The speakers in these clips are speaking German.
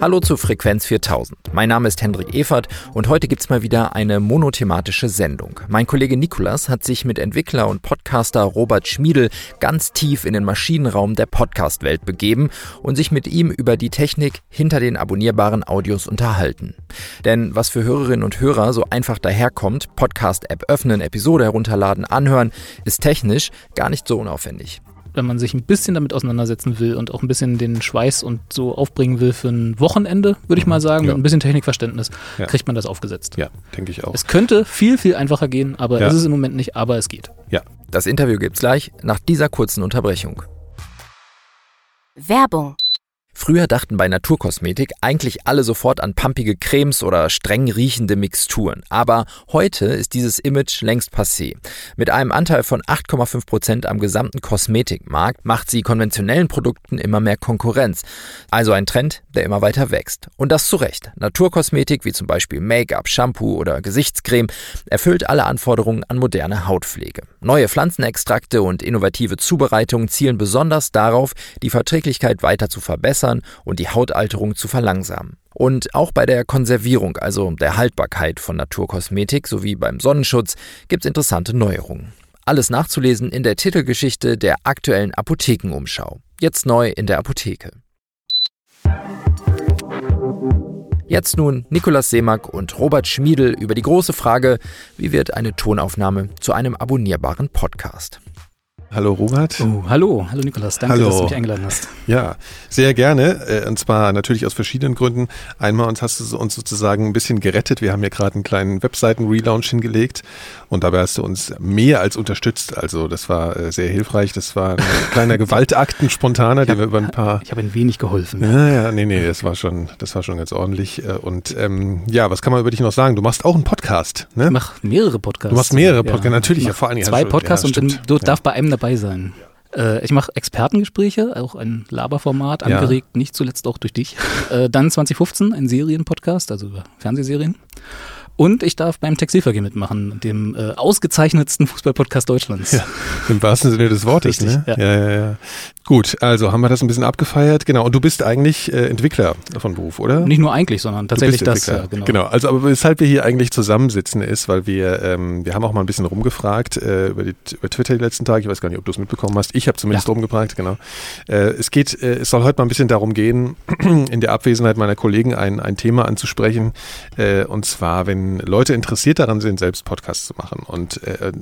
Hallo zu Frequenz 4000. Mein Name ist Hendrik Evert und heute gibt's mal wieder eine monothematische Sendung. Mein Kollege Nikolas hat sich mit Entwickler und Podcaster Robert Schmiedel ganz tief in den Maschinenraum der Podcast-Welt begeben und sich mit ihm über die Technik hinter den abonnierbaren Audios unterhalten. Denn was für Hörerinnen und Hörer so einfach daherkommt, Podcast-App öffnen, Episode herunterladen, anhören, ist technisch gar nicht so unaufwendig wenn man sich ein bisschen damit auseinandersetzen will und auch ein bisschen den Schweiß und so aufbringen will für ein Wochenende, würde ich mal sagen, ja. mit ein bisschen Technikverständnis, ja. kriegt man das aufgesetzt. Ja, denke ich auch. Es könnte viel, viel einfacher gehen, aber ja. ist es im Moment nicht, aber es geht. Ja. Das Interview gibt's gleich nach dieser kurzen Unterbrechung. Werbung Früher dachten bei Naturkosmetik eigentlich alle sofort an pumpige Cremes oder streng riechende Mixturen. Aber heute ist dieses Image längst passé. Mit einem Anteil von 8,5 Prozent am gesamten Kosmetikmarkt macht sie konventionellen Produkten immer mehr Konkurrenz. Also ein Trend, der immer weiter wächst. Und das zu Recht. Naturkosmetik wie zum Beispiel Make-up, Shampoo oder Gesichtscreme erfüllt alle Anforderungen an moderne Hautpflege. Neue Pflanzenextrakte und innovative Zubereitungen zielen besonders darauf, die Verträglichkeit weiter zu verbessern und die Hautalterung zu verlangsamen. Und auch bei der Konservierung, also der Haltbarkeit von Naturkosmetik sowie beim Sonnenschutz, gibt es interessante Neuerungen. Alles nachzulesen in der Titelgeschichte der aktuellen Apothekenumschau. Jetzt neu in der Apotheke. Jetzt nun Nikolaus Seemack und Robert Schmiedel über die große Frage, wie wird eine Tonaufnahme zu einem abonnierbaren Podcast? Hallo Robert. Oh, hallo, hallo Nikolas, danke, hallo. dass du mich eingeladen hast. Ja, sehr gerne. Äh, und zwar natürlich aus verschiedenen Gründen. Einmal uns hast du uns sozusagen ein bisschen gerettet. Wir haben ja gerade einen kleinen Webseiten-Relaunch hingelegt und dabei hast du uns mehr als unterstützt. Also das war äh, sehr hilfreich. Das war ein kleiner Gewaltakt, ein spontaner, den wir über ein paar. Ich habe ein wenig geholfen. Ja, ja, nee, nee, das war schon, das war schon ganz ordentlich. Äh, und ähm, ja, was kann man über dich noch sagen? Du machst auch einen Podcast, ne? Ich mach mehrere Podcasts. Du machst mehrere Podcasts, ja, natürlich, ja, vor allem. Zwei Podcasts ja, und du darfst bei einem dabei sein. Äh, ich mache Expertengespräche, auch ein Laberformat, angeregt ja. nicht zuletzt auch durch dich. Äh, dann 2015 ein Serienpodcast, also über Fernsehserien. Und ich darf beim Textilverkehr mitmachen, dem äh, ausgezeichnetsten Fußballpodcast Deutschlands. Ja, im wahrsten Sinne des Wortes, Richtig, ne? Ja. ja, ja, ja. Gut, also haben wir das ein bisschen abgefeiert. Genau, und du bist eigentlich äh, Entwickler von Beruf, oder? Nicht nur eigentlich, sondern tatsächlich das. Ja, genau. genau, also aber weshalb wir hier eigentlich zusammensitzen ist, weil wir, ähm, wir haben auch mal ein bisschen rumgefragt äh, über, die, über Twitter die letzten Tage. Ich weiß gar nicht, ob du es mitbekommen hast. Ich habe zumindest ja. rumgefragt, genau. Äh, es geht, äh, es soll heute mal ein bisschen darum gehen, in der Abwesenheit meiner Kollegen ein, ein Thema anzusprechen. Äh, und zwar, wenn Leute interessiert daran sind, selbst Podcasts zu machen. Und äh,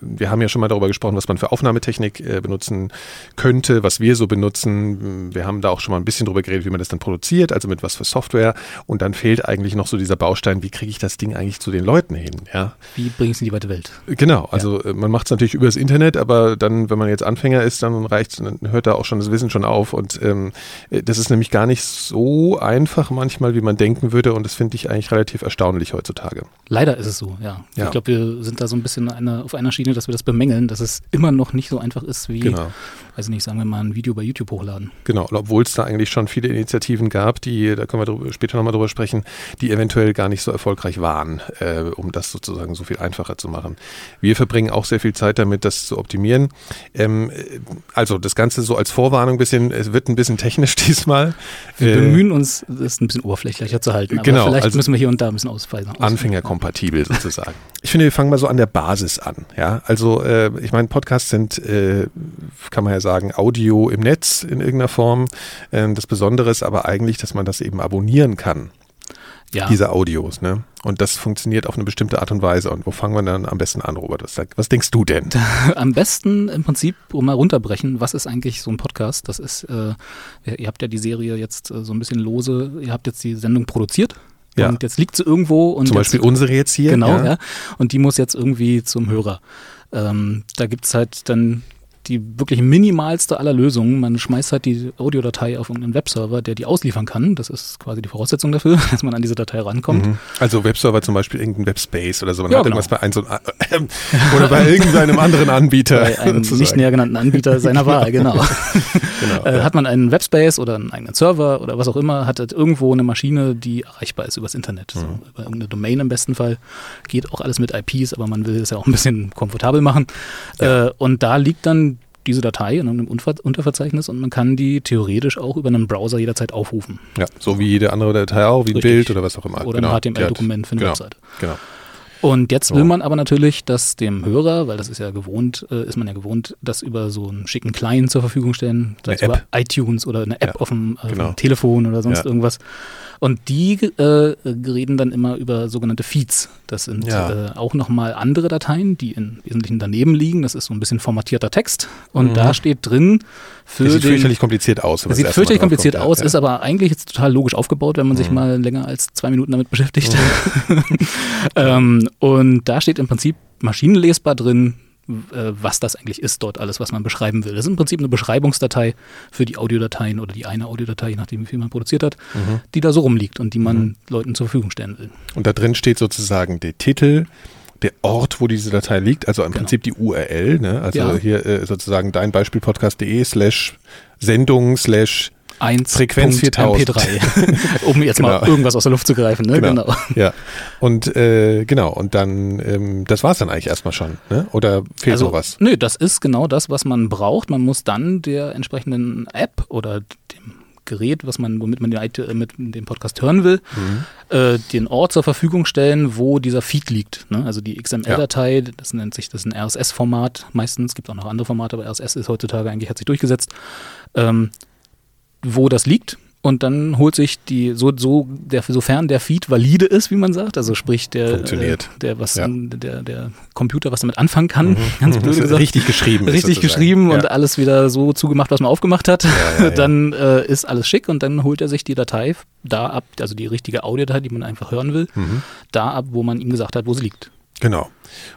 wir haben ja schon mal darüber gesprochen, was man für Aufnahmetechnik äh, benutzen könnte was wir so benutzen. Wir haben da auch schon mal ein bisschen drüber geredet, wie man das dann produziert, also mit was für Software. Und dann fehlt eigentlich noch so dieser Baustein, wie kriege ich das Ding eigentlich zu den Leuten hin? Ja? Wie bringe ich es in die weite Welt? Genau, also ja. Äh, man macht es natürlich über das Internet, aber dann, wenn man jetzt Anfänger ist, dann reicht dann hört da auch schon das Wissen schon auf. Und ähm, äh, das ist nämlich gar nicht so einfach manchmal, wie man denken würde. Und das finde ich eigentlich relativ erstaunlich heutzutage. Leider ist es so, ja. ja. Ich glaube, wir sind da so ein bisschen eine, auf einer Schiene, dass wir das bemängeln, dass es immer noch nicht so einfach ist wie, genau. weiß ich nicht, sagen wir mal ein Video bei YouTube hochladen. Genau, obwohl es da eigentlich schon viele Initiativen gab, die, da können wir drüber, später nochmal drüber sprechen, die eventuell gar nicht so erfolgreich waren, äh, um das sozusagen so viel einfacher zu machen. Wir verbringen auch sehr viel Zeit damit, das zu optimieren. Ähm, also das Ganze so als Vorwarnung ein bisschen, es wird ein bisschen technisch diesmal. Wir äh, bemühen uns, das ein bisschen oberflächlicher zu halten, aber genau, vielleicht also müssen wir hier und da ein bisschen ausweisen. Anfängerkompatibel sozusagen. ich finde, wir fangen mal so an der Basis an. Ja, also äh, ich meine, Podcasts sind, äh, kann man ja sagen, Audio im Netz in irgendeiner Form. Ähm, das Besondere ist aber eigentlich, dass man das eben abonnieren kann. Ja. Diese Audios, ne? Und das funktioniert auf eine bestimmte Art und Weise. Und wo fangen wir dann am besten an, Robert? Was, was denkst du denn? Am besten im Prinzip, um mal runterbrechen, was ist eigentlich so ein Podcast? Das ist, äh, ihr habt ja die Serie jetzt äh, so ein bisschen lose, ihr habt jetzt die Sendung produziert. Ja. Und jetzt liegt sie irgendwo. Und Zum jetzt, Beispiel unsere jetzt hier. Genau, ja. ja. Und die muss jetzt irgendwie zum Hörer. Ähm, da gibt es halt dann die wirklich minimalste aller Lösungen. Man schmeißt halt die Audiodatei auf irgendeinen Webserver, der die ausliefern kann. Das ist quasi die Voraussetzung dafür, dass man an diese Datei rankommt. Mhm. Also Webserver zum Beispiel irgendein Webspace oder so. Man ja, hat genau. irgendwas bei einem so äh, oder bei irgendeinem anderen Anbieter. Bei einem sozusagen. nicht näher genannten Anbieter seiner Wahl, genau. genau äh. Hat man einen Webspace oder einen eigenen Server oder was auch immer, hat halt irgendwo eine Maschine, die erreichbar ist übers Internet. Mhm. So, über irgendeine Domain im besten Fall. Geht auch alles mit IPs, aber man will es ja auch ein bisschen komfortabel machen. Ja. Äh, und da liegt dann diese Datei in einem Unterverzeichnis und man kann die theoretisch auch über einen Browser jederzeit aufrufen. Ja, so wie jede andere Datei auch, wie ein Richtig. Bild oder was auch immer. Oder genau. ein HTML-Dokument für eine genau. Webseite. Genau. Und jetzt will man aber natürlich, dass dem Hörer, weil das ist ja gewohnt, äh, ist man ja gewohnt, das über so einen schicken Client zur Verfügung stellen, sei es über iTunes oder eine App ja, auf, dem, äh, genau. Telefon oder sonst ja. irgendwas. Und die äh, reden dann immer über sogenannte Feeds. Das sind ja. äh, auch nochmal andere Dateien, die im Wesentlichen daneben liegen. Das ist so ein bisschen formatierter Text. Und mhm. da steht drin für das sieht den, fürchterlich kompliziert aus. Das sieht fürchterlich kompliziert kommt, aus, ja. ist aber eigentlich jetzt total logisch aufgebaut, wenn man mhm. sich mal länger als zwei Minuten damit beschäftigt. Mhm. ähm, und da steht im Prinzip maschinenlesbar drin, äh, was das eigentlich ist dort alles, was man beschreiben will. Das ist im Prinzip eine Beschreibungsdatei für die Audiodateien oder die eine Audiodatei, je nachdem, wie viel man produziert hat, mhm. die da so rumliegt und die man mhm. Leuten zur Verfügung stellen will. Und da drin steht sozusagen der Titel, der Ort, wo diese Datei liegt, also im genau. Prinzip die URL, ne? also ja. hier äh, sozusagen dein Beispiel podcast.de slash Sendung slash 1. Frequenz 4000. MP3. um jetzt genau. mal irgendwas aus der Luft zu greifen. Ne? Genau. genau. Ja. Und äh, genau, und dann, ähm, das war es dann eigentlich erstmal schon. Ne? Oder fehlt also, noch was? Nö, das ist genau das, was man braucht. Man muss dann der entsprechenden App oder dem Gerät, was man, womit man den, äh, mit dem Podcast hören will, mhm. äh, den Ort zur Verfügung stellen, wo dieser Feed liegt. Ne? Also die XML-Datei, ja. das nennt sich, das ist ein RSS-Format meistens, gibt auch noch andere Formate, aber RSS ist heutzutage eigentlich, hat sich durchgesetzt. Ähm, wo das liegt. Und dann holt sich die, so, so, der, sofern der Feed valide ist, wie man sagt, also sprich der, Funktioniert. Äh, der, was, ja. der, der Computer was damit anfangen kann, mhm. ganz blöd gesagt. Richtig geschrieben. Richtig geschrieben ja. und alles wieder so zugemacht, was man aufgemacht hat. Ja, dann äh, ist alles schick und dann holt er sich die Datei da ab, also die richtige Audiodatei, die man einfach hören will, mhm. da ab, wo man ihm gesagt hat, wo sie liegt. Genau.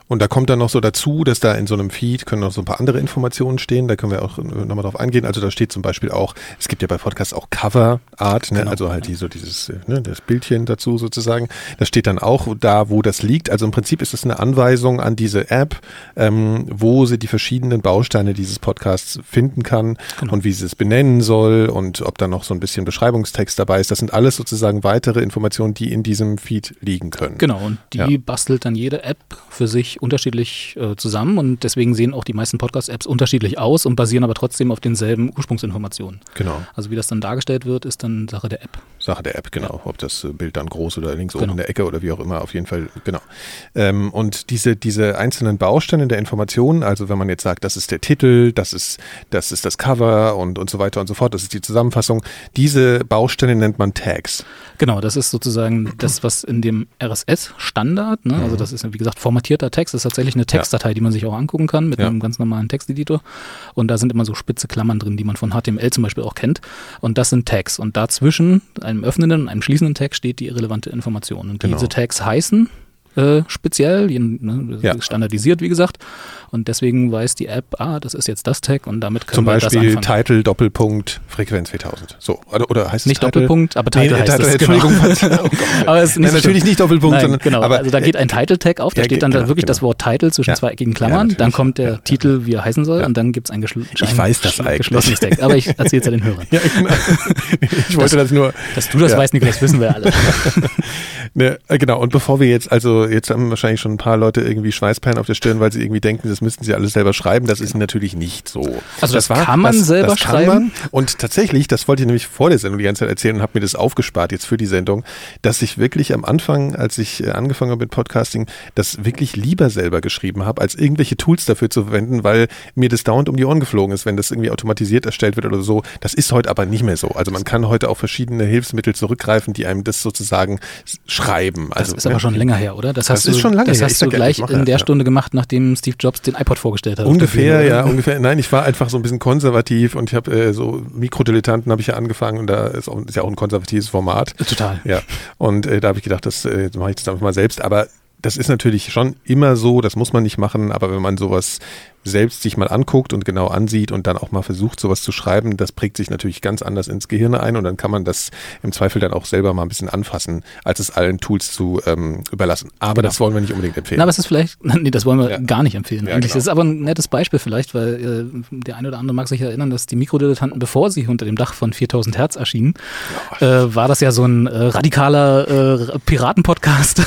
Und da kommt dann noch so dazu, dass da in so einem Feed können noch so ein paar andere Informationen stehen. Da können wir auch nochmal drauf eingehen. Also da steht zum Beispiel auch, es gibt ja bei Podcasts auch Cover-Art, ne? genau. also halt die, so dieses, ne, das Bildchen dazu sozusagen. Das steht dann auch da, wo das liegt. Also im Prinzip ist es eine Anweisung an diese App, ähm, wo sie die verschiedenen Bausteine dieses Podcasts finden kann genau. und wie sie es benennen soll und ob da noch so ein bisschen Beschreibungstext dabei ist. Das sind alles sozusagen weitere Informationen, die in diesem Feed liegen können. Genau, und die ja. bastelt dann jede App für sich unterschiedlich äh, zusammen und deswegen sehen auch die meisten Podcast-Apps unterschiedlich aus und basieren aber trotzdem auf denselben Ursprungsinformationen. Genau. Also wie das dann dargestellt wird, ist dann Sache der App. Sache der App, genau. Ja. Ob das Bild dann groß oder links genau. oben in der Ecke oder wie auch immer, auf jeden Fall, genau. Ähm, und diese, diese einzelnen Bausteine der Informationen, also wenn man jetzt sagt, das ist der Titel, das ist, das ist das Cover und, und so weiter und so fort, das ist die Zusammenfassung, diese Bausteine nennt man Tags. Genau, das ist sozusagen das, was in dem RSS-Standard, ne? also mhm. das ist wie gesagt formatierter Text, ist tatsächlich eine Textdatei, ja. die man sich auch angucken kann mit ja. einem ganz normalen Texteditor und da sind immer so spitze Klammern drin, die man von HTML zum Beispiel auch kennt und das sind Tags und dazwischen einem öffnenden und einem schließenden Tag steht die relevante Information und genau. diese Tags heißen äh, speziell, ne, ja. standardisiert, wie gesagt. Und deswegen weiß die App, ah, das ist jetzt das Tag und damit können Zum wir Beispiel das Title Doppelpunkt Frequenz 4000. So oder, oder heißt es nicht Title? Doppelpunkt, aber Title nee, heißt Title, es. Entschuldigung. Genau. oh aber es ist nicht Nein, natürlich nicht Doppelpunkt, Nein, sondern genau. Aber, also da geht ein Title Tag auf, da ja, steht dann genau, wirklich genau. das Wort Title zwischen ja. zwei eckigen Klammern, ja, dann kommt der Titel, wie er heißen soll, und dann gibt es ein, geschl ich weiß das eigentlich. geschlossenes Tag. Aber ich erzähle es ja den Hörern. Ja, genau. Ich wollte das, das nur. Dass du das weißt, Niklas, wissen wir alle. ne, genau. Und bevor wir jetzt, also jetzt haben wahrscheinlich schon ein paar Leute irgendwie Schweißperlen auf der Stirn, weil sie irgendwie denken, das müssten sie alles selber schreiben. Das ist natürlich nicht so. Also das, das war, kann man das, selber das schreiben? Man. Und tatsächlich, das wollte ich nämlich vor der Sendung die ganze Zeit erzählen und habe mir das aufgespart jetzt für die Sendung, dass ich wirklich am Anfang, als ich äh, angefangen habe mit Podcasting, das wirklich lieber selber geschrieben habe, als irgendwelche Tools dafür zu verwenden, weil mir das dauernd um die Ohren geflogen ist, wenn das irgendwie automatisiert erstellt wird oder so. Das ist heute aber nicht mehr so. Also man kann heute auf verschiedene Hilfsmittel zurückgreifen, die einem das sozusagen schreiben. Also, das ist aber schon länger her, oder? Das, das ist du, schon lange das her. hast du gleich in der Stunde gemacht, nachdem Steve Jobs den iPod vorgestellt hat. Ungefähr, ja, ungefähr. Nein, ich war einfach so ein bisschen konservativ und ich habe äh, so Mikrodilettanten habe ich ja angefangen und da ist, auch, ist, ja auch ein konservatives Format. Total. Ja. Und äh, da habe ich gedacht, das äh, mache ich jetzt einfach mal selbst. Aber das ist natürlich schon immer so, das muss man nicht machen, aber wenn man sowas selbst sich mal anguckt und genau ansieht und dann auch mal versucht, sowas zu schreiben, das prägt sich natürlich ganz anders ins Gehirn ein und dann kann man das im Zweifel dann auch selber mal ein bisschen anfassen, als es allen Tools zu ähm, überlassen. Aber genau. das wollen wir nicht unbedingt empfehlen. Na, aber es ist vielleicht, nee, das wollen wir ja. gar nicht empfehlen. Ja, Eigentlich. Genau. Das ist aber ein nettes Beispiel vielleicht, weil äh, der eine oder andere mag sich erinnern, dass die Mikrodilettanten, bevor sie unter dem Dach von 4000 Hertz erschienen, ja. äh, war das ja so ein äh, radikaler äh, Piratenpodcast,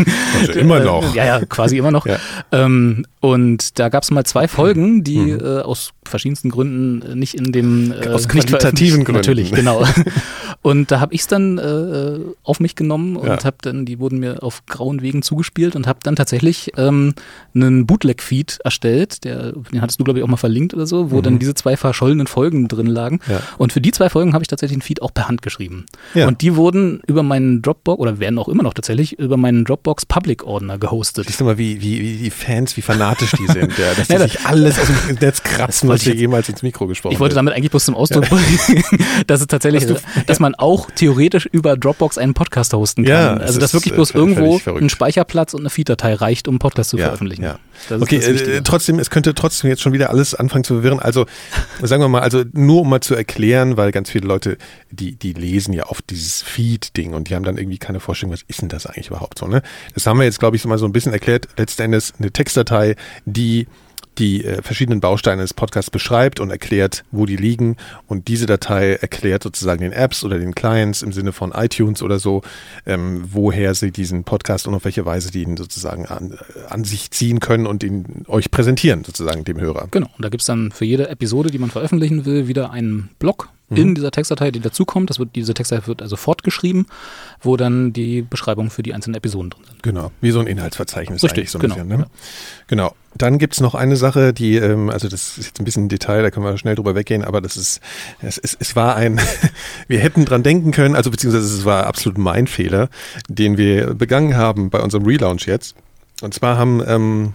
immer noch. ja, ja, quasi immer noch. Ähm, und da gab es mal zwei Folgen, die mhm. äh, aus verschiedensten Gründen nicht in dem äh, aus qualitativen Gründen natürlich genau. und da habe ich es dann äh, auf mich genommen und ja. habe dann, die wurden mir auf grauen Wegen zugespielt und habe dann tatsächlich ähm, einen Bootleg-Feed erstellt, der, den hattest du glaube ich auch mal verlinkt oder so, wo mhm. dann diese zwei verschollenen Folgen drin lagen. Ja. Und für die zwei Folgen habe ich tatsächlich einen Feed auch per Hand geschrieben. Ja. Und die wurden über meinen Dropbox oder werden auch immer noch tatsächlich über meinen Dropbox Public Ordner gehostet. Siehst du mal, wie, wie, wie die Fans, wie fanatisch die sind, ja, dass die sich alles aus dem Netz kratzen, was hier jemals ins Mikro gesprochen Ich wollte damit eigentlich bloß zum Ausdruck bringen, dass es tatsächlich, dass, du, dass man auch theoretisch über Dropbox einen Podcast hosten kann. Ja, also dass wirklich bloß irgendwo ein Speicherplatz und eine Feed-Datei reicht, um einen Podcast zu veröffentlichen. Ja. okay, äh, trotzdem, es könnte trotzdem jetzt schon wieder alles anfangen zu verwirren. Also sagen wir mal, also nur um mal zu erklären, weil ganz viele Leute, die, die lesen ja oft dieses Feed-Ding und die haben dann irgendwie keine Vorstellung, was ist denn das eigentlich überhaupt so, ne? Das haben wir jetzt, glaube ich, mal so ein bisschen erklärt. Letzten Endes eine Textdatei, die die äh, verschiedenen Bausteine des Podcasts beschreibt und erklärt, wo die liegen. Und diese Datei erklärt sozusagen den Apps oder den Clients im Sinne von iTunes oder so, ähm, woher sie diesen Podcast und auf welche Weise die ihn sozusagen an, äh, an sich ziehen können und ihn euch präsentieren, sozusagen dem Hörer. Genau, und da gibt es dann für jede Episode, die man veröffentlichen will, wieder einen Blog in mhm. dieser Textdatei, die dazukommt. Das wird, diese Textdatei wird also fortgeschrieben, wo dann die Beschreibungen für die einzelnen Episoden drin sind. Genau, wie so ein Inhaltsverzeichnis Richtig, eigentlich so ein genau. bisschen. Ne? Ja. Genau. Dann gibt's noch eine Sache, die, ähm, also das ist jetzt ein bisschen Detail, da können wir schnell drüber weggehen, aber das ist, es, es, es war ein, wir hätten dran denken können, also beziehungsweise es war absolut mein Fehler, den wir begangen haben bei unserem Relaunch jetzt. Und zwar haben ähm,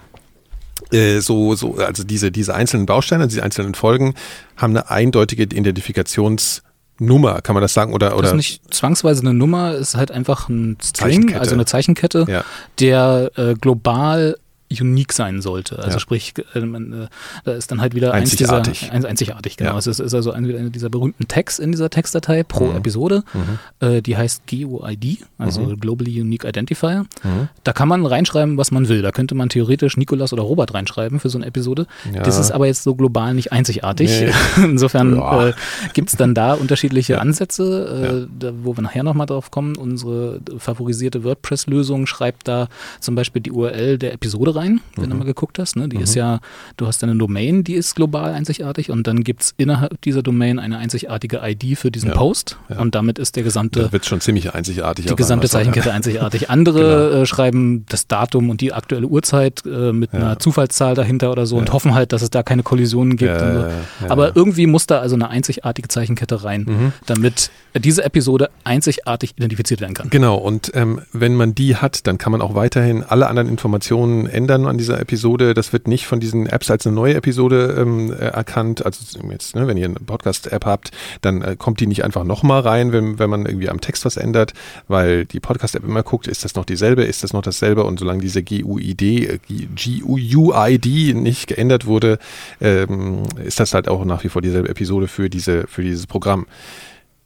äh, so, so, also diese, diese einzelnen Bausteine, diese einzelnen Folgen haben eine eindeutige Identifikationsnummer, kann man das sagen? Oder, oder? Das ist nicht zwangsweise eine Nummer, es ist halt einfach ein String, also eine Zeichenkette, ja. der äh, global unique sein sollte. Also ja. sprich, äh, man, äh, da ist dann halt wieder einzigartig. Eins dieser, ein, einzigartig, genau. Ja. Es ist, ist also einer ein dieser berühmten Tags in dieser Textdatei pro mhm. Episode. Mhm. Äh, die heißt GUID, also mhm. Globally Unique Identifier. Mhm. Da kann man reinschreiben, was man will. Da könnte man theoretisch Nikolas oder Robert reinschreiben für so eine Episode. Ja. Das ist aber jetzt so global nicht einzigartig. Nee. Insofern äh, gibt es dann da unterschiedliche Ansätze, äh, da, wo wir nachher nochmal drauf kommen. Unsere favorisierte WordPress-Lösung schreibt da zum Beispiel die URL der Episode rein rein, wenn mhm. du mal geguckt hast. Ne? Die mhm. ist ja, du hast eine Domain, die ist global einzigartig und dann gibt es innerhalb dieser Domain eine einzigartige ID für diesen ja. Post ja. und damit ist der gesamte. Da wird schon ziemlich einzigartig. Die gesamte Zeichenkette ja. einzigartig. Andere genau. äh, schreiben das Datum und die aktuelle Uhrzeit äh, mit einer Zufallszahl dahinter oder so und hoffen halt, dass es da keine Kollisionen gibt. So. Aber irgendwie muss da also eine einzigartige Zeichenkette rein, mhm. damit diese Episode einzigartig identifiziert werden kann. Genau, und ähm, wenn man die hat, dann kann man auch weiterhin alle anderen Informationen ändern an dieser Episode. Das wird nicht von diesen Apps als eine neue Episode ähm, äh, erkannt. Also jetzt, ne, wenn ihr eine Podcast-App habt, dann äh, kommt die nicht einfach nochmal rein, wenn, wenn man irgendwie am Text was ändert, weil die Podcast-App immer guckt, ist das noch dieselbe, ist das noch dasselbe und solange diese GUID, äh, GUID nicht geändert wurde, ähm, ist das halt auch nach wie vor dieselbe Episode für diese, für dieses Programm.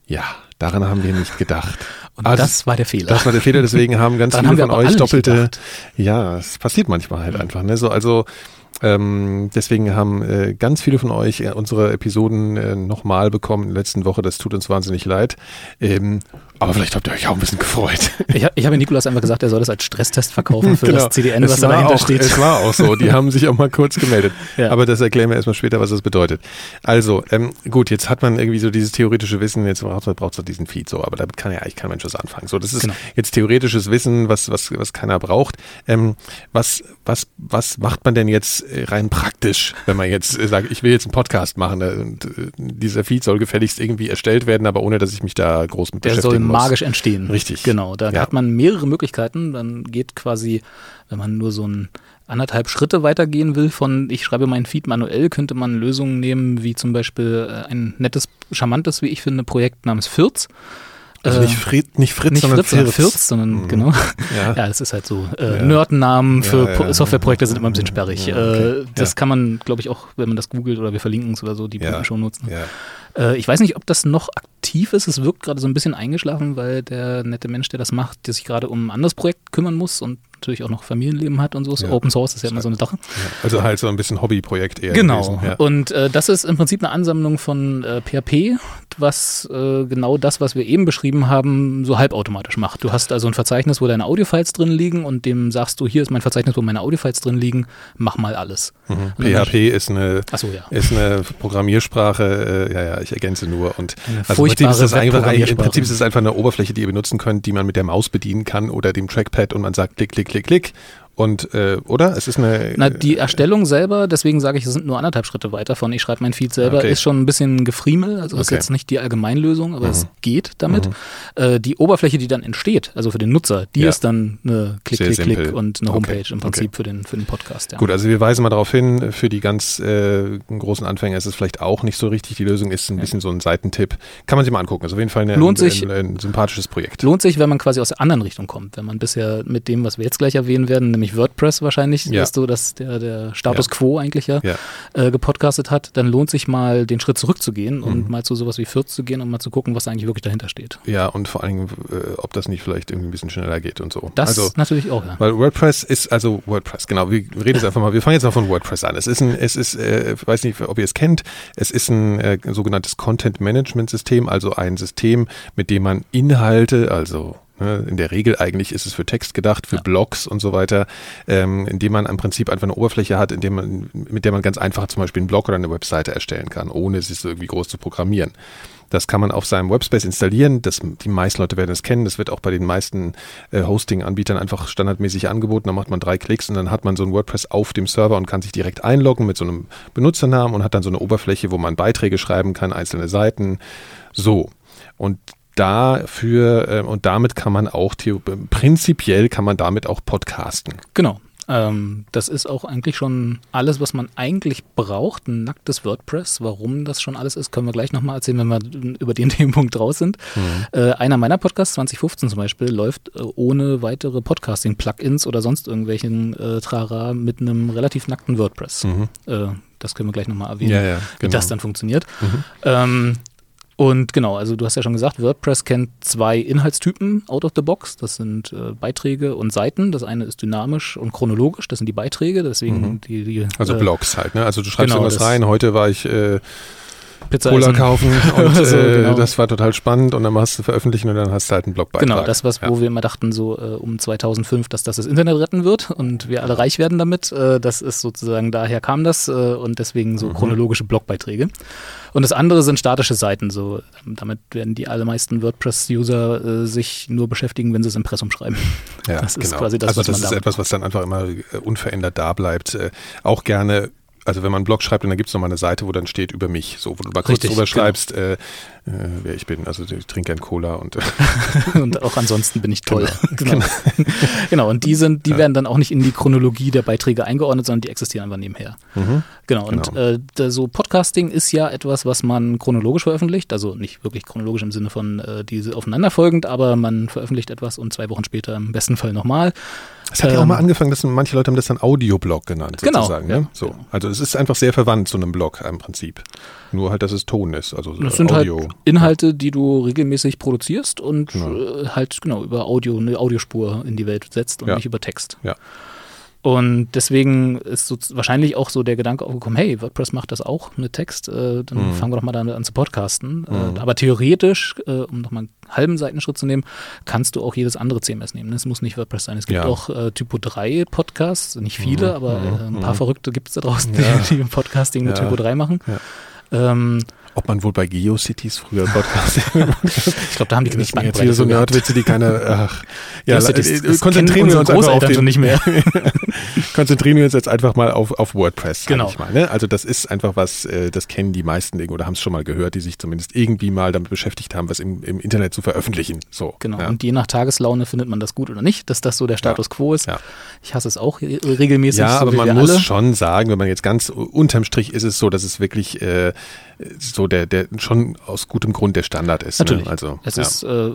Ja, daran haben wir nicht gedacht. Und also, das war der Fehler. Das war der Fehler, deswegen haben ganz viele haben von euch doppelte. Ja, es passiert manchmal halt einfach. Ne? So, also ähm, deswegen haben äh, ganz viele von euch äh, unsere Episoden äh, nochmal bekommen in der letzten Woche. Das tut uns wahnsinnig leid. Ähm, aber vielleicht habt ihr euch auch ein bisschen gefreut. Ich, ich habe Nikolas einfach gesagt, er soll das als Stresstest verkaufen für genau. das CDN, was da dahinter auch, steht. Es war auch so. Die haben sich auch mal kurz gemeldet. Ja. Aber das erklären wir erstmal später, was das bedeutet. Also, ähm, gut, jetzt hat man irgendwie so dieses theoretische Wissen, jetzt braucht man braucht so diesen Feed so, aber damit kann ja eigentlich kein Mensch was anfangen. So, das ist genau. jetzt theoretisches Wissen, was, was, was keiner braucht. Ähm, was, was, was macht man denn jetzt rein praktisch, wenn man jetzt sagt, ich will jetzt einen Podcast machen ne, und äh, dieser Feed soll gefälligst irgendwie erstellt werden, aber ohne, dass ich mich da groß mit Der beschäftigen muss. magisch entstehen. Richtig. Genau, da ja. hat man mehrere Möglichkeiten. Dann geht quasi, wenn man nur so ein anderthalb Schritte weitergehen will von ich schreibe meinen Feed manuell, könnte man Lösungen nehmen, wie zum Beispiel äh, ein nettes, charmantes, wie ich finde, Projekt namens Fürz. Also nicht, Fried, nicht Fritz, nicht sondern Fritz, sondern Firz, sondern mhm. genau. Ja. ja, das ist halt so. Äh, ja. Nerdnamen für ja, ja. Softwareprojekte sind immer ein bisschen sperrig. Okay. Äh, das kann man, glaube ich, auch, wenn man das googelt oder wir verlinken es oder so, die ja. schon nutzen. Äh, ich weiß nicht, ob das noch aktiv ist. Es wirkt gerade so ein bisschen eingeschlafen, weil der nette Mensch, der das macht, der sich gerade um ein anderes Projekt kümmern muss und natürlich auch noch Familienleben hat und so. Ja. Open Source ist ja immer so eine Sache. Ja. Also halt so ein bisschen Hobbyprojekt eher. Genau. Gewesen, ja. Und äh, das ist im Prinzip eine Ansammlung von äh, PHP, was äh, genau das, was wir eben beschrieben haben, so halbautomatisch macht. Du hast also ein Verzeichnis, wo deine Audiofiles drin liegen und dem sagst du, hier ist mein Verzeichnis, wo meine Audiofiles drin liegen, mach mal alles. Mhm. PHP ist eine, so, ist eine Programmiersprache, äh, ja, ja, ich ergänze nur. Und also im, Prinzip ist einfach, Im Prinzip ist es einfach eine Oberfläche, die ihr benutzen könnt, die man mit der Maus bedienen kann oder dem Trackpad und man sagt klick, klick, klick, klick und, äh, oder? Es ist eine. Na, die Erstellung selber, deswegen sage ich, es sind nur anderthalb Schritte weiter von, ich schreibe mein Feed selber, okay. ist schon ein bisschen gefriemel. Also okay. ist jetzt nicht die Allgemeinlösung, aber mhm. es geht damit. Mhm. Äh, die Oberfläche, die dann entsteht, also für den Nutzer, die ja. ist dann eine Klick, Sehr Klick, simpel. Klick und eine Homepage okay. im Prinzip für, den, für den Podcast. Ja. Gut, also wir weisen mal darauf hin, für die ganz äh, großen Anfänger ist es vielleicht auch nicht so richtig. Die Lösung ist ein ja. bisschen so ein Seitentipp. Kann man sich mal angucken. Also auf jeden Fall eine, lohnt ein, sich, ein, ein, sympathisches Projekt. Lohnt sich, wenn man quasi aus der anderen Richtung kommt. Wenn man bisher mit dem, was wir jetzt gleich erwähnen werden, nämlich WordPress wahrscheinlich ja. dass du das der, der Status ja. quo eigentlich ja, ja. Äh, gepodcastet hat, dann lohnt sich mal den Schritt zurückzugehen mhm. und mal zu sowas wie Fürth zu gehen und mal zu gucken, was eigentlich wirklich dahinter steht. Ja, und vor allen Dingen, äh, ob das nicht vielleicht irgendwie ein bisschen schneller geht und so. Das also, natürlich auch, ja. Weil WordPress ist, also WordPress, genau, wir reden jetzt einfach mal, wir fangen jetzt mal von WordPress an. Es ist ein, es ist, äh, ich weiß nicht, ob ihr es kennt, es ist ein äh, sogenanntes Content Management System, also ein System, mit dem man Inhalte, also Ne, in der Regel eigentlich ist es für Text gedacht, für ja. Blogs und so weiter, ähm, indem man im Prinzip einfach eine Oberfläche hat, indem man, mit der man ganz einfach zum Beispiel einen Blog oder eine Webseite erstellen kann, ohne es irgendwie groß zu programmieren. Das kann man auf seinem Webspace installieren. Das, die meisten Leute werden es kennen. Das wird auch bei den meisten äh, Hosting-Anbietern einfach standardmäßig angeboten. Da macht man drei Klicks und dann hat man so ein WordPress auf dem Server und kann sich direkt einloggen mit so einem Benutzernamen und hat dann so eine Oberfläche, wo man Beiträge schreiben kann, einzelne Seiten. So. Und dafür äh, und damit kann man auch prinzipiell kann man damit auch podcasten. Genau. Ähm, das ist auch eigentlich schon alles, was man eigentlich braucht. Ein nacktes WordPress. Warum das schon alles ist, können wir gleich nochmal erzählen, wenn wir über den Themenpunkt raus sind. Mhm. Äh, einer meiner Podcasts, 2015 zum Beispiel, läuft äh, ohne weitere Podcasting-Plugins oder sonst irgendwelchen äh, Trara mit einem relativ nackten WordPress. Mhm. Äh, das können wir gleich nochmal erwähnen, ja, ja, genau. wie das dann funktioniert. Mhm. Ähm, und genau, also du hast ja schon gesagt, WordPress kennt zwei Inhaltstypen out of the box. Das sind äh, Beiträge und Seiten. Das eine ist dynamisch und chronologisch. Das sind die Beiträge. Deswegen mhm. die, die, Also äh, Blogs halt. Ne? Also du schreibst genau, irgendwas rein. Heute war ich äh, Pizza Cola essen. kaufen und so, äh, genau. das war total spannend und dann machst du veröffentlichen und dann hast du halt einen Blogbeitrag. Genau, das, was, ja. wo wir immer dachten, so äh, um 2005, dass das das Internet retten wird und wir alle reich werden damit, äh, das ist sozusagen, daher kam das äh, und deswegen so mhm. chronologische Blogbeiträge. Und das andere sind statische Seiten, so damit werden die allermeisten WordPress-User äh, sich nur beschäftigen, wenn sie das Impressum schreiben. Ja, das ist genau. quasi das, also was das ist etwas, was dann einfach immer äh, unverändert da bleibt. auch gerne also wenn man einen Blog schreibt, dann gibt es nochmal eine Seite, wo dann steht über mich, so wo du mal kurz Richtig, drüber genau. schreibst, äh, äh, wer ich bin. Also ich trinke gern Cola und und auch ansonsten bin ich toll. Genau, genau. genau. Und die sind, die ja. werden dann auch nicht in die Chronologie der Beiträge eingeordnet, sondern die existieren einfach nebenher. Mhm. Genau. Und genau. Äh, so Podcasting ist ja etwas, was man chronologisch veröffentlicht, also nicht wirklich chronologisch im Sinne von äh, diese aufeinanderfolgend, aber man veröffentlicht etwas und zwei Wochen später im besten Fall nochmal. Es hat ähm, ja auch mal angefangen, dass manche Leute haben das dann Audioblog genannt, genau, sozusagen. Genau, ne? so. Also es ist einfach sehr verwandt zu einem Blog im Prinzip. Nur halt, dass es Ton ist. Also das sind halt Audio. halt Inhalte, die du regelmäßig produzierst und genau. Äh, halt genau über Audio, eine Audiospur in die Welt setzt und ja. nicht über Text. Ja. Und deswegen ist so wahrscheinlich auch so der Gedanke aufgekommen, hey, WordPress macht das auch mit Text, äh, dann mhm. fangen wir doch mal damit an zu podcasten. Äh, mhm. Äh, aber theoretisch, äh, um nochmal einen halben Seitenschritt zu nehmen, kannst du auch jedes andere CMS nehmen. Es muss nicht WordPress sein. Es gibt ja. auch äh, Typo 3 Podcasts, nicht viele, mhm. aber äh, ein paar mhm. Verrückte gibt es da draußen, ja. die, die Podcasting mit ja. Typo 3 machen. Ähm, ob man wohl bei GeoCities früher Podcast. ich glaube, da haben die nicht mal jetzt wieder so Nerdwitze, die keine. Ach, ja, äh, konzentrieren wir uns einfach auf den, nicht mehr. konzentrieren wir uns jetzt einfach mal auf, auf WordPress. Genau. Mal, ne? Also das ist einfach was, äh, das kennen die meisten oder haben es schon mal gehört, die sich zumindest irgendwie mal damit beschäftigt haben, was im, im Internet zu veröffentlichen. So. Genau. Ja. Und je nach Tageslaune findet man das gut oder nicht, dass das so der Status ja. quo ist. Ja. Ich hasse es auch regelmäßig. Ja, so aber man muss alle. schon sagen, wenn man jetzt ganz unterm Strich ist es so, dass es wirklich äh, so der, der schon aus gutem Grund der Standard ist. Ne? Natürlich. Ne? Also, es ja. ist äh,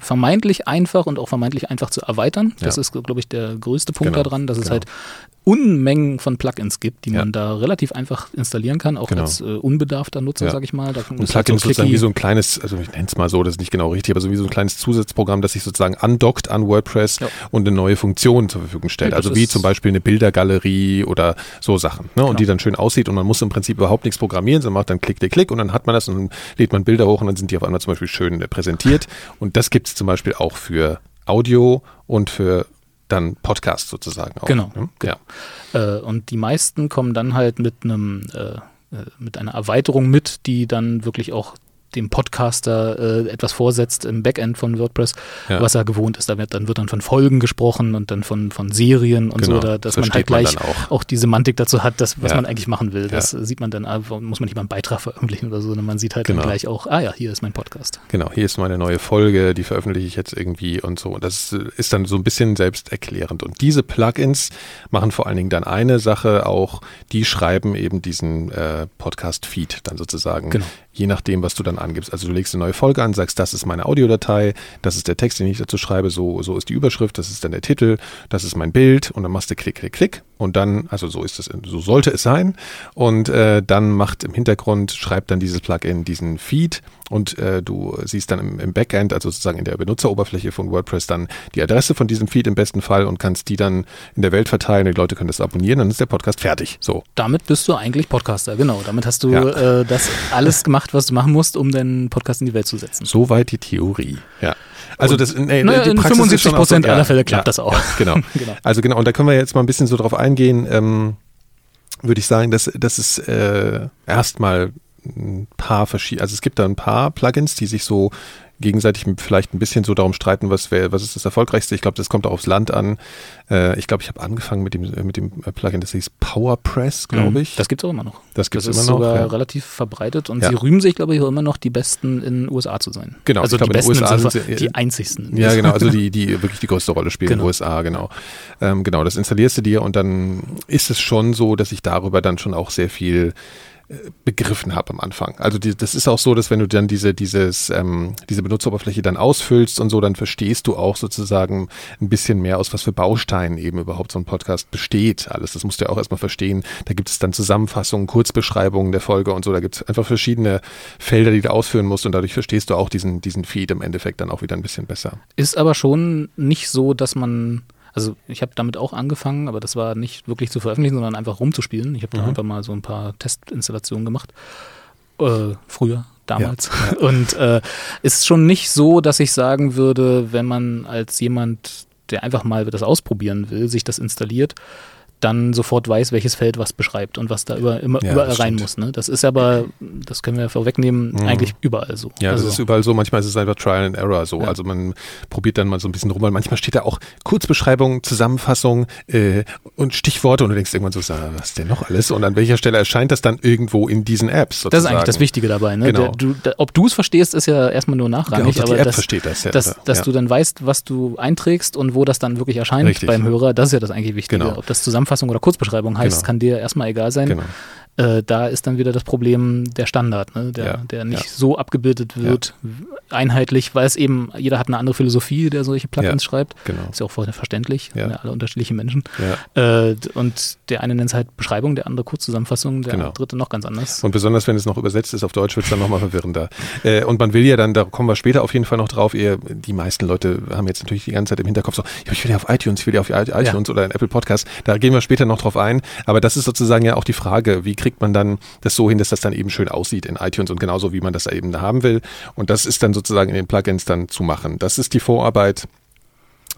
vermeintlich einfach und auch vermeintlich einfach zu erweitern. Das ist, glaube ich, der größte Punkt genau. daran, dass genau. es halt Unmengen von Plugins gibt, die ja. man da relativ einfach installieren kann, auch genau. als äh, unbedarfter Nutzer, ja. sage ich mal. Da und Plugin halt so sozusagen wie so ein kleines, also ich nenne es mal so, das ist nicht genau richtig, aber so wie so ein kleines Zusatzprogramm, das sich sozusagen andockt an WordPress ja. und eine neue Funktion zur Verfügung stellt. also wie zum Beispiel eine Bildergalerie oder so Sachen. Ne? Und genau. die dann schön aussieht und man muss im Prinzip überhaupt nichts programmieren, sondern macht dann Klick, Klick, Klick und dann hat man das und dann lädt man Bilder hoch und dann sind die auf einmal zum Beispiel schön äh, präsentiert. Und das gibt es zum Beispiel auch für Audio und für dann Podcast sozusagen auch. Genau. Ne? Ja. Äh, und die meisten kommen dann halt mit einem äh mit einer Erweiterung mit, die dann wirklich auch dem Podcaster äh, etwas vorsetzt im Backend von WordPress, ja. was er gewohnt ist. Da wird dann, wird dann von Folgen gesprochen und dann von, von Serien und genau. so, da, dass man halt gleich man auch. auch. die Semantik dazu hat, das, was ja. man eigentlich machen will. Das ja. sieht man dann, ah, muss man nicht mal einen Beitrag veröffentlichen oder so, sondern man sieht halt genau. dann gleich auch, ah ja, hier ist mein Podcast. Genau, hier ist meine neue Folge, die veröffentliche ich jetzt irgendwie und so. Und das ist dann so ein bisschen selbsterklärend. Und diese Plugins machen vor allen Dingen dann eine Sache auch, die schreiben eben diesen äh, Podcast-Feed dann sozusagen, genau. Je nachdem, was du dann angibst. Also du legst eine neue Folge an, sagst, das ist meine Audiodatei, das ist der Text, den ich dazu schreibe, so, so ist die Überschrift, das ist dann der Titel, das ist mein Bild und dann machst du Klick, Klick, Klick und dann, also so ist es, so sollte es sein und äh, dann macht im Hintergrund, schreibt dann dieses Plugin diesen Feed und äh, du siehst dann im, im, Backend, also sozusagen in der Benutzeroberfläche von WordPress dann die Adresse von diesem Feed im besten Fall und kannst die dann in der Welt verteilen. Die Leute können das abonnieren, dann ist der Podcast fertig. So. Damit bist du eigentlich Podcaster, genau. Damit hast du ja. äh, das alles gemacht, was du machen musst, um deinen Podcast in die Welt zu setzen. Soweit die Theorie. Ja. Also das, nee, naja, die in 75 Prozent so, aller Fälle klappt ja, das auch. Ja, genau. genau. Also genau, und da können wir jetzt mal ein bisschen so drauf eingehen. Ähm, würde ich sagen, dass, dass es äh, erstmal ein paar verschiedene, also es gibt da ein paar Plugins, die sich so gegenseitig vielleicht ein bisschen so darum streiten, was wäre, was ist das erfolgreichste. Ich glaube, das kommt auch aufs Land an. Äh, ich glaube, ich habe angefangen mit dem mit dem Plugin, das hieß PowerPress, glaube mhm. ich. Das gibt es auch immer noch. Das gibt es immer noch. sogar ja. relativ verbreitet und ja. sie rühmen sich, glaube ich, auch immer noch die Besten in den USA zu sein. Genau. Also die glaub, besten USA sind sie, die einzigsten. Ja, genau. Also die die wirklich die größte Rolle spielen genau. in den USA, genau. Ähm, genau. Das installierst du dir und dann ist es schon so, dass ich darüber dann schon auch sehr viel begriffen habe am Anfang. Also die, das ist auch so, dass wenn du dann diese, dieses, ähm, diese Benutzeroberfläche dann ausfüllst und so, dann verstehst du auch sozusagen ein bisschen mehr, aus was für Bausteinen eben überhaupt so ein Podcast besteht. Alles, das musst du ja auch erstmal verstehen. Da gibt es dann Zusammenfassungen, Kurzbeschreibungen der Folge und so. Da gibt es einfach verschiedene Felder, die du ausführen musst und dadurch verstehst du auch diesen, diesen Feed im Endeffekt dann auch wieder ein bisschen besser. Ist aber schon nicht so, dass man also ich habe damit auch angefangen, aber das war nicht wirklich zu veröffentlichen, sondern einfach rumzuspielen. Ich habe mhm. da einfach mal so ein paar Testinstallationen gemacht. Äh, früher, damals. Ja. Und äh, ist schon nicht so, dass ich sagen würde, wenn man als jemand, der einfach mal das ausprobieren will, sich das installiert, dann sofort weiß, welches Feld was beschreibt und was da über, immer, ja, überall rein muss. Ne? Das ist aber, das können wir vorwegnehmen, mhm. eigentlich überall so. Ja, also, das ist überall so. Manchmal ist es einfach Trial and Error so. Ja. Also man probiert dann mal so ein bisschen rum, weil manchmal steht da auch Kurzbeschreibung, Zusammenfassung äh, und Stichworte und du denkst irgendwann so, was ist denn noch alles? Und an welcher Stelle erscheint das dann irgendwo in diesen Apps? Sozusagen. Das ist eigentlich das Wichtige dabei. Ne? Genau. Der, du, da, ob du es verstehst, ist ja erstmal nur nachrangig. Genau, aber die App das, versteht das. Ja, dass, dass du dann weißt, was du einträgst und wo das dann wirklich erscheint Richtig. beim Hörer, das ist ja das eigentlich Wichtige. Genau. Ob das Zusammenfassung oder Kurzbeschreibung Beschreibung heißt, genau. kann dir erstmal egal sein. Genau. Äh, da ist dann wieder das Problem der Standard, ne? der, ja, der nicht ja. so abgebildet wird, ja. einheitlich, weil es eben, jeder hat eine andere Philosophie, der solche Plugins schreibt. Genau. Ist ja auch verständlich, ja. alle unterschiedliche Menschen. Äh, und der eine nennt es halt Beschreibung, der andere Kurzzusammenfassung, der genau. dritte noch ganz anders. Und besonders, wenn es noch übersetzt ist auf Deutsch, wird es dann nochmal verwirrender. Äh, und man will ja dann, da kommen wir später auf jeden Fall noch drauf, eher, die meisten Leute haben jetzt natürlich die ganze Zeit im Hinterkopf so, ich will ja auf iTunes, ich will ja auf iTunes oder in Apple Podcast, da gehen wir später noch drauf ein. Aber das ist sozusagen ja auch die Frage, wie kriegt man dann das so hin, dass das dann eben schön aussieht in iTunes und genauso wie man das eben haben will. Und das ist dann sozusagen in den Plugins dann zu machen. Das ist die Vorarbeit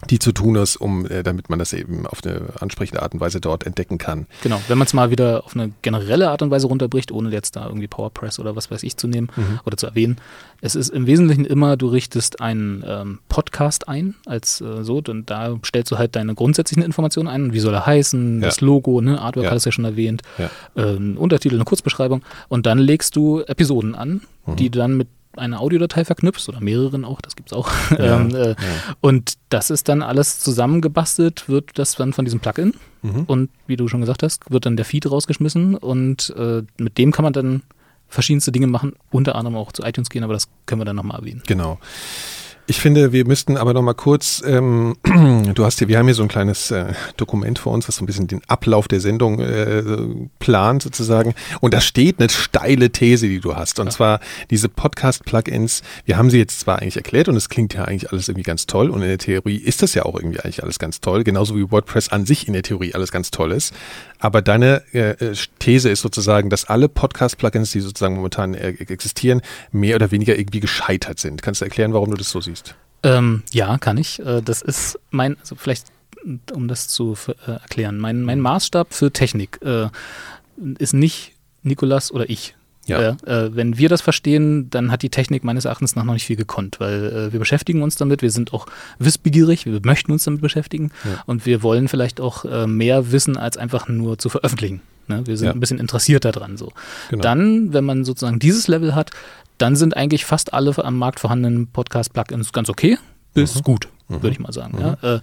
die zu tun ist, um äh, damit man das eben auf eine ansprechende Art und Weise dort entdecken kann. Genau, wenn man es mal wieder auf eine generelle Art und Weise runterbricht, ohne jetzt da irgendwie PowerPress oder was weiß ich zu nehmen mhm. oder zu erwähnen. Es ist im Wesentlichen immer, du richtest einen ähm, Podcast ein als äh, so, und da stellst du halt deine grundsätzlichen Informationen ein, wie soll er heißen, ja. das Logo, ne, Artwork ja. hast du ja schon erwähnt, ja. ähm, Untertitel, eine Kurzbeschreibung und dann legst du Episoden an, mhm. die dann mit eine Audiodatei verknüpfst oder mehreren auch, das gibt's auch. Ja, ähm, äh, ja. Und das ist dann alles zusammengebastelt, wird das dann von diesem Plugin mhm. und wie du schon gesagt hast, wird dann der Feed rausgeschmissen und äh, mit dem kann man dann verschiedenste Dinge machen, unter anderem auch zu iTunes gehen, aber das können wir dann nochmal erwähnen. Genau. Ich finde, wir müssten aber noch mal kurz, ähm, du hast hier, wir haben hier so ein kleines äh, Dokument vor uns, was so ein bisschen den Ablauf der Sendung äh, plant sozusagen. Und da steht eine steile These, die du hast. Und ja. zwar diese Podcast-Plugins, wir haben sie jetzt zwar eigentlich erklärt und es klingt ja eigentlich alles irgendwie ganz toll. Und in der Theorie ist das ja auch irgendwie eigentlich alles ganz toll, genauso wie WordPress an sich in der Theorie alles ganz toll ist. Aber deine äh, äh These ist sozusagen, dass alle Podcast-Plugins, die sozusagen momentan äh, existieren, mehr oder weniger irgendwie gescheitert sind. Kannst du erklären, warum du das so siehst? Ähm, ja, kann ich. Äh, das ist mein, also vielleicht um das zu äh, erklären, mein, mein Maßstab für Technik äh, ist nicht Nikolas oder ich. Ja. Äh, wenn wir das verstehen, dann hat die Technik meines Erachtens nach noch nicht viel gekonnt, weil äh, wir beschäftigen uns damit, wir sind auch wissbegierig, wir möchten uns damit beschäftigen ja. und wir wollen vielleicht auch äh, mehr wissen, als einfach nur zu veröffentlichen. Ne? Wir sind ja. ein bisschen interessiert daran. So. Genau. Dann, wenn man sozusagen dieses Level hat, dann sind eigentlich fast alle am Markt vorhandenen Podcast-Plugins ganz okay bis mhm. gut würde ich mal sagen. Mhm. Ja. Äh,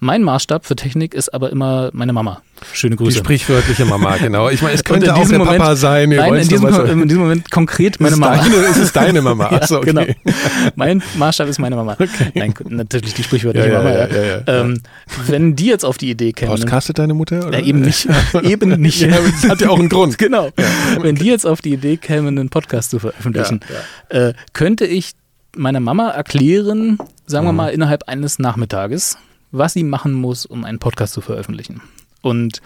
mein Maßstab für Technik ist aber immer meine Mama. Schöne Grüße. Die sprichwörtliche Mama, genau. Ich meine, es könnte auch der Moment, Papa sein. Nein, in diesem, in diesem, Moment konkret meine Mama. Deine, ist es deine Mama? Achso, okay. Genau. Mein Maßstab ist meine Mama. Okay. Nein, natürlich die sprichwörtliche ja, Mama. Ja, ähm, wenn die jetzt auf die Idee kämen. Podcastet deine Mutter? Oder? Ja, eben nicht. eben nicht. Ja, das hat ja auch einen Grund. Genau. Wenn die jetzt auf die Idee kämen, einen Podcast zu veröffentlichen, äh, könnte ich meiner Mama erklären, sagen wir mhm. mal innerhalb eines Nachmittages, was sie machen muss, um einen Podcast zu veröffentlichen. Und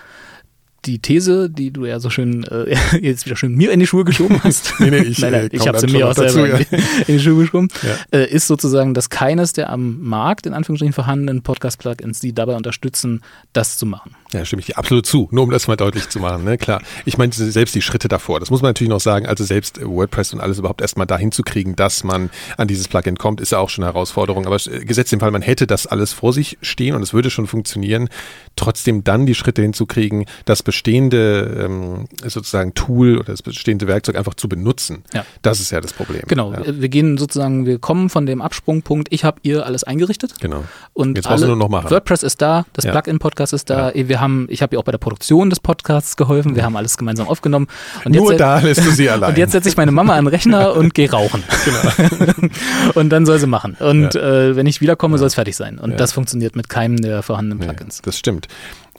die These, die du ja so schön äh, jetzt wieder schön mir in die Schuhe geschoben hast. nee, nee, ich, nein, nein, äh, ich habe sie mir auch selber dazu, ja. in, die, Schuhe geschoben, ja. äh, ist sozusagen, dass keines der am Markt in Anführungsstrichen vorhandenen Podcast-Plugins die dabei unterstützen, das zu machen. Ja, stimme ich dir absolut zu. Nur um das mal deutlich zu machen, ne? Klar. Ich meine, selbst die Schritte davor, das muss man natürlich noch sagen, also selbst WordPress und alles überhaupt erstmal dahin zu kriegen, dass man an dieses Plugin kommt, ist ja auch schon eine Herausforderung. Aber äh, gesetzt im Fall, man hätte das alles vor sich stehen und es würde schon funktionieren, trotzdem dann die Schritte hinzukriegen, das bestehende ähm, sozusagen Tool oder das bestehende Werkzeug einfach zu benutzen. Ja. Das ist ja das Problem. Genau. Ja. Wir gehen sozusagen, wir kommen von dem Absprungpunkt, ich habe ihr alles eingerichtet. Genau. Und Jetzt alle, nur noch machen. WordPress ist da, das ja. Plugin-Podcast ist da, wir haben, ich habe ihr auch bei der Produktion des Podcasts geholfen, wir haben alles gemeinsam aufgenommen. Und nur jetzt, da lässt du sie allein. Und jetzt setze ich meine Mama an den Rechner und gehe rauchen. Genau. und dann soll sie machen. Und äh, wenn ich wiederkomme, soll es fertig sein. Und das funktioniert mit keinem der vorhandenen Plugins. das stimmt.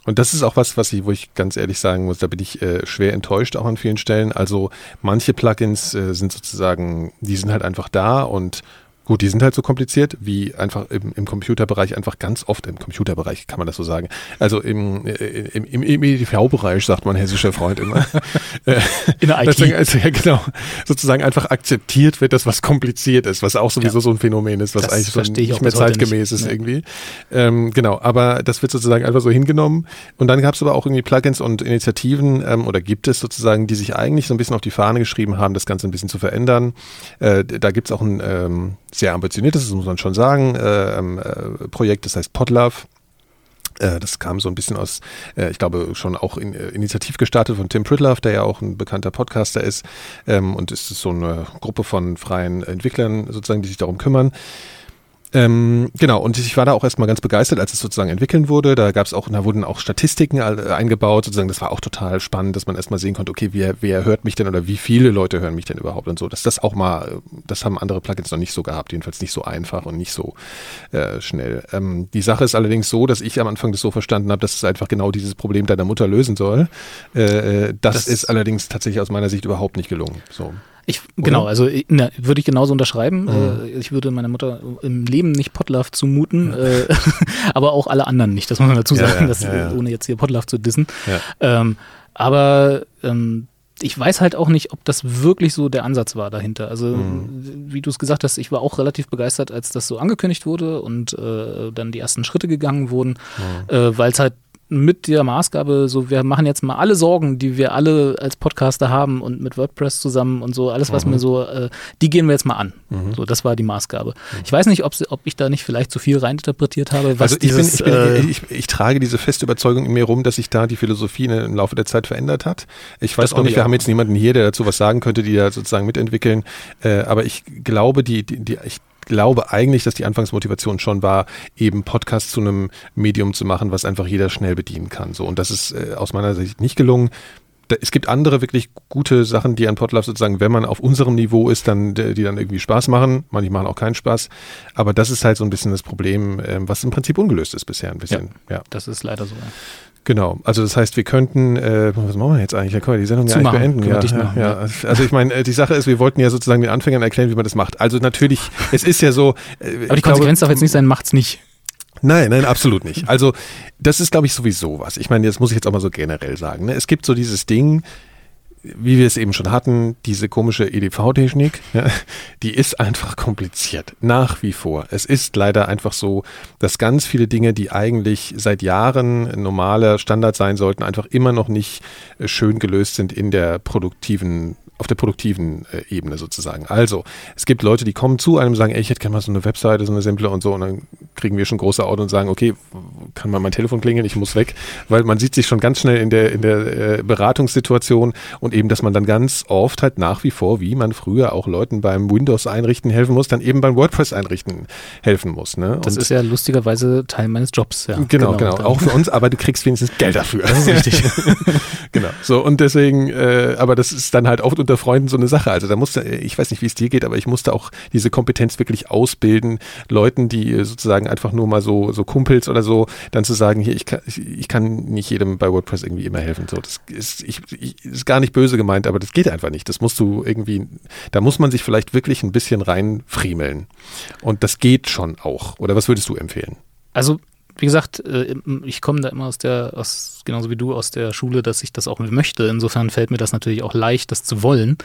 Und das ist auch was, was ich, wo ich ganz ehrlich sagen muss, da bin ich äh, schwer enttäuscht auch an vielen Stellen. Also manche Plugins äh, sind sozusagen, die sind halt einfach da und Gut, die sind halt so kompliziert, wie einfach im, im Computerbereich einfach ganz oft, im Computerbereich kann man das so sagen, also im, äh, im, im, im EDV-Bereich sagt mein hessischer Freund immer. In der IT. Deswegen, also, ja, genau, sozusagen einfach akzeptiert wird, dass was kompliziert ist, was auch sowieso ja. so ein Phänomen ist, was das eigentlich so nicht mehr zeitgemäß nicht. ist nee. irgendwie. Ähm, genau, aber das wird sozusagen einfach so hingenommen. Und dann gab es aber auch irgendwie Plugins und Initiativen ähm, oder gibt es sozusagen, die sich eigentlich so ein bisschen auf die Fahne geschrieben haben, das Ganze ein bisschen zu verändern. Äh, da gibt es auch ein ähm, sehr ambitioniertes, das muss man schon sagen, äh, ähm, äh, Projekt, das heißt Podlove. Äh, das kam so ein bisschen aus, äh, ich glaube, schon auch in, initiativ gestartet von Tim Pridlove, der ja auch ein bekannter Podcaster ist. Ähm, und es ist so eine Gruppe von freien Entwicklern sozusagen, die sich darum kümmern. Ähm, genau, und ich war da auch erstmal ganz begeistert, als es sozusagen entwickeln wurde. Da gab es auch, da wurden auch Statistiken eingebaut, sozusagen, das war auch total spannend, dass man erstmal sehen konnte, okay, wer, wer hört mich denn oder wie viele Leute hören mich denn überhaupt und so. Dass das auch mal, das haben andere Plugins noch nicht so gehabt, jedenfalls nicht so einfach und nicht so äh, schnell. Ähm, die Sache ist allerdings so, dass ich am Anfang das so verstanden habe, dass es einfach genau dieses Problem deiner Mutter lösen soll. Äh, äh das, das ist allerdings tatsächlich aus meiner Sicht überhaupt nicht gelungen. So. Ich, genau, also na, würde ich genauso unterschreiben. Mhm. Äh, ich würde meiner Mutter im Leben nicht Potluck zumuten, äh, aber auch alle anderen nicht, das muss man dazu sagen, ja, ja, dass, ja, ohne jetzt hier Potluck zu dissen. Ähm, aber ähm, ich weiß halt auch nicht, ob das wirklich so der Ansatz war dahinter. Also, mhm. wie du es gesagt hast, ich war auch relativ begeistert, als das so angekündigt wurde und äh, dann die ersten Schritte gegangen wurden, mhm. äh, weil es halt mit der Maßgabe, so wir machen jetzt mal alle Sorgen, die wir alle als Podcaster haben und mit WordPress zusammen und so, alles was mhm. mir so, äh, die gehen wir jetzt mal an. Mhm. So, das war die Maßgabe. Mhm. Ich weiß nicht, ob, ob ich da nicht vielleicht zu viel reininterpretiert habe. Was also ich, dieses, bin, ich, bin, äh, ich, ich, trage diese feste Überzeugung in mir rum, dass sich da die Philosophie im Laufe der Zeit verändert hat. Ich weiß auch nicht, wir auch. haben jetzt niemanden hier, der dazu was sagen könnte, die da sozusagen mitentwickeln. Äh, aber ich glaube, die, die, die ich glaube eigentlich, dass die Anfangsmotivation schon war, eben Podcast zu einem Medium zu machen, was einfach jeder schnell bedienen kann. So und das ist äh, aus meiner Sicht nicht gelungen es gibt andere wirklich gute Sachen, die an Podlove sozusagen, wenn man auf unserem Niveau ist, dann die dann irgendwie Spaß machen. Manche machen auch keinen Spaß. Aber das ist halt so ein bisschen das Problem, ähm, was im Prinzip ungelöst ist bisher ein bisschen. Ja, ja. das ist leider so. Ja. Genau, also das heißt, wir könnten, äh, was machen wir jetzt eigentlich? Da können wir die Sendung ja eigentlich beenden. Ja, ja, ja, also ich meine, äh, die Sache ist, wir wollten ja sozusagen den Anfängern erklären, wie man das macht. Also natürlich, es ist ja so. Äh, Aber die Konsequenz glaube, darf jetzt nicht sein, macht's nicht. Nein, nein, absolut nicht. Also das ist, glaube ich, sowieso was. Ich meine, das muss ich jetzt auch mal so generell sagen. Ne? Es gibt so dieses Ding, wie wir es eben schon hatten, diese komische EDV-Technik, ja, die ist einfach kompliziert. Nach wie vor. Es ist leider einfach so, dass ganz viele Dinge, die eigentlich seit Jahren normaler Standard sein sollten, einfach immer noch nicht äh, schön gelöst sind in der produktiven auf der produktiven äh, Ebene sozusagen. Also, es gibt Leute, die kommen zu einem und sagen, ey, ich hätte gerne mal so eine Webseite, so eine simple und so, und dann kriegen wir schon große Auto und sagen, okay, kann mal mein Telefon klingeln, ich muss weg, weil man sieht sich schon ganz schnell in der, in der äh, Beratungssituation und eben, dass man dann ganz oft halt nach wie vor, wie man früher auch Leuten beim Windows einrichten helfen muss, dann eben beim WordPress einrichten helfen muss. Ne? Das und ist ja lustigerweise Teil meines Jobs, ja. Genau, genau, genau. auch für uns, aber du kriegst wenigstens Geld dafür. Das ist richtig. genau. So, und deswegen, äh, aber das ist dann halt oft unter Freunden so eine Sache. Also da musste, ich weiß nicht, wie es dir geht, aber ich musste auch diese Kompetenz wirklich ausbilden, Leuten, die sozusagen einfach nur mal so, so Kumpels oder so, dann zu sagen, hier, ich kann, ich kann nicht jedem bei WordPress irgendwie immer helfen. So, das ist, ich, ich, ist gar nicht böse gemeint, aber das geht einfach nicht. Das musst du irgendwie, da muss man sich vielleicht wirklich ein bisschen reinfriemeln. Und das geht schon auch. Oder was würdest du empfehlen? Also wie gesagt, äh, ich komme da immer aus der, aus, genauso wie du, aus der Schule, dass ich das auch möchte. Insofern fällt mir das natürlich auch leicht, das zu wollen.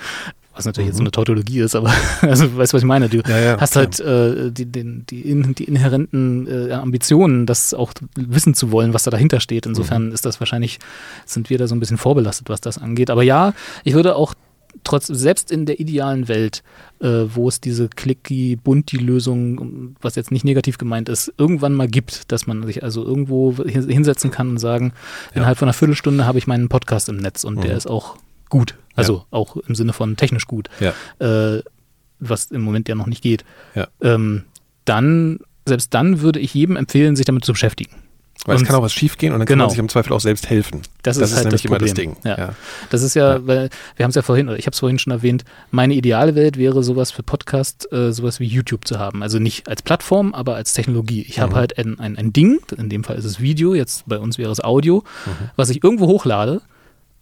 Was natürlich mhm. jetzt so eine Tautologie ist, aber also weißt du, was ich meine? Du ja, ja, hast halt äh, die, den, die, in, die inhärenten äh, Ambitionen, das auch wissen zu wollen, was da dahinter steht. Insofern mhm. ist das wahrscheinlich, sind wir da so ein bisschen vorbelastet, was das angeht. Aber ja, ich würde auch trotz, selbst in der idealen Welt, äh, wo es diese clicky, bunti Lösung, was jetzt nicht negativ gemeint ist, irgendwann mal gibt, dass man sich also irgendwo hinsetzen kann und sagen, ja. innerhalb von einer Viertelstunde habe ich meinen Podcast im Netz und mhm. der ist auch gut. Also ja. auch im Sinne von technisch gut. Ja. Äh, was im Moment ja noch nicht geht. Ähm, dann, selbst dann würde ich jedem empfehlen, sich damit zu beschäftigen. Weil und es kann auch was schiefgehen und dann genau. kann man sich im Zweifel auch selbst helfen. Das, das ist, halt nämlich das immer das Ding. Ja. ja. Das ist ja, ja. weil wir haben es ja vorhin, oder ich habe es vorhin schon erwähnt, meine ideale Welt wäre sowas für Podcast, äh, sowas wie YouTube zu haben. Also nicht als Plattform, aber als Technologie. Ich mhm. habe halt ein, ein, ein Ding, in dem Fall ist es Video, jetzt bei uns wäre es Audio, mhm. was ich irgendwo hochlade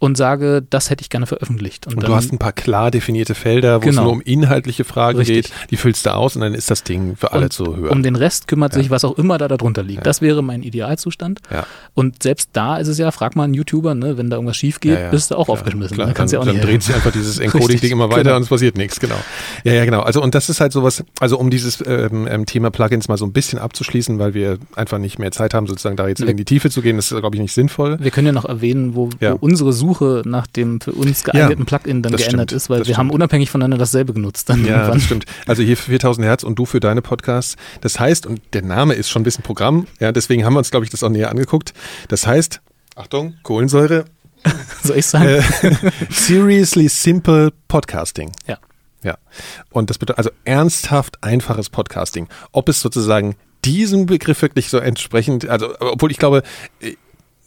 und sage, das hätte ich gerne veröffentlicht. Und, und du hast ein paar klar definierte Felder, wo genau. es nur um inhaltliche Fragen Richtig. geht, die füllst du aus und dann ist das Ding für alle und zu hören. Um den Rest kümmert ja. sich, was auch immer da darunter liegt. Ja. Das wäre mein Idealzustand. Ja. Und selbst da ist es ja, frag mal einen YouTuber, ne, wenn da irgendwas schief geht, bist du auch aufgeschmissen. Klar, ne? dann, ja dann dreht sich einfach dieses Encoding-Ding immer weiter genau. und es passiert nichts, genau. Ja, ja, genau. Also und das ist halt sowas, also um dieses ähm, ähm, Thema Plugins mal so ein bisschen abzuschließen, weil wir einfach nicht mehr Zeit haben, sozusagen da jetzt in die Tiefe zu gehen, das ist, glaube ich, nicht sinnvoll. Wir können ja noch erwähnen, wo, wo unsere Suche nach dem für uns geeigneten ja, Plugin dann geändert stimmt, ist, weil wir stimmt. haben unabhängig voneinander dasselbe genutzt. Dann ja, irgendwann. das stimmt. Also hier 4000 Hertz und du für deine Podcasts. Das heißt, und der Name ist schon ein bisschen Programm, ja, deswegen haben wir uns, glaube ich, das auch näher angeguckt. Das heißt, Achtung, Kohlensäure. Soll ich sagen? Äh, seriously Simple Podcasting. Ja. Ja. Und das bedeutet also ernsthaft einfaches Podcasting. Ob es sozusagen diesem Begriff wirklich so entsprechend, also obwohl ich glaube,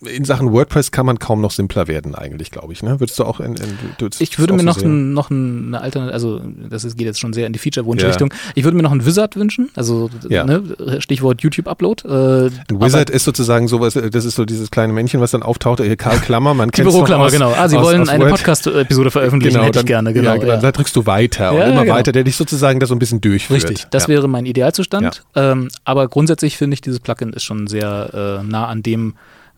in Sachen WordPress kann man kaum noch simpler werden, eigentlich, glaube ich. Ne? Würdest du auch in. in du, ich würde mir noch, ein, noch eine Alternative, also das ist, geht jetzt schon sehr in die Feature-Wunschrichtung. Ja. Ich würde mir noch einen Wizard wünschen, also ja. ne, Stichwort YouTube-Upload. Äh, ein Wizard ist sozusagen sowas, das ist so dieses kleine Männchen, was dann auftaucht, hier Karl Klammer, man kennt Die Büroklammer, genau. Ah, Sie aus, wollen aus eine Podcast-Episode veröffentlichen, genau, hätte dann, ich gerne, genau. Ja, genau. Da drückst du weiter und immer genau. weiter, der dich sozusagen da so ein bisschen durchführt. Richtig, das wäre mein Idealzustand. Ähm, aber grundsätzlich finde ich, dieses Plugin ist schon sehr äh, nah an dem,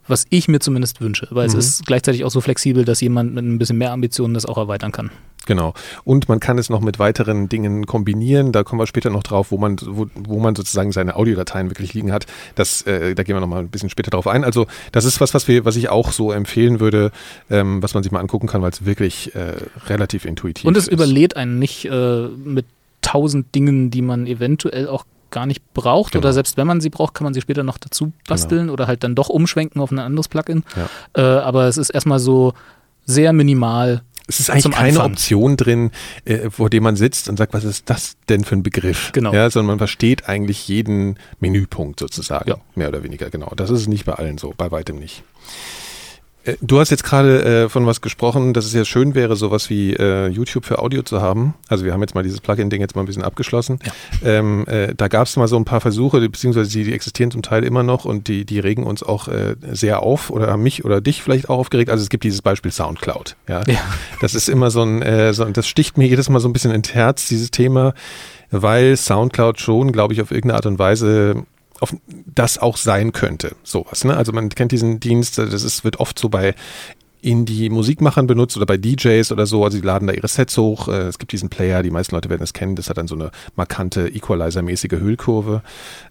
was ich mir zumindest wünsche, weil mhm. es ist gleichzeitig auch so flexibel, dass jemand mit ein bisschen mehr Ambitionen das auch erweitern kann. Genau. Und man kann es noch mit weiteren Dingen kombinieren. Da kommen wir später noch drauf, wo man, wo, wo man sozusagen seine Audiodateien wirklich liegen hat. Das, äh, da gehen wir noch mal ein bisschen später drauf ein. Also das ist was, was wir, was ich auch so empfehlen würde, ähm, was man sich mal angucken kann, weil es wirklich äh, relativ intuitiv ist. Und es ist. überlädt einen nicht äh, mit tausend Dingen, die man eventuell auch gar nicht braucht genau. oder selbst wenn man sie braucht, kann man sie später noch dazu basteln genau. oder halt dann doch umschwenken auf ein anderes Plugin. Ja. Äh, aber es ist erstmal so sehr minimal. Es ist eigentlich keine Anfang. Option drin, äh, vor dem man sitzt und sagt, was ist das denn für ein Begriff? Genau. Ja, sondern man versteht eigentlich jeden Menüpunkt sozusagen, ja. mehr oder weniger. Genau. Das ist nicht bei allen so, bei weitem nicht. Äh, du hast jetzt gerade äh, von was gesprochen, dass es ja schön wäre, sowas wie äh, YouTube für Audio zu haben. Also wir haben jetzt mal dieses Plugin-Ding jetzt mal ein bisschen abgeschlossen. Ja. Ähm, äh, da gab es mal so ein paar Versuche, beziehungsweise die, die, existieren zum Teil immer noch und die, die regen uns auch äh, sehr auf oder haben mich oder dich vielleicht auch aufgeregt. Also es gibt dieses Beispiel Soundcloud. Ja, ja. das ist immer so ein, äh, so, das sticht mir jedes Mal so ein bisschen ins Herz, dieses Thema, weil Soundcloud schon, glaube ich, auf irgendeine Art und Weise auf das auch sein könnte. Sowas. Ne? Also man kennt diesen Dienst, das ist, wird oft so bei Indie-Musikmachern benutzt oder bei DJs oder so. Also die laden da ihre Sets hoch. Äh, es gibt diesen Player, die meisten Leute werden es kennen. Das hat dann so eine markante Equalizer-mäßige Hüllkurve,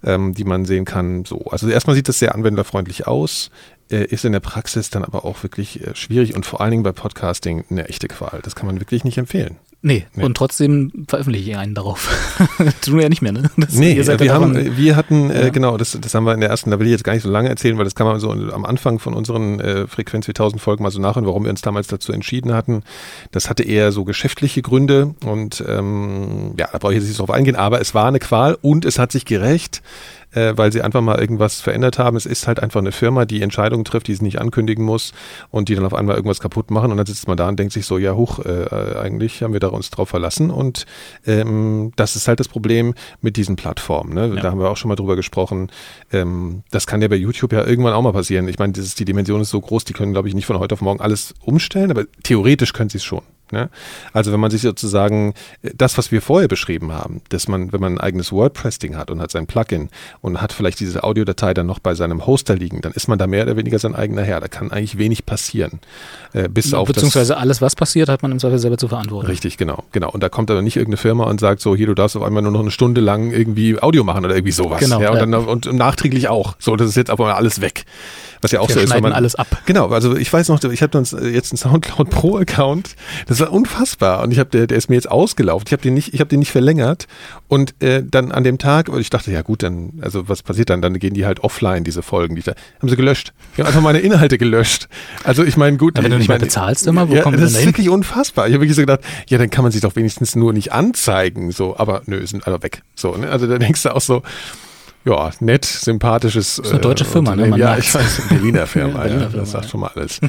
ähm, die man sehen kann. So, also erstmal sieht das sehr anwenderfreundlich aus, äh, ist in der Praxis dann aber auch wirklich äh, schwierig und vor allen Dingen bei Podcasting eine echte Qual. Das kann man wirklich nicht empfehlen. Nee, nee. und trotzdem veröffentliche ich einen darauf. tun wir ja nicht mehr, ne? Das, nee, wir, haben, wir hatten, äh, ja. äh, genau, das, das haben wir in der ersten, da will ich jetzt gar nicht so lange erzählen, weil das kann man so am Anfang von unseren äh, Frequenz 4000 Folgen mal so nachhören, warum wir uns damals dazu entschieden hatten. Das hatte eher so geschäftliche Gründe und ähm, ja, da brauche ich jetzt nicht drauf eingehen, aber es war eine Qual und es hat sich gerecht äh, weil sie einfach mal irgendwas verändert haben. Es ist halt einfach eine Firma, die Entscheidungen trifft, die es nicht ankündigen muss und die dann auf einmal irgendwas kaputt machen und dann sitzt man da und denkt sich so, ja, huch, äh, eigentlich haben wir da uns drauf verlassen und ähm, das ist halt das Problem mit diesen Plattformen. Ne? Ja. Da haben wir auch schon mal drüber gesprochen. Ähm, das kann ja bei YouTube ja irgendwann auch mal passieren. Ich meine, die Dimension ist so groß, die können, glaube ich, nicht von heute auf morgen alles umstellen, aber theoretisch können sie es schon. Ne? Also wenn man sich sozusagen äh, das, was wir vorher beschrieben haben, dass man, wenn man ein eigenes WordPress-Ding hat und hat sein Plugin und hat vielleicht diese Audiodatei dann noch bei seinem Hoster liegen, dann ist man da mehr oder weniger sein eigener Herr. Da kann eigentlich wenig passieren. Äh, bis auf beziehungsweise alles, was passiert, hat man im Zweifel selber zu verantworten. Richtig, genau, genau. Und da kommt aber nicht irgendeine Firma und sagt so, hier, du darfst auf einmal nur noch eine Stunde lang irgendwie Audio machen oder irgendwie sowas. Genau. Ja, und, ja. Dann, und nachträglich auch. So, das ist jetzt aber alles weg. Was ja auch Wir so ist, wenn man alles ab. Genau, also ich weiß noch, ich habe äh, jetzt einen Soundcloud Pro Account. Das war unfassbar und ich habe der, der ist mir jetzt ausgelaufen. Ich habe den nicht, ich habe den nicht verlängert und äh, dann an dem Tag, ich dachte, ja gut, dann also was passiert dann? Dann gehen die halt offline diese Folgen, die da haben sie gelöscht. Die haben einfach meine Inhalte gelöscht. Also ich meine, gut, ja, wenn du nicht mehr bezahlst immer, wo ja, kommt das ist wirklich unfassbar. Ich habe wirklich so gedacht, ja, dann kann man sich doch wenigstens nur nicht anzeigen, so, aber nö, sind alle weg. So, ne? Also da denkst du auch so, ja, nett, sympathisches. Das ist eine deutsche äh, Firma, ne? Man ja, ich weiß, Berliner Firma, Berliner ja, Firma, das sagt ja. schon mal alles.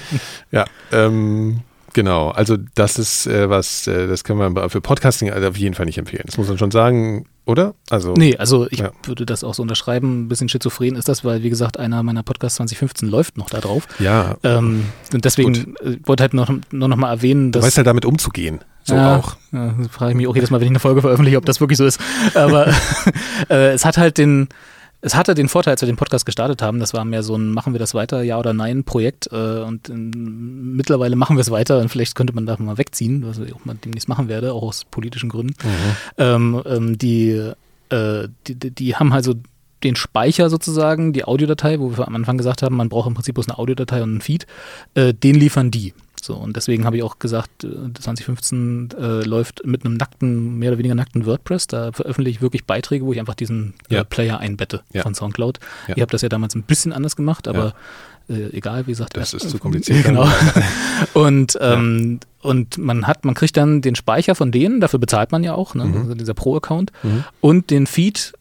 ja, ähm, genau. Also das ist äh, was, äh, das können wir für Podcasting also auf jeden Fall nicht empfehlen. Das muss man schon sagen, oder? Also, nee, also ich ja. würde das auch so unterschreiben. Ein bisschen schizophren ist das, weil, wie gesagt, einer meiner Podcasts 2015 läuft noch da drauf. Ja. Ähm, und deswegen Gut. Äh, wollte halt noch, nur noch mal erwähnen, dass. Du weißt halt damit umzugehen. So ja, auch. Ja, frage ich mich auch jedes Mal, wenn ich eine Folge veröffentliche, ob das wirklich so ist. Aber äh, es hat halt den, es hatte den Vorteil, als wir den Podcast gestartet haben, das war mehr so ein Machen wir das weiter, ja oder nein Projekt. Äh, und in, mittlerweile machen wir es weiter und vielleicht könnte man da mal wegziehen, was ich auch mal demnächst machen werde, auch aus politischen Gründen. Mhm. Ähm, ähm, die, äh, die, die haben halt so den Speicher sozusagen, die Audiodatei, wo wir am Anfang gesagt haben, man braucht im Prinzip bloß eine Audiodatei und einen Feed, äh, den liefern die. So, und deswegen habe ich auch gesagt, 2015 äh, äh, läuft mit einem nackten, mehr oder weniger nackten WordPress. Da veröffentliche ich wirklich Beiträge, wo ich einfach diesen äh, ja. Player einbette ja. von Soundcloud. Ja. Ich habe das ja damals ein bisschen anders gemacht, aber äh, egal, wie gesagt. Das ist zu kompliziert. Genau. und, ähm, und man hat, man kriegt dann den Speicher von denen, dafür bezahlt man ja auch, ne? Mhm. also dieser Pro-Account, mhm. und den Feed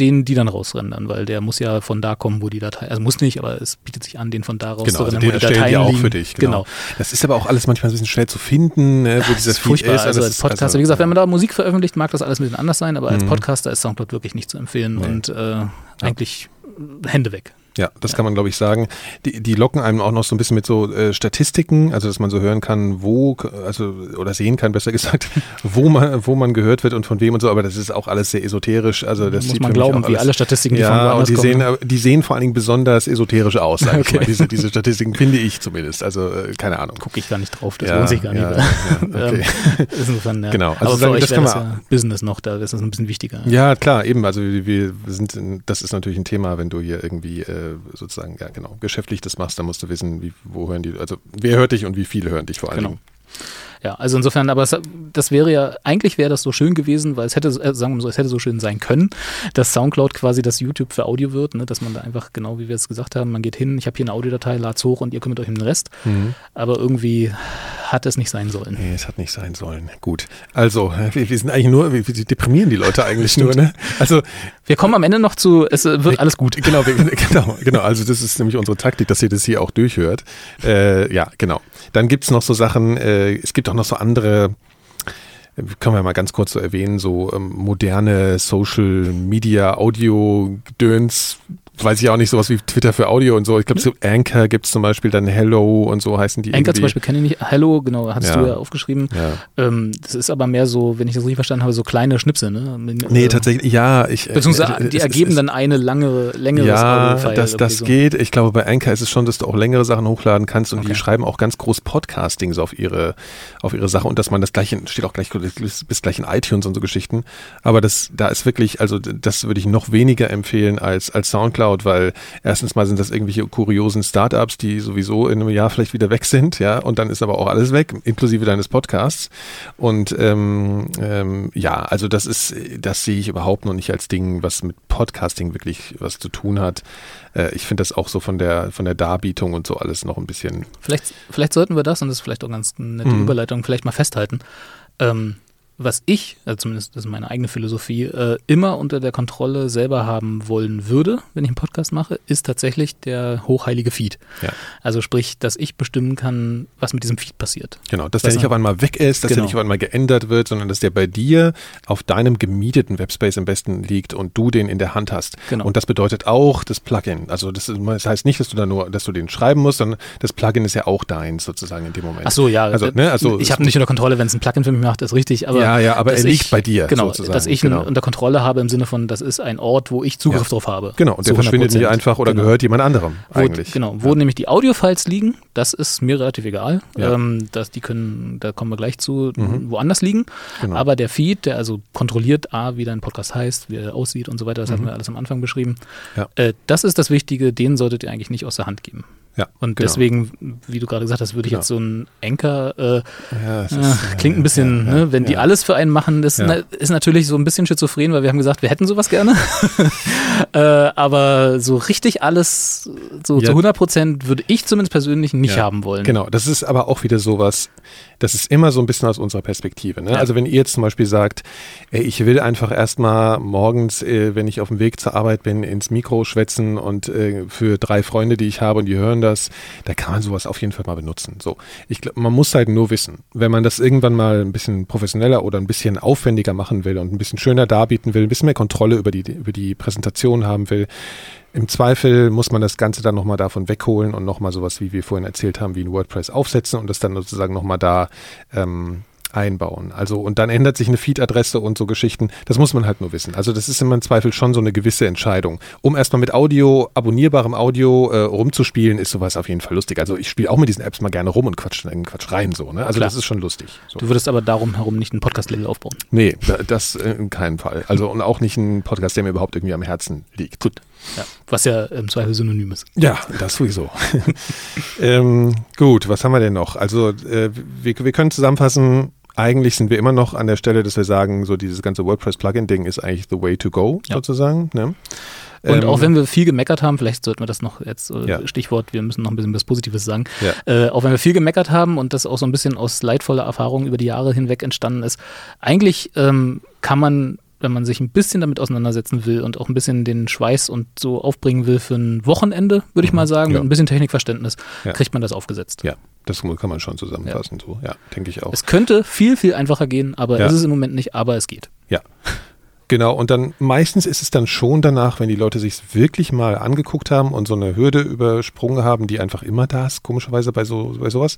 den die dann rausrendern, weil der muss ja von da kommen, wo die Datei, also muss nicht, aber es bietet sich an, den von da raus genau, also den erstellen die auch liegen. für dich. Genau. genau. Das ist aber auch alles manchmal ein bisschen schwer zu finden, ne, wo dieser Feed ist. Also als Podcaster, also, wie gesagt, wenn man da Musik veröffentlicht, mag das alles ein bisschen anders sein, aber als mhm. Podcaster ist Soundcloud wirklich nicht zu empfehlen nee. und äh, eigentlich Hände weg. Ja, das ja. kann man, glaube ich, sagen. Die, die locken einem auch noch so ein bisschen mit so äh, Statistiken, also dass man so hören kann, wo, also oder sehen kann, besser gesagt, wo man, wo man gehört wird und von wem und so, aber das ist auch alles sehr esoterisch. Also das muss man glauben, wie alle Statistiken, die ja, von und die kommen. sehen, die sehen vor allen Dingen besonders esoterisch aus, sag okay. ich mal. Diese, diese Statistiken finde ich zumindest. Also äh, keine Ahnung. Gucke ich gar nicht drauf, das ja, lohnt sich gar nicht. Ja, okay. Insofern, ja. Genau. Also aber für euch das, kann man, das ja Business noch, da ist das ein bisschen wichtiger. Ja, klar, eben. Also wir sind, das ist natürlich ein Thema, wenn du hier irgendwie äh, sozusagen ja genau, geschäftlich das machst, dann musst du wissen, wie, wo hören die, also wer hört dich und wie viele hören dich vor allen genau. Ja, also insofern, aber es, das wäre ja, eigentlich wäre das so schön gewesen, weil es hätte, äh, sagen wir so, es hätte so schön sein können, dass Soundcloud quasi das YouTube für Audio wird, ne? dass man da einfach, genau wie wir es gesagt haben, man geht hin, ich habe hier eine Audiodatei, lad's hoch und ihr kümmert euch um den Rest. Mhm. Aber irgendwie hat es nicht sein sollen. Nee, es hat nicht sein sollen. Gut. Also, wir, wir sind eigentlich nur, wir, wir deprimieren die Leute eigentlich nur, ne? Also. Wir kommen am Ende noch zu, es wird alles gut. Genau, wir, genau, genau. Also, das ist nämlich unsere Taktik, dass ihr das hier auch durchhört. Äh, ja, genau. Dann gibt's noch so Sachen, äh, es gibt auch noch so andere, können wir mal ganz kurz so erwähnen, so ähm, moderne Social Media Audio Döns weiß ich auch nicht, sowas wie Twitter für Audio und so. Ich glaube, so Anchor gibt es zum Beispiel, dann Hello und so heißen die. Anchor irgendwie. zum Beispiel kenne ich nicht. Hello, genau, hast ja. du ja aufgeschrieben. Ja. Ähm, das ist aber mehr so, wenn ich das richtig verstanden habe, so kleine Schnipsel, ne? Nee, äh, tatsächlich, ja. Ich, äh, Beziehungsweise äh, die ergeben dann eine lange, längere Ja, das, das so. geht. Ich glaube, bei Anchor ist es schon, dass du auch längere Sachen hochladen kannst und okay. die schreiben auch ganz groß Podcasting so auf ihre, auf ihre Sache und dass man das gleiche, steht auch gleich bis gleich in iTunes und so Geschichten. Aber das, da ist wirklich, also das würde ich noch weniger empfehlen als, als Soundcloud Cloud, weil erstens mal sind das irgendwelche kuriosen Startups, die sowieso in einem Jahr vielleicht wieder weg sind, ja, und dann ist aber auch alles weg, inklusive deines Podcasts. Und ähm, ähm, ja, also das ist, das sehe ich überhaupt noch nicht als Ding, was mit Podcasting wirklich was zu tun hat. Äh, ich finde das auch so von der von der Darbietung und so alles noch ein bisschen. Vielleicht, vielleicht sollten wir das, und das ist vielleicht auch ganz nette mhm. Überleitung, vielleicht mal festhalten. Ähm, was ich, also zumindest das ist meine eigene Philosophie, äh, immer unter der Kontrolle selber haben wollen würde, wenn ich einen Podcast mache, ist tatsächlich der hochheilige Feed. Ja. Also sprich, dass ich bestimmen kann, was mit diesem Feed passiert. Genau, dass was der nicht auf einmal weg ist, dass genau. der nicht auf einmal geändert wird, sondern dass der bei dir auf deinem gemieteten Webspace am besten liegt und du den in der Hand hast. Genau. Und das bedeutet auch das Plugin. Also das, das heißt nicht, dass du da nur, dass du den schreiben musst, sondern das Plugin ist ja auch deins sozusagen in dem Moment. Ach so, ja. Also, ne, also ich habe nicht unter Kontrolle, wenn es ein Plugin für mich macht, ist richtig, aber ja, ja, aber er liegt ich, bei dir. Genau, sozusagen. dass ich genau. ihn unter Kontrolle habe im Sinne von, das ist ein Ort, wo ich Zugriff ja. drauf habe. Genau, und der verschwindet nicht einfach oder genau. gehört jemand anderem eigentlich. Wo, genau, wo ja. nämlich die Audiofiles liegen, das ist mir relativ egal. Ja. Ähm, dass die können, da kommen wir gleich zu, mhm. woanders liegen. Genau. Aber der Feed, der also kontrolliert A, wie dein Podcast heißt, wie er aussieht und so weiter, das mhm. hatten wir alles am Anfang beschrieben. Äh, das ist das Wichtige, den solltet ihr eigentlich nicht aus der Hand geben. Ja, und genau. deswegen, wie du gerade gesagt hast, würde ich genau. jetzt so ein Anker, äh, ja, ist, äh, klingt ein bisschen, ja, ne, wenn die alles für einen machen, das na, ist natürlich so ein bisschen schizophren, weil wir haben gesagt, wir hätten sowas gerne. äh, aber so richtig alles, so zu 100 Prozent würde ich zumindest persönlich nicht haben wollen. Genau, das ist aber auch wieder sowas, das ist immer so ein bisschen aus unserer Perspektive. Ne? Also wenn ihr jetzt zum Beispiel sagt, ey, ich will einfach erstmal morgens, äh, wenn ich auf dem Weg zur Arbeit bin, ins Mikro schwätzen und äh, für drei Freunde, die ich habe und die hören das, da kann man sowas auf jeden Fall mal benutzen. So, ich glaube, man muss halt nur wissen, wenn man das irgendwann mal ein bisschen professioneller oder ein bisschen aufwendiger machen will und ein bisschen schöner darbieten will, ein bisschen mehr Kontrolle über die, über die Präsentation haben will, im Zweifel muss man das Ganze dann nochmal davon wegholen und nochmal sowas, wie wir vorhin erzählt haben, wie ein WordPress aufsetzen und das dann sozusagen nochmal da ähm, einbauen. Also und dann ändert sich eine Feed-Adresse und so Geschichten. Das muss man halt nur wissen. Also das ist immer im Zweifel schon so eine gewisse Entscheidung. Um erstmal mit Audio, abonnierbarem Audio äh, rumzuspielen, ist sowas auf jeden Fall lustig. Also ich spiele auch mit diesen Apps mal gerne rum und quatsch dann Quatsch rein so. Ne? Also Klar. das ist schon lustig. So. Du würdest aber darum herum nicht ein Podcast-Label aufbauen. Nee, das in keinem Fall. Also und auch nicht ein Podcast, der mir überhaupt irgendwie am Herzen liegt. Gut. Ja, was ja im Zweifel synonym ist. Ja, das sowieso. ähm, gut, was haben wir denn noch? Also äh, wir, wir können zusammenfassen, eigentlich sind wir immer noch an der Stelle, dass wir sagen, so dieses ganze WordPress-Plugin-Ding ist eigentlich the way to go, ja. sozusagen. Ne? Und ähm, auch wenn wir viel gemeckert haben, vielleicht sollten wir das noch jetzt, äh, ja. Stichwort, wir müssen noch ein bisschen was Positives sagen, ja. äh, auch wenn wir viel gemeckert haben und das auch so ein bisschen aus leidvoller Erfahrung über die Jahre hinweg entstanden ist, eigentlich ähm, kann man wenn man sich ein bisschen damit auseinandersetzen will und auch ein bisschen den Schweiß und so aufbringen will für ein Wochenende, würde ich mhm. mal sagen, ja. mit ein bisschen Technikverständnis, ja. kriegt man das aufgesetzt. Ja, das kann man schon zusammenfassen, ja. so, ja, denke ich auch. Es könnte viel, viel einfacher gehen, aber ist es im Moment nicht, aber es geht. Ja. Genau, und dann meistens ist es dann schon danach, wenn die Leute sich wirklich mal angeguckt haben und so eine Hürde übersprungen haben, die einfach immer da ist, komischerweise bei so bei sowas,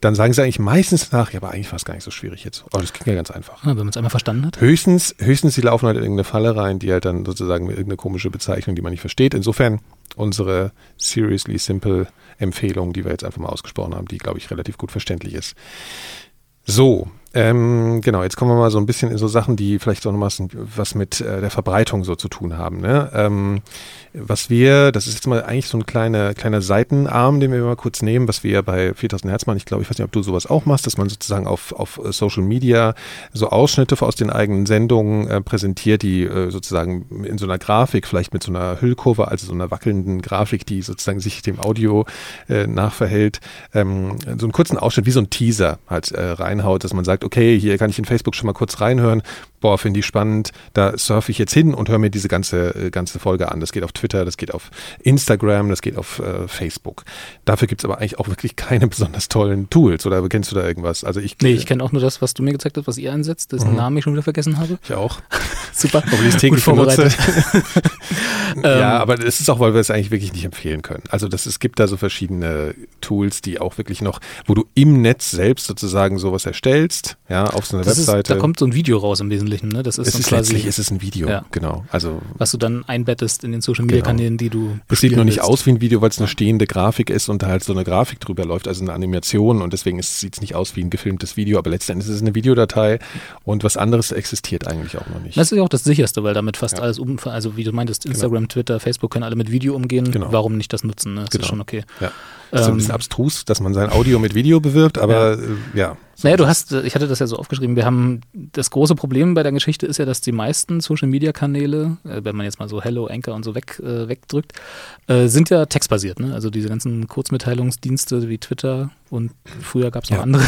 dann sagen sie eigentlich meistens nach, ja, aber eigentlich war es gar nicht so schwierig jetzt. Oh, das ging ja ganz einfach. Ja, wenn man es einmal verstanden hat. Höchstens, höchstens, sie laufen halt in irgendeine Falle rein, die halt dann sozusagen mit irgendeine komische Bezeichnung, die man nicht versteht. Insofern unsere Seriously Simple Empfehlung, die wir jetzt einfach mal ausgesprochen haben, die, glaube ich, relativ gut verständlich ist. So, Ähm, genau, jetzt kommen wir mal so ein bisschen in so Sachen, die vielleicht auch noch was mit äh, der Verbreitung so zu tun haben. Ne? Ähm, was wir, das ist jetzt mal eigentlich so ein kleiner, kleiner Seitenarm, den wir mal kurz nehmen, was wir bei 4000 Herzmann, ich glaube, ich weiß nicht, ob du sowas auch machst, dass man sozusagen auf, auf Social Media so Ausschnitte aus den eigenen Sendungen äh, präsentiert, die äh, sozusagen in so einer Grafik, vielleicht mit so einer Hüllkurve, also so einer wackelnden Grafik, die sozusagen sich dem Audio äh, nachverhält, ähm, so einen kurzen Ausschnitt, wie so ein Teaser halt äh, reinhaut, dass man sagt, okay, hier kann ich in Facebook schon mal kurz reinhören, boah, finde ich spannend, da surfe ich jetzt hin und höre mir diese ganze, äh, ganze Folge an. Das geht auf Twitter, das geht auf Instagram, das geht auf äh, Facebook. Dafür gibt es aber eigentlich auch wirklich keine besonders tollen Tools. Oder kennst du da irgendwas? Also ich, nee, ich kenne auch nur das, was du mir gezeigt hast, was ihr einsetzt, dessen mhm. Namen ich schon wieder vergessen habe. Ich auch. Super. Obwohl ich es täglich vorbereitet. ja, ähm. aber es ist auch, weil wir es eigentlich wirklich nicht empfehlen können. Also das, es gibt da so verschiedene Tools, die auch wirklich noch, wo du im Netz selbst sozusagen sowas erstellst, ja, auf so einer das Webseite. Ist, da kommt so ein Video raus im Wesentlichen, ne? Das ist, es ist quasi, letztlich ist es ein Video, ja. genau. Also was du dann einbettest in den Social Media genau. Kanälen, die du Es sieht nur nicht aus wie ein Video, weil es eine stehende Grafik ist und da halt so eine Grafik drüber läuft, also eine Animation und deswegen sieht es nicht aus wie ein gefilmtes Video, aber letztendlich ist es eine Videodatei und was anderes existiert eigentlich auch noch nicht. Das ist ja auch das sicherste, weil damit fast ja. alles um, also wie du meintest, genau. Instagram, genau. Twitter, Facebook können alle mit Video umgehen. Genau. Warum nicht das nutzen? Ne? Das genau. ist schon okay. Ja. Das ist ein bisschen ähm, abstrus, dass man sein Audio mit Video bewirbt, aber ja. Äh, ja so naja, du hast, ich hatte das ja so aufgeschrieben, wir haben, das große Problem bei der Geschichte ist ja, dass die meisten Social-Media-Kanäle, äh, wenn man jetzt mal so Hello, Anchor und so weg, äh, wegdrückt, äh, sind ja textbasiert. Ne? Also diese ganzen Kurzmitteilungsdienste wie Twitter und früher gab es noch ja. andere,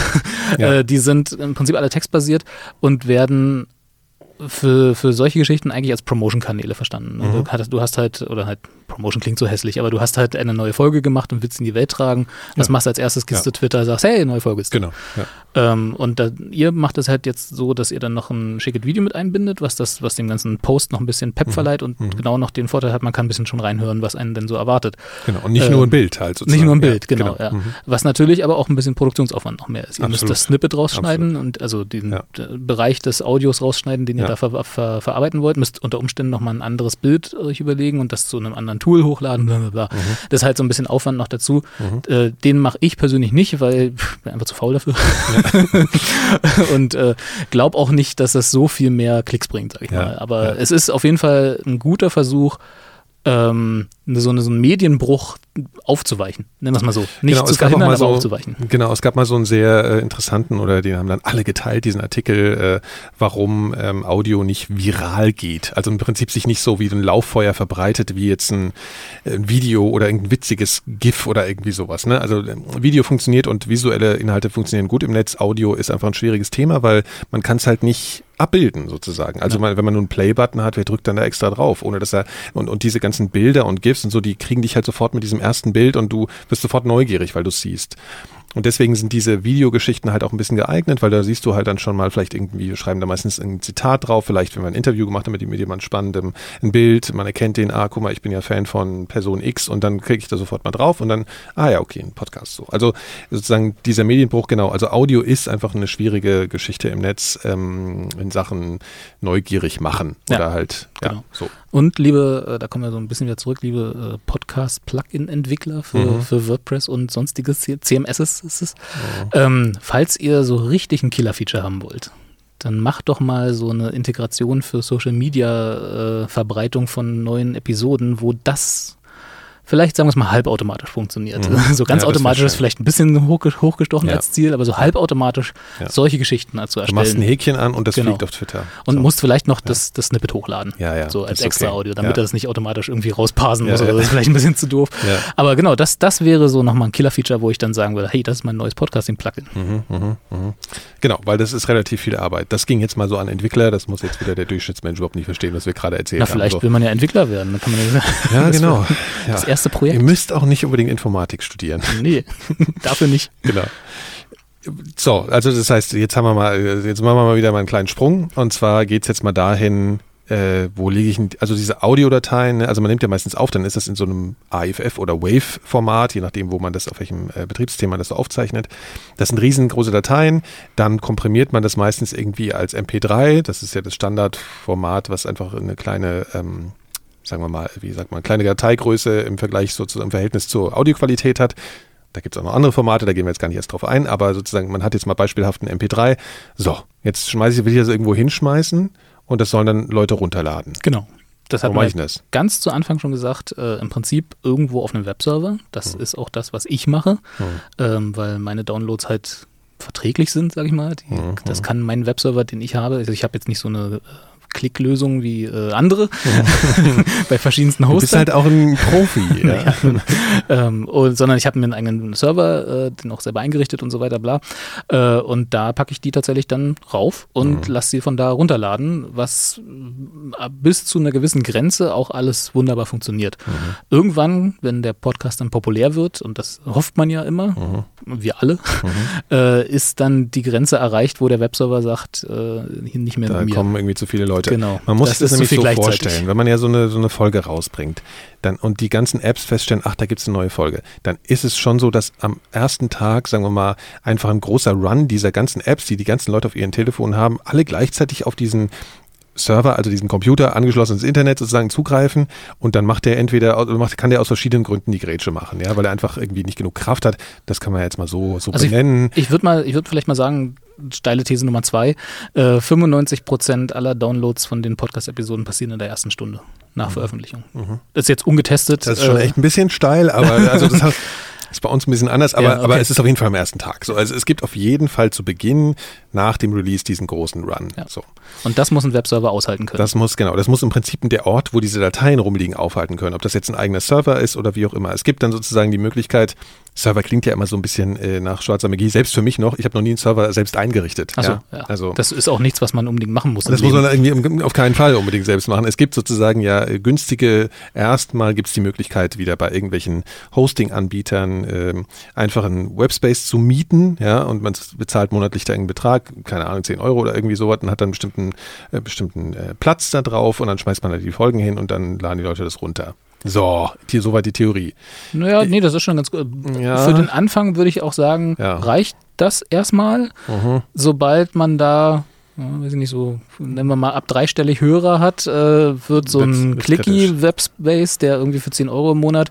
ja. Äh, die sind im Prinzip alle textbasiert und werden für, für solche Geschichten eigentlich als Promotion-Kanäle verstanden. Mhm. Du, hast, du hast halt, oder halt, Promotion klingt so hässlich, aber du hast halt eine neue Folge gemacht und willst in die Welt tragen. Was ja. machst du als erstes? Gehst ja. du Twitter, sagst, hey, neue Folge ist Genau. Ja. Ähm, und da, ihr macht es halt jetzt so, dass ihr dann noch ein schickes Video mit einbindet, was das, was dem ganzen Post noch ein bisschen Pep mhm. verleiht und mhm. genau noch den Vorteil hat, man kann ein bisschen schon reinhören, was einen denn so erwartet. Genau, und nicht ähm, nur ein Bild halt sozusagen. Nicht nur ein Bild, ja, genau. genau. Ja. Mhm. Was natürlich aber auch ein bisschen Produktionsaufwand noch mehr ist. Ihr Absolut. müsst das Snippet rausschneiden Absolut. und also den ja. Bereich des Audios rausschneiden, den ihr da ver ver verarbeiten wollt, müsst unter Umständen nochmal ein anderes Bild euch überlegen und das zu einem anderen Tool hochladen, bla bla bla. Mhm. Das ist halt so ein bisschen Aufwand noch dazu. Mhm. Äh, den mache ich persönlich nicht, weil ich bin einfach zu faul dafür. und äh, glaube auch nicht, dass das so viel mehr Klicks bringt, sag ich ja, mal. Aber ja. es ist auf jeden Fall ein guter Versuch, ähm, so, eine, so einen Medienbruch aufzuweichen. Nennen wir es mal so. Nicht genau, zu verhindern, aber so, aufzuweichen. Genau, es gab mal so einen sehr äh, interessanten, oder den haben dann alle geteilt, diesen Artikel, äh, warum ähm, Audio nicht viral geht. Also im Prinzip sich nicht so wie ein Lauffeuer verbreitet, wie jetzt ein, ein Video oder ein witziges GIF oder irgendwie sowas. Ne? Also ähm, Video funktioniert und visuelle Inhalte funktionieren gut im Netz. Audio ist einfach ein schwieriges Thema, weil man kann es halt nicht abbilden sozusagen. Also ja. man, wenn man nur einen Play-Button hat, wer drückt dann da extra drauf, ohne dass er und, und diese ganzen Bilder und GIFs und so, die kriegen dich halt sofort mit diesem ersten Bild und du wirst sofort neugierig, weil du siehst. Und deswegen sind diese Videogeschichten halt auch ein bisschen geeignet, weil da siehst du halt dann schon mal vielleicht irgendwie, schreiben da meistens ein Zitat drauf, vielleicht wenn man ein Interview gemacht hat mit, mit jemand Spannendem, ein Bild, man erkennt den, ah, guck mal, ich bin ja Fan von Person X und dann klicke ich da sofort mal drauf und dann, ah ja, okay, ein Podcast so. Also sozusagen dieser Medienbruch, genau, also Audio ist einfach eine schwierige Geschichte im Netz ähm, in Sachen neugierig machen ja, oder halt, ja, genau. so. Und liebe, äh, da kommen wir so ein bisschen wieder zurück, liebe äh, Podcast-Plugin-Entwickler für, mhm. für WordPress und sonstiges CMSs ist es. Oh. Ähm, falls ihr so richtig ein Killer-Feature haben wollt, dann macht doch mal so eine Integration für Social Media äh, Verbreitung von neuen Episoden, wo das vielleicht, sagen wir es mal, halbautomatisch funktioniert. Mhm. So ganz ja, automatisch ist vielleicht ein bisschen hochgestochen ja. als Ziel, aber so halbautomatisch ja. solche Geschichten zu erstellen. Du machst ein Häkchen an und das genau. fliegt auf Twitter. Und so. musst vielleicht noch das, das Snippet hochladen. Ja, ja. So als extra okay. Audio, damit er das nicht automatisch irgendwie rausparsen muss. Oder das ist vielleicht ein bisschen zu doof. Aber genau, das, das wäre so nochmal ein Killer-Feature, wo ich dann sagen würde, hey, das ist mein neues Podcasting-Plugin. Mhm, mh, mh. Genau, weil das ist relativ viel Arbeit. Das ging jetzt mal so an Entwickler, das muss jetzt wieder der Durchschnittsmensch überhaupt nicht verstehen, was wir gerade erzählt Na, haben. vielleicht so. will man ja Entwickler werden. Dann kann man ja, ja genau. Das erste Projekt. Ihr müsst auch nicht unbedingt Informatik studieren. Nee, dafür nicht. Genau. So, also das heißt, jetzt haben wir mal, jetzt machen wir mal wieder mal einen kleinen Sprung. Und zwar geht es jetzt mal dahin, äh, wo lege ich, also diese Audiodateien, ne, also man nimmt ja meistens auf, dann ist das in so einem AFF oder WAV-Format, je nachdem, wo man das, auf welchem äh, Betriebssystem man das so aufzeichnet. Das sind riesengroße Dateien, dann komprimiert man das meistens irgendwie als MP3, das ist ja das Standardformat, was einfach eine kleine ähm, sagen wir mal, wie sagt man, kleine Dateigröße im Vergleich sozusagen im Verhältnis zur Audioqualität hat. Da gibt es auch noch andere Formate, da gehen wir jetzt gar nicht erst drauf ein, aber sozusagen, man hat jetzt mal beispielhaft einen MP3. So, jetzt schmeiße ich, will ich das irgendwo hinschmeißen und das sollen dann Leute runterladen. Genau. Das hat man ich denn das? ganz zu Anfang schon gesagt, äh, im Prinzip irgendwo auf einem Webserver. Das ist auch das, was ich mache, ähm, weil meine Downloads halt verträglich sind, sag ich mal. Die, Das kann mein Webserver, den ich habe. Also ich habe jetzt nicht so eine äh, Klicklösung wie äh, andere bei verschiedensten Du bist Hostern. halt auch ein Profi. ja. ähm, und, sondern ich habe mir einen eigenen Server, äh, den auch selber eingerichtet und so weiter, bla. Äh, und da packe ich die tatsächlich dann rauf und Mhm. lasse sie von da runterladen, was äh, bis zu einer gewissen Grenze auch alles wunderbar funktioniert. Mhm. Irgendwann, wenn der Podcast dann populär wird, und das hofft man ja immer, Mhm. wir alle, äh, ist dann die Grenze erreicht, wo der Webserver sagt, äh, hier nicht mehr Da mit mir. kommen irgendwie zu viele Leute. Genau. Man muss Das sich das nämlich so vorstellen, wenn man ja so eine, so eine Folge rausbringt dann, und die ganzen Apps feststellen, ach, da gibt's eine neue Folge, dann ist es schon so, dass am ersten Tag, sagen wir mal, einfach ein großer Run dieser ganzen Apps, die die ganzen Leute auf ihren Telefonen haben, alle gleichzeitig auf diesen Server, also diesen Computer angeschlossen ins Internet sozusagen zugreifen und dann macht der entweder, macht, kann der aus verschiedenen Gründen die Grätsche machen, ja, weil er einfach irgendwie nicht genug Kraft hat. Das kann man jetzt mal so, so Also ich- benennen. Ich würde mal, ich würde vielleicht mal sagen, steile These Nummer zwei, äh, 95 Prozent aller Downloads von den Podcast-Episoden passieren in der ersten Stunde nach Veröffentlichung. Das ist jetzt ungetestet. Mhm. Das ist schon äh, echt ein bisschen steil, aber also das hat- ist bei uns ein bisschen anders, aber, Ja, okay. aber es ist auf jeden Fall am ersten Tag. So, also es gibt auf jeden Fall zu Beginn nach dem Release diesen großen Run. Ja. So, Und das muss ein Webserver aushalten können. das muss genau, das muss im Prinzip der Ort, wo diese Dateien rumliegen, aufhalten können. Ob das jetzt ein eigener Server ist oder wie auch immer. Es gibt dann sozusagen die Möglichkeit. Server klingt ja immer so ein bisschen äh, nach schwarzer Magie. Selbst für mich noch. Ich habe noch nie einen Server selbst eingerichtet. Achso, ja? ja. Also das ist auch nichts, was man unbedingt machen muss. das muss man irgendwie auf keinen Fall unbedingt selbst machen. Es gibt sozusagen ja äh, günstige, erstmal gibt es die Möglichkeit, wieder bei irgendwelchen Hosting-Anbietern ähm, einfach einen Webspace zu mieten, ja, und man bezahlt monatlich da irgendeinen Betrag, keine Ahnung, 10 Euro oder irgendwie sowas und hat dann einen bestimmten, äh, bestimmten äh, Platz da drauf und dann schmeißt man da die Folgen hin und dann laden die Leute das runter. So, hier soweit die Theorie. Naja, nee, das ist schon ganz gut. Ja. Für den Anfang würde ich auch sagen, Ja. reicht das erstmal, Mhm. sobald man da, ja, weiß ich nicht, so, nennen wir mal ab dreistellig Hörer hat, äh, wird so ein wird's clicky Webspace, der irgendwie für 10 Euro im Monat,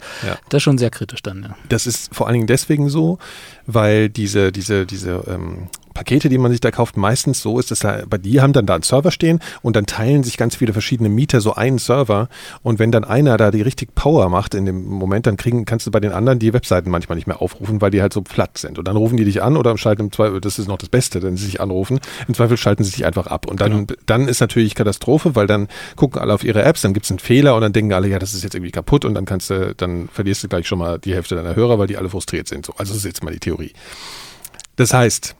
das ist schon sehr kritisch dann. Das ist vor allen Dingen deswegen so, weil diese, diese, diese ähm, Pakete, die man sich da kauft, meistens so ist, dass da, bei die haben dann da einen Server stehen und dann teilen sich ganz viele verschiedene Mieter so einen Server. Und wenn dann einer da die richtig Power macht in dem Moment, dann kriegen, kannst du bei den anderen die Webseiten manchmal nicht mehr aufrufen, weil die halt so platt sind. Und dann rufen die dich an oder schalten im Zweifel, das ist noch das Beste, wenn sie sich anrufen, im Zweifel schalten sie sich einfach ab. Und dann, dann ist natürlich Katastrophe, weil dann gucken alle auf ihre Apps, dann gibt es einen Fehler und dann denken alle, ja, das ist jetzt irgendwie kaputt und dann kannst du, dann verlierst du gleich schon mal die Hälfte deiner Hörer, weil die alle frustriert sind. So, also das ist jetzt mal die Theorie. Das heißt,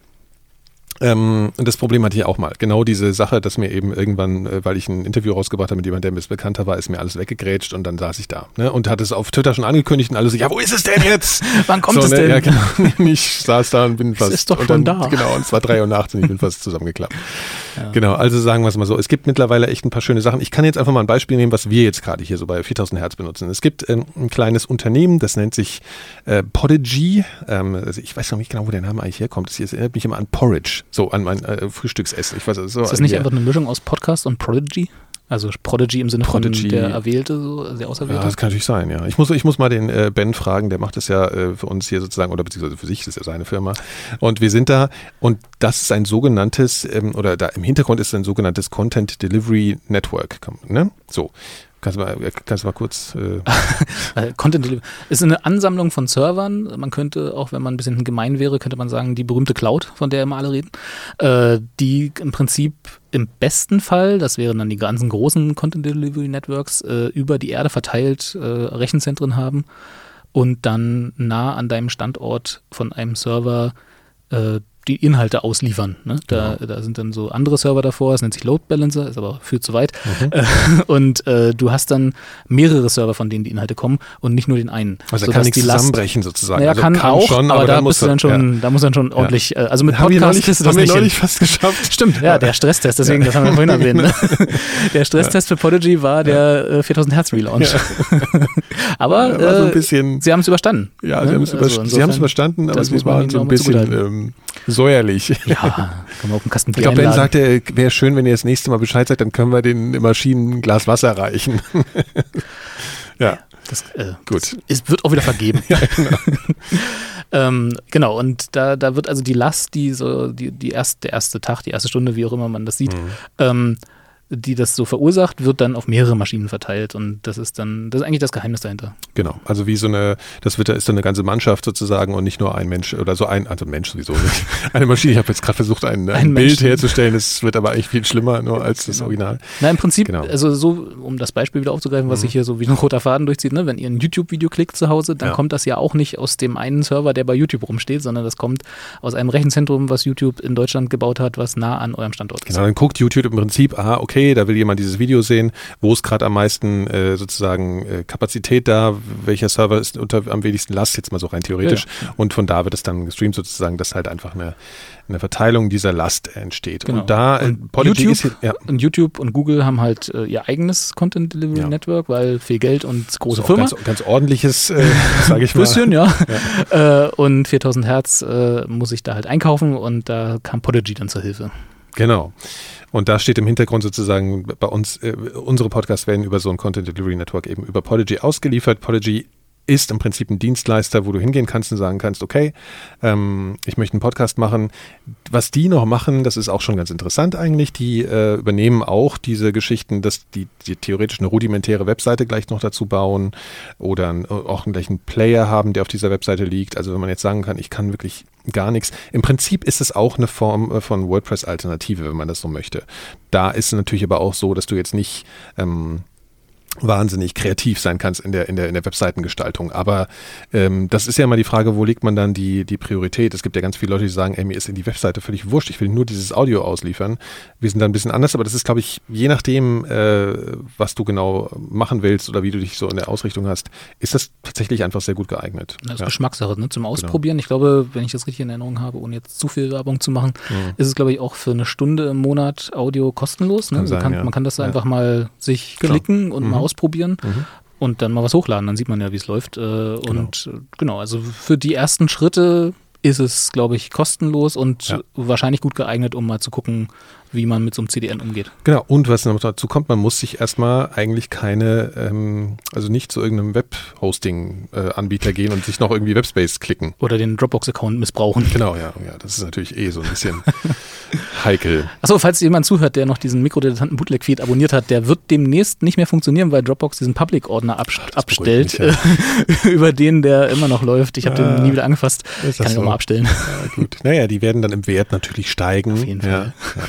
ähm, und das Problem hatte ich auch mal. Genau diese Sache, dass mir eben irgendwann, äh, weil ich ein Interview rausgebracht habe mit jemandem, der mir bekannter war, ist mir alles weggegrätscht und dann saß ich da. Ne? Und hatte es auf Twitter schon angekündigt und alle so, ja, wo ist es denn jetzt? Wann kommt so, es ne? denn? Ja, genau. Ich saß da und bin fast. ist doch und schon dann, da. Genau, und es war drei Uhr nachts und ich bin fast zusammengeklappt. Genau, also sagen wir es mal so. Es gibt mittlerweile echt ein paar schöne Sachen. Ich kann jetzt einfach mal ein Beispiel nehmen, was wir jetzt gerade hier so bei 4000 Hertz benutzen. Es gibt ähm, ein kleines Unternehmen, das nennt sich äh, Podigy. Ähm, also ich weiß noch nicht genau, wo der Name eigentlich herkommt. Das hier erinnert mich immer an Porridge, so an mein äh, Frühstücksessen. Ich weiß, so Ist das nicht ja. einfach eine Mischung aus Podcast und Prodigy? Also Prodigy im Sinne Prodigy. von der Erwählte, so, der Ja, Auserwählte? das kann natürlich sein, ja. Ich muss, ich muss mal den äh, Ben fragen, der macht das ja äh, für uns hier sozusagen, oder beziehungsweise für sich, das ist ja seine Firma. Und wir sind da, und das ist ein sogenanntes, ähm, oder da im Hintergrund ist ein sogenanntes Content Delivery Network. Ne? So. Kannst du mal, äh, kannst du mal kurz. Äh, Äh, Content Delivery ist eine Ansammlung von Servern. Man könnte, auch wenn man ein bisschen gemein wäre, könnte man sagen, die berühmte Cloud, von der immer alle reden, äh, die im Prinzip im besten Fall, das wären dann die ganzen großen Content Delivery Networks, äh, über die Erde verteilt äh, Rechenzentren haben und dann nah an deinem Standort von einem Server die Inhalte ausliefern. Ne? Da, da sind dann so andere Server davor, es nennt sich Load Balancer, ist aber viel zu weit. Äh, und äh, du hast dann mehrere Server, von denen die Inhalte kommen und nicht nur den einen. also da kann nichts die Last- zusammenbrechen sozusagen. Naja, also kann, auch, schon, aber, da dann musst du dann schon, da muss dann schon ordentlich, äh, also mit haben wir Podcast neulich, kriegst du das haben wir nicht neulich hin. fast geschafft. Stimmt, ja, der Stresstest, deswegen, das haben wir vorhin erwähnt. Ne? Der Stresstest für Podigy war der äh, 4000 Hertz Relaunch. aber so äh, bisschen- sie haben es überstanden. Ja, ne? sie haben es Also überstanden, aber sie waren so ein bisschen säuerlich. Ja, kann man auch einen Kasten Ich Bier glaube, Ben sagte, wäre schön, wenn ihr das nächste Mal Bescheid sagt, dann können wir den Maschinen ein Glas Wasser reichen. ja. Das, äh, Gut. Ist, wird auch wieder vergeben. Ähm, genau, und da, da wird also die Last, die so, die, die erste, der erste Tag, die erste Stunde, wie auch immer man das sieht, mhm. ähm, die das so verursacht, wird dann auf mehrere Maschinen verteilt und das ist dann, das ist eigentlich das Geheimnis dahinter. Genau, also wie so eine, das wird, ist dann eine ganze Mannschaft sozusagen und nicht nur ein Mensch oder so ein, also Mensch sowieso nicht, eine Maschine. Ich habe jetzt gerade versucht, ein, ein, ein Bild Mensch. herzustellen, das wird aber eigentlich viel schlimmer nur als das genau. Original. Na, im Prinzip, genau. also so, um das Beispiel wieder aufzugreifen, was mhm. sich hier so wie ein roter Faden durchzieht, ne? wenn ihr ein YouTube-Video klickt zu Hause, dann ja. kommt das ja auch nicht aus dem einen Server, der bei YouTube rumsteht, sondern das kommt aus einem Rechenzentrum, was YouTube in Deutschland gebaut hat, was nah an eurem Standort ist. Genau, dann guckt YouTube im Prinzip, aha, okay, da will jemand dieses Video sehen, wo ist gerade am meisten äh, sozusagen äh, Kapazität da, welcher Server ist unter am wenigsten Last, jetzt mal so rein theoretisch. Ja. Und von da wird es dann gestreamt sozusagen, dass halt einfach eine, eine Verteilung dieser Last entsteht. Genau. Und da äh, und YouTube, ist, ja. und YouTube und Google haben halt äh, ihr eigenes Content Delivery ja. Network, weil viel Geld und große Firma. Ganz, ganz ordentliches, äh, sage ich mal. Bisschen, ja. ja. Äh, und 4000 Hertz äh, muss ich da halt einkaufen und da kam Podigy dann zur Hilfe. Genau. Und da steht im Hintergrund sozusagen bei uns, äh, unsere Podcasts werden über so ein Content Delivery Network eben über Podigy ausgeliefert. Podigy ist im Prinzip ein Dienstleister, wo du hingehen kannst und sagen kannst, okay, ähm, ich möchte einen Podcast machen. Was die noch machen, das ist auch schon ganz interessant eigentlich. Die äh, übernehmen auch diese Geschichten, dass die, die, theoretisch eine rudimentäre Webseite gleich noch dazu bauen oder ein, auch einen gleichen Player haben, der auf dieser Webseite liegt. Also wenn man jetzt sagen kann, ich kann wirklich gar nichts. Im Prinzip ist es auch eine Form äh, von WordPress-Alternative, wenn man das so möchte. Da ist es natürlich aber auch so, dass du jetzt nicht ähm, wahnsinnig kreativ sein kannst in der, in der, in der Webseitengestaltung. Aber ähm, das ist ja immer die Frage, wo legt man dann die, die Priorität? Es gibt ja ganz viele Leute, die sagen, ey, mir ist in die Webseite völlig wurscht, ich will nur dieses Audio ausliefern. Wir sind da ein bisschen anders, aber das ist, glaube ich, je nachdem, äh, was du genau machen willst oder wie du dich so in der Ausrichtung hast, ist das tatsächlich einfach sehr gut geeignet. Das ist ja. Geschmackssache, ne? Zum genau. Ausprobieren. Genau. Ich glaube, wenn ich das richtig in Erinnerung habe, ohne jetzt zu viel Werbung zu machen, mhm. ist es, glaube ich, auch für eine Stunde im Monat Audio kostenlos. Ne? Kann sein, kann, ja. Man kann das ja. einfach mal sich klicken und mhm. mal ausprobieren. Mhm. Und dann mal was hochladen, dann sieht man ja, wie es läuft. Äh, genau. Und äh, genau, also für die ersten Schritte ist es, glaube ich, kostenlos und ja. wahrscheinlich gut geeignet, um mal zu gucken, wie man mit so einem CDN umgeht. Genau, und was noch dazu kommt, man muss sich erstmal eigentlich keine, ähm, also nicht zu irgendeinem Web-Hosting-Anbieter gehen und sich noch irgendwie Webspace klicken. Oder den Dropbox-Account missbrauchen. Genau, ja, ja, das ist natürlich eh so ein bisschen heikel. Achso, falls jemand zuhört, der noch diesen Mikrodilettanten Bootleg-Feed abonniert hat, der wird demnächst nicht mehr funktionieren, weil Dropbox diesen Public-Ordner abstellt, mich, ja. über den der immer noch läuft. Ich habe ja, den nie wieder angefasst. Kann ich so. auch mal abstellen. Ja, gut. Naja, die werden dann im Wert natürlich steigen. Auf jeden Fall. Ja.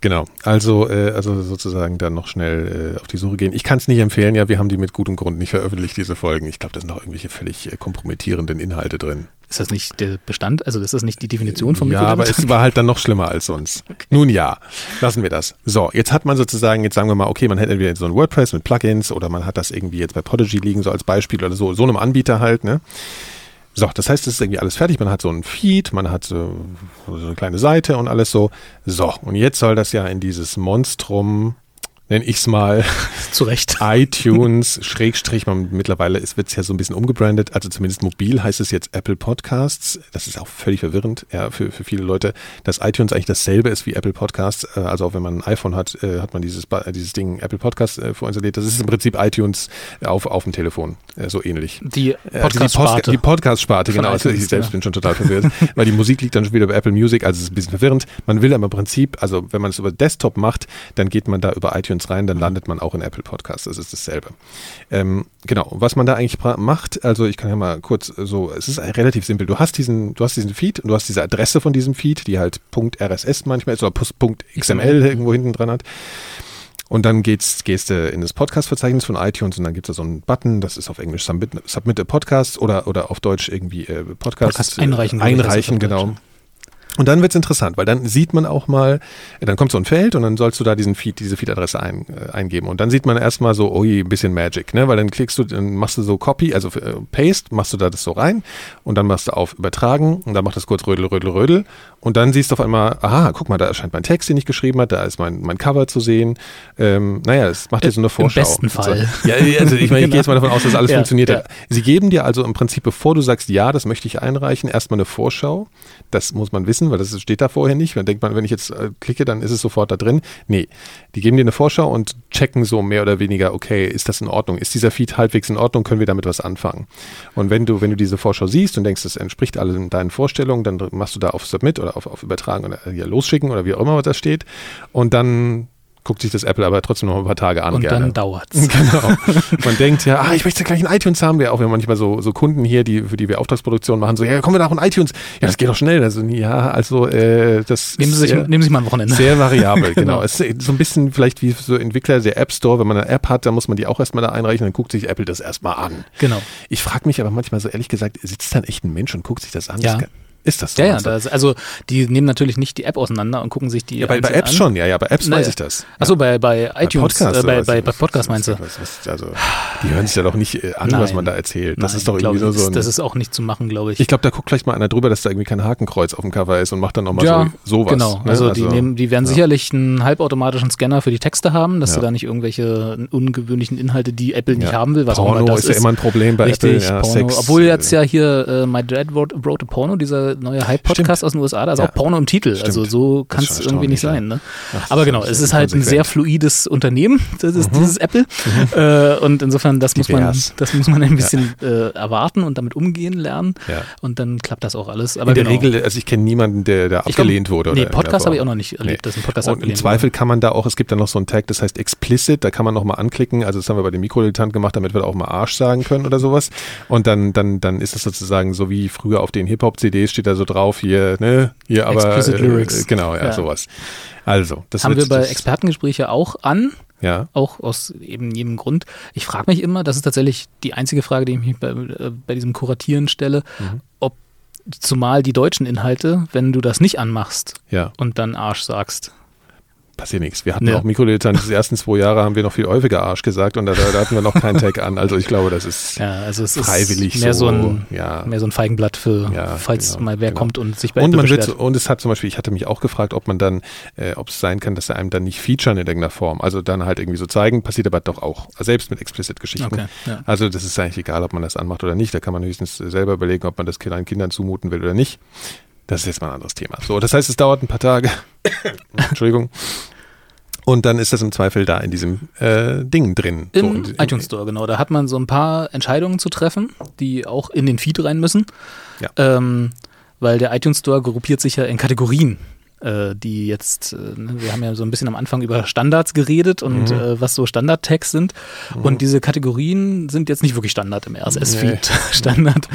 Genau, also, äh, also sozusagen dann noch schnell äh, auf die Suche gehen. Ich kann es nicht empfehlen, ja, wir haben die mit gutem Grund nicht veröffentlicht, diese Folgen. Ich glaube, da sind noch irgendwelche völlig äh, kompromittierenden Inhalte drin. Ist das nicht der Bestand? Also ist das nicht die Definition von Ja, aber es war halt dann noch schlimmer als sonst. Okay. Nun ja, lassen wir das. So, jetzt hat man sozusagen, jetzt sagen wir mal, okay, man hätte entweder so ein WordPress mit Plugins oder man hat das irgendwie jetzt bei Podigy liegen, so als Beispiel oder so, so einem Anbieter halt, ne? So, das heißt, es ist irgendwie alles fertig. Man hat so einen Feed, man hat so, so eine kleine Seite und alles so. So, und jetzt soll das ja in dieses Monstrum nenne ich es mal, zu Recht. iTunes, Schrägstrich, man, mittlerweile wird es ja so ein bisschen umgebrandet, also zumindest mobil heißt es jetzt Apple Podcasts. Das ist auch völlig verwirrend ja, für, für viele Leute, dass iTunes eigentlich dasselbe ist wie Apple Podcasts. Äh, also auch wenn man ein iPhone hat, äh, hat man dieses, dieses Ding Apple Podcasts äh, vorinstalliert. Das ist im Prinzip iTunes auf, auf dem Telefon, so ähnlich. Die Podcast-Sparte. Also die Podcast-Sparte, genau. Also ich selbst ja. bin schon total verwirrt, weil die Musik liegt dann schon wieder bei Apple Music, also es ist ein bisschen verwirrend. Man will aber im Prinzip, also wenn man es über Desktop macht, dann geht man da über iTunes iTunes rein, dann landet man auch in Apple Podcasts. Das ist dasselbe. Ähm, genau. Was man da eigentlich macht, also ich kann ja mal kurz so, es ist relativ simpel. Du hast diesen, du hast diesen Feed und du hast diese Adresse von diesem Feed, die halt .rss manchmal ist oder .xml irgendwo hinten dran hat. Und dann geht's, gehst du in das Podcast-Verzeichnis von iTunes und dann gibt es da so einen Button, das ist auf Englisch Submit, Submit a Podcast oder, oder auf Deutsch irgendwie äh, Podcast, Podcast einreichen. Einreichen, genau. Und dann wird's interessant, weil dann sieht man auch mal, dann kommt so ein Feld und dann sollst du da diesen Feed, diese Feed-Adresse ein, äh, eingeben. Und dann sieht man erstmal so, oh je, ein bisschen Magic, ne? Weil dann klickst du, dann machst du so Copy, also äh, Paste, machst du da das so rein und dann machst du auf Übertragen und dann macht das kurz Rödel, Rödel, Rödel. Und dann siehst du auf einmal, aha, guck mal, da erscheint mein Text, den ich geschrieben habe, da ist mein, mein Cover zu sehen. Ähm, naja, es macht dir so eine Vorschau. Im besten Fall. So. Ja, also ich meine, ich gehe jetzt mal davon aus, dass alles ja, funktioniert ja. Sie geben dir also im Prinzip, bevor du sagst, ja, das möchte ich einreichen, erstmal eine Vorschau. Das muss man wissen, lesen, weil das steht da vorher nicht. Dann denkt man, wenn ich jetzt äh, klicke, dann ist es sofort da drin. Nee, die geben dir eine Vorschau und checken so mehr oder weniger, okay, ist das in Ordnung? Ist dieser Feed halbwegs in Ordnung? Können wir damit was anfangen? Und wenn du, wenn du diese Vorschau siehst und denkst, das entspricht allen deinen Vorstellungen, dann machst du da auf Submit oder auf, auf Übertragen oder ja, losschicken oder wie auch immer was da steht. Und dann guckt sich das Apple aber trotzdem noch ein paar Tage an. Und gerne. dann dauert's. Genau. Man denkt ja, ah, ich möchte gleich ein iTunes haben. Wir auch wir haben manchmal so, so Kunden hier, die, für die wir Auftragsproduktion machen, so, ja, kommen wir nach ein iTunes. Ja, das geht doch schnell. Also, ja, also äh, das nehmen Sie, sich, sehr, nehmen Sie mal ein Wochenende. Sehr variabel, genau. es ist so ein bisschen vielleicht wie so Entwickler der App Store, wenn man eine App hat, dann muss man die auch erstmal da einreichen, dann guckt sich Apple das erstmal an. Genau. Ich frage mich aber manchmal so ehrlich gesagt, sitzt dann echt ein Mensch und guckt sich das an? Ja. Das ist das so? Ja, ja, das, also die nehmen natürlich nicht die App auseinander und gucken sich die ja, bei, bei Apps an. schon, ja, ja, bei Apps Naja. weiß ich das. Achso, bei, bei iTunes, Podcast äh, bei, oder was? bei, bei Was- Podcast meinst du? was- was- Also, die hören sich ja doch nicht äh, an, Nein. was man da erzählt. Das Nein, ist doch irgendwie nur so ein, Das ist auch nicht zu machen, glaube ich. Ich glaube, da guckt vielleicht mal einer drüber, dass da irgendwie kein Hakenkreuz auf dem Cover ist und macht dann nochmal ja, so, sowas. genau. ne? Also, die, nehmen, die werden ja. sicherlich einen halbautomatischen Scanner für die Texte haben, dass Ja. du da nicht irgendwelche ungewöhnlichen Inhalte, die Apple nicht haben will, was auch Porno immer das ist ja immer ein Problem bei Richtig, Apple. Ja, Porno. Sex, Obwohl jetzt äh, ja hier äh, My Dad Wrote, Wrote a Porno, dieser neue Hype-Podcast aus den USA, da ist Ja. auch Porno im Titel. Stimmt. Also so kann es irgendwie nicht sein. Ne? Ach, Aber genau, es ist halt ein sehr fluides Unternehmen, das ist dieses Apple. Äh, und insofern, das muss man, das muss man ein bisschen äh, erwarten und damit umgehen lernen. Ja. Und dann klappt das auch alles. Aber In der genau. Regel, also ich kenne niemanden, der da Ich glaub, abgelehnt wurde. Nee, Podcast habe ich auch noch nicht erlebt, dass ein Podcast Und im abgelehnt Zweifel kann man da auch, es gibt dann noch so einen Tag, das heißt explicit, da kann man nochmal anklicken, also das haben wir bei dem Mikrodilettant gemacht, damit wir da auch mal Arsch sagen können oder sowas. Und dann, dann, dann ist das sozusagen so wie früher auf den Hip-Hop-CDs steht da so drauf, hier, ne, hier aber. Explicit Lyrics. Genau, ja, Ja. sowas. Also, das Haben wir bei Expertengespräche auch an, Ja, auch aus eben jedem Grund. Ich frage mich immer, das ist tatsächlich die einzige Frage, die ich mich bei, äh, bei diesem Kuratieren stelle, Mhm. ob zumal die deutschen Inhalte, wenn du das nicht anmachst ja, und dann Arsch sagst. Passiert nichts. Wir hatten Nee. auch Mikrodilettant, die ersten zwei Jahre haben wir noch viel häufiger Arsch gesagt und da, da hatten wir noch keinen Tag an. Also ich glaube, das ist Ja, also es freiwillig ist mehr so, ein, ja. mehr so ein Feigenblatt für, Ja, falls genau, mal wer genau. kommt und sich bei Und man wird, und es hat zum Beispiel, ich hatte mich auch gefragt, ob man dann, äh, ob es sein kann, dass sie einem dann nicht featuren in irgendeiner Form. Also dann halt irgendwie so zeigen, passiert aber doch auch. Selbst mit Explicit-Geschichten. Okay, ja. Also das ist eigentlich egal, ob man das anmacht oder nicht. Da kann man höchstens selber überlegen, ob man das kleinen Kindern zumuten will oder nicht. Das ist jetzt mal ein anderes Thema. So, das heißt, es dauert ein paar Tage. Entschuldigung. Und dann ist das im Zweifel da in diesem äh, Ding drin. So, Im und- iTunes Store, genau. Da hat man so ein paar Entscheidungen zu treffen, die auch in den Feed rein müssen. Ja. Ähm, weil der iTunes Store gruppiert sich ja in Kategorien, die jetzt, äh, ne, wir haben ja so ein bisschen am Anfang über Standards geredet und Mhm. äh, was so Standard-Tags sind. Und diese Kategorien sind jetzt nicht wirklich Standard im RSS-Feed. Standard.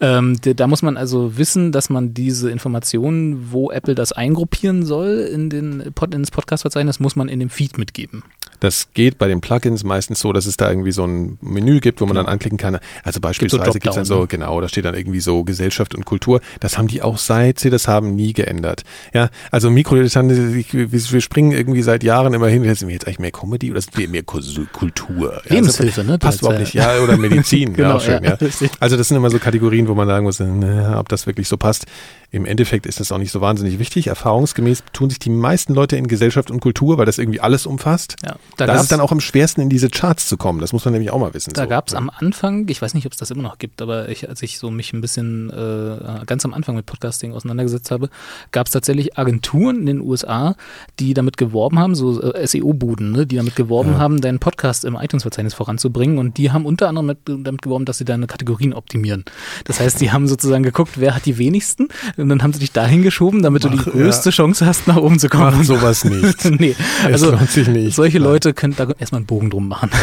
Ähm, d- da muss man also wissen, dass man diese Informationen, wo Apple das eingruppieren soll in den Pod, ins Podcast-Verzeichnis, muss man in dem Feed mitgeben. Das geht bei den Plugins meistens so, dass es da irgendwie so ein Menü gibt, wo man Genau. dann anklicken kann. Also so beispielsweise gibt es dann so, ne? genau, da steht dann irgendwie so Gesellschaft und Kultur. Das haben die auch seit sie das haben nie geändert. Ja, also Mikrodilettante, ich- wir springen irgendwie seit Jahren immer hin. Sind wir jetzt eigentlich mehr Comedy oder sind wir mehr Kultur? Ja, Lebenshilfe, also, ne? Passt überhaupt nicht. Ja, oder Medizin. Genau, ja, schön, ja, ja. Also das sind immer so Kategorien, wo man sagen muss, na, ob das wirklich so passt. Im Endeffekt ist das auch nicht so wahnsinnig wichtig. Erfahrungsgemäß tun sich die meisten Leute in Gesellschaft und Kultur, weil das irgendwie alles umfasst. Ja, Da da das ist dann auch am schwersten in diese Charts zu kommen. Das muss man nämlich auch mal wissen. Da so. gab es am Anfang, ich weiß nicht, ob es das immer noch gibt, aber ich, als ich so mich ein bisschen äh, ganz am Anfang mit Podcasting auseinandergesetzt habe, gab es tatsächlich Agenturen in den USA, die damit geworben haben, so äh, SEO-Buden, ne, die damit geworben Ja. haben, deinen Podcast im iTunes-Verzeichnis voranzubringen. Und die haben unter anderem mit, damit geworben, dass sie deine Kategorien optimieren. Das heißt, die haben sozusagen geguckt, wer hat die wenigsten und dann haben sie dich dahin geschoben, damit du Mach, die größte ja. Chance hast, nach oben zu kommen. Macht sowas nicht. nee, also lohnt sich nicht. solche. Leute können da erstmal einen Bogen drum machen.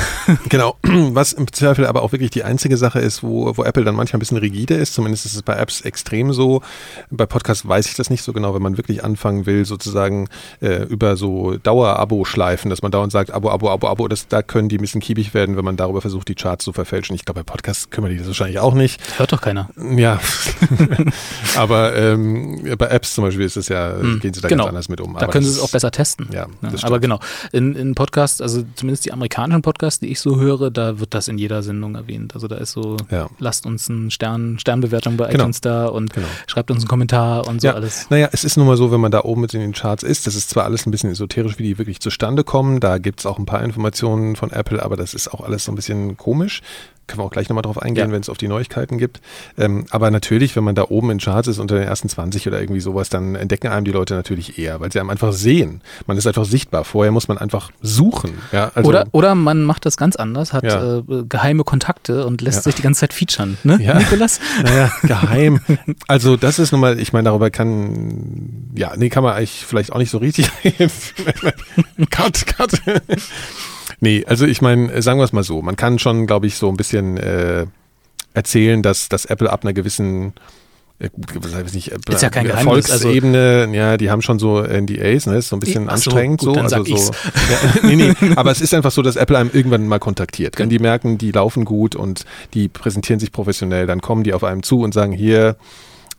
Genau, was im Zweifel aber auch wirklich die einzige Sache ist, wo, wo Apple dann manchmal ein bisschen rigide ist, zumindest ist es bei Apps extrem so. Bei Podcasts weiß ich das nicht so genau, wenn man wirklich anfangen will, sozusagen äh, über so Dauer-Abo-Schleifen, dass man dauernd sagt, Abo, Abo, Abo, Abo, das, da können die ein bisschen kiebig werden, wenn man darüber versucht, die Charts zu verfälschen. Ich glaube, bei Podcasts kümmern die das wahrscheinlich auch nicht. Hört doch keiner. Ja, aber ähm, bei Apps zum Beispiel ist es ja, Hm, gehen sie da genau. ganz anders mit um. Da Aber können sie es auch besser testen. Ja, Ja, das stimmt. aber genau, in, in Podcasts, also zumindest die amerikanischen Podcasts, die ich so höre, da wird das in jeder Sendung erwähnt. Also da ist so, Ja. lasst uns einen Stern, Sternbewertung bei Genau. iTunes da und Genau. schreibt uns einen Kommentar und so ja, alles. Naja, es ist nun mal so, wenn man da oben mit in den Charts ist, das ist zwar alles ein bisschen esoterisch, wie die wirklich zustande kommen, da gibt es auch ein paar Informationen von Apple, aber das ist auch alles so ein bisschen komisch. Können wir auch gleich nochmal drauf eingehen, Ja. wenn es auf die Neuigkeiten gibt. Ähm, aber natürlich, wenn man da oben in Charts ist unter den ersten 20 oder irgendwie sowas, dann entdecken einem die Leute natürlich eher, weil sie einem einfach sehen. Man ist einfach sichtbar. Vorher muss man einfach suchen. Ja, also, oder, oder man macht das ganz anders, hat Ja. äh, geheime Kontakte und lässt Ja. sich die ganze Zeit featuren, ne, Ja. Nikolas? Naja, geheim. Also das ist nun mal, ich meine, darüber kann, ja, nee, kann man eigentlich vielleicht auch nicht so richtig reden. cut, cut. Nee, also ich meine, sagen wir es mal so, man kann schon, glaube ich, so ein bisschen äh, erzählen, dass, dass Apple ab einer gewissen äh, nicht, äh, Ist ja kein Geheimnis, also- Erfolgsebene, ja, die haben schon so NDAs, ne, ist so ein bisschen Ach so, anstrengend gut, so, also so. Ja, nee, nee, aber es ist einfach so, dass Apple einem irgendwann mal kontaktiert. Wenn die merken, die laufen gut und die präsentieren sich professionell, dann kommen die auf einem zu und sagen, hier,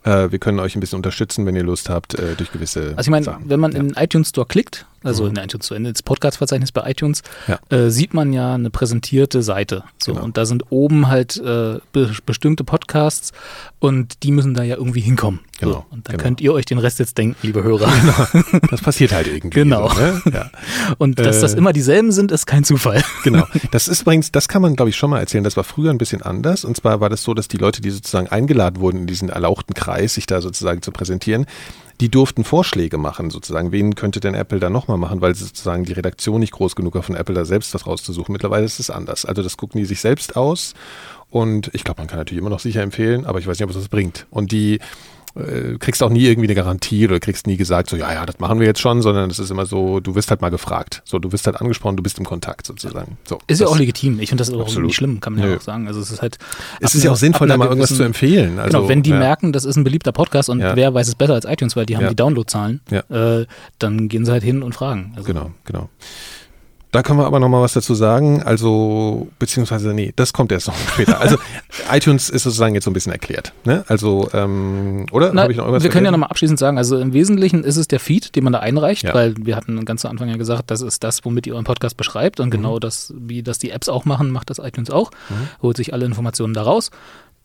äh, wir können euch ein bisschen unterstützen, wenn ihr Lust habt, äh, durch gewisse Also ich meine, wenn man ja. in den iTunes Store klickt, also Mhm. in iTunes Store, ins Podcast-Verzeichnis bei iTunes, Ja. äh, sieht man ja eine präsentierte Seite. So, Genau. Und da sind oben halt äh, be bestimmte Podcasts und die müssen da ja irgendwie hinkommen. So, Genau, und dann genau. könnt ihr euch den Rest jetzt denken, liebe Hörer. das passiert halt irgendwie. Genau. So, ne? ja. Und dass Äh, das immer dieselben sind, ist kein Zufall. Genau. Das ist übrigens, das kann man, glaube ich, schon mal erzählen. Das war früher ein bisschen anders. Und zwar war das so, dass die Leute, die sozusagen eingeladen wurden, in diesen erlauchten Kreis, sich da sozusagen zu präsentieren, die durften Vorschläge machen, sozusagen. Wen könnte denn Apple da nochmal machen, weil sozusagen die Redaktion nicht groß genug war von Apple da selbst was rauszusuchen. Mittlerweile ist es anders. Also das gucken die sich selbst aus. Und ich glaube, man kann natürlich immer noch sicher empfehlen, aber ich weiß nicht, ob es das bringt. Und die äh, kriegst auch nie irgendwie eine Garantie oder kriegst nie gesagt, so ja, ja, das machen wir jetzt schon, sondern es ist immer so, du wirst halt mal gefragt. So, du wirst halt angesprochen, du bist im Kontakt sozusagen. So, Ist ja auch legitim. Ich finde das auch nicht schlimm, kann man ja Nö. auch sagen. Also es ist halt. Es ist ja auch sinnvoll, da mal irgendwas zu empfehlen. Also, genau, wenn die ja. merken, das ist ein beliebter Podcast und Ja. wer weiß es besser als iTunes, weil die haben Ja. die Downloadzahlen, Ja. äh, dann gehen sie halt hin und fragen. Also, Genau, genau. Da können wir aber noch mal was dazu sagen. Also, beziehungsweise, nee, das kommt erst noch später. Also, iTunes ist sozusagen jetzt so ein bisschen erklärt. Ne? Also, ähm, oder? Na, ich noch irgendwas wir können ja nochmal abschließend sagen, also im Wesentlichen ist es der Feed, den man da einreicht, Ja. weil wir hatten ganz zu Anfang ja gesagt, das ist das, womit ihr euren Podcast beschreibt Mhm. und genau das, wie das die Apps auch machen, macht das iTunes auch, holt sich alle Informationen daraus.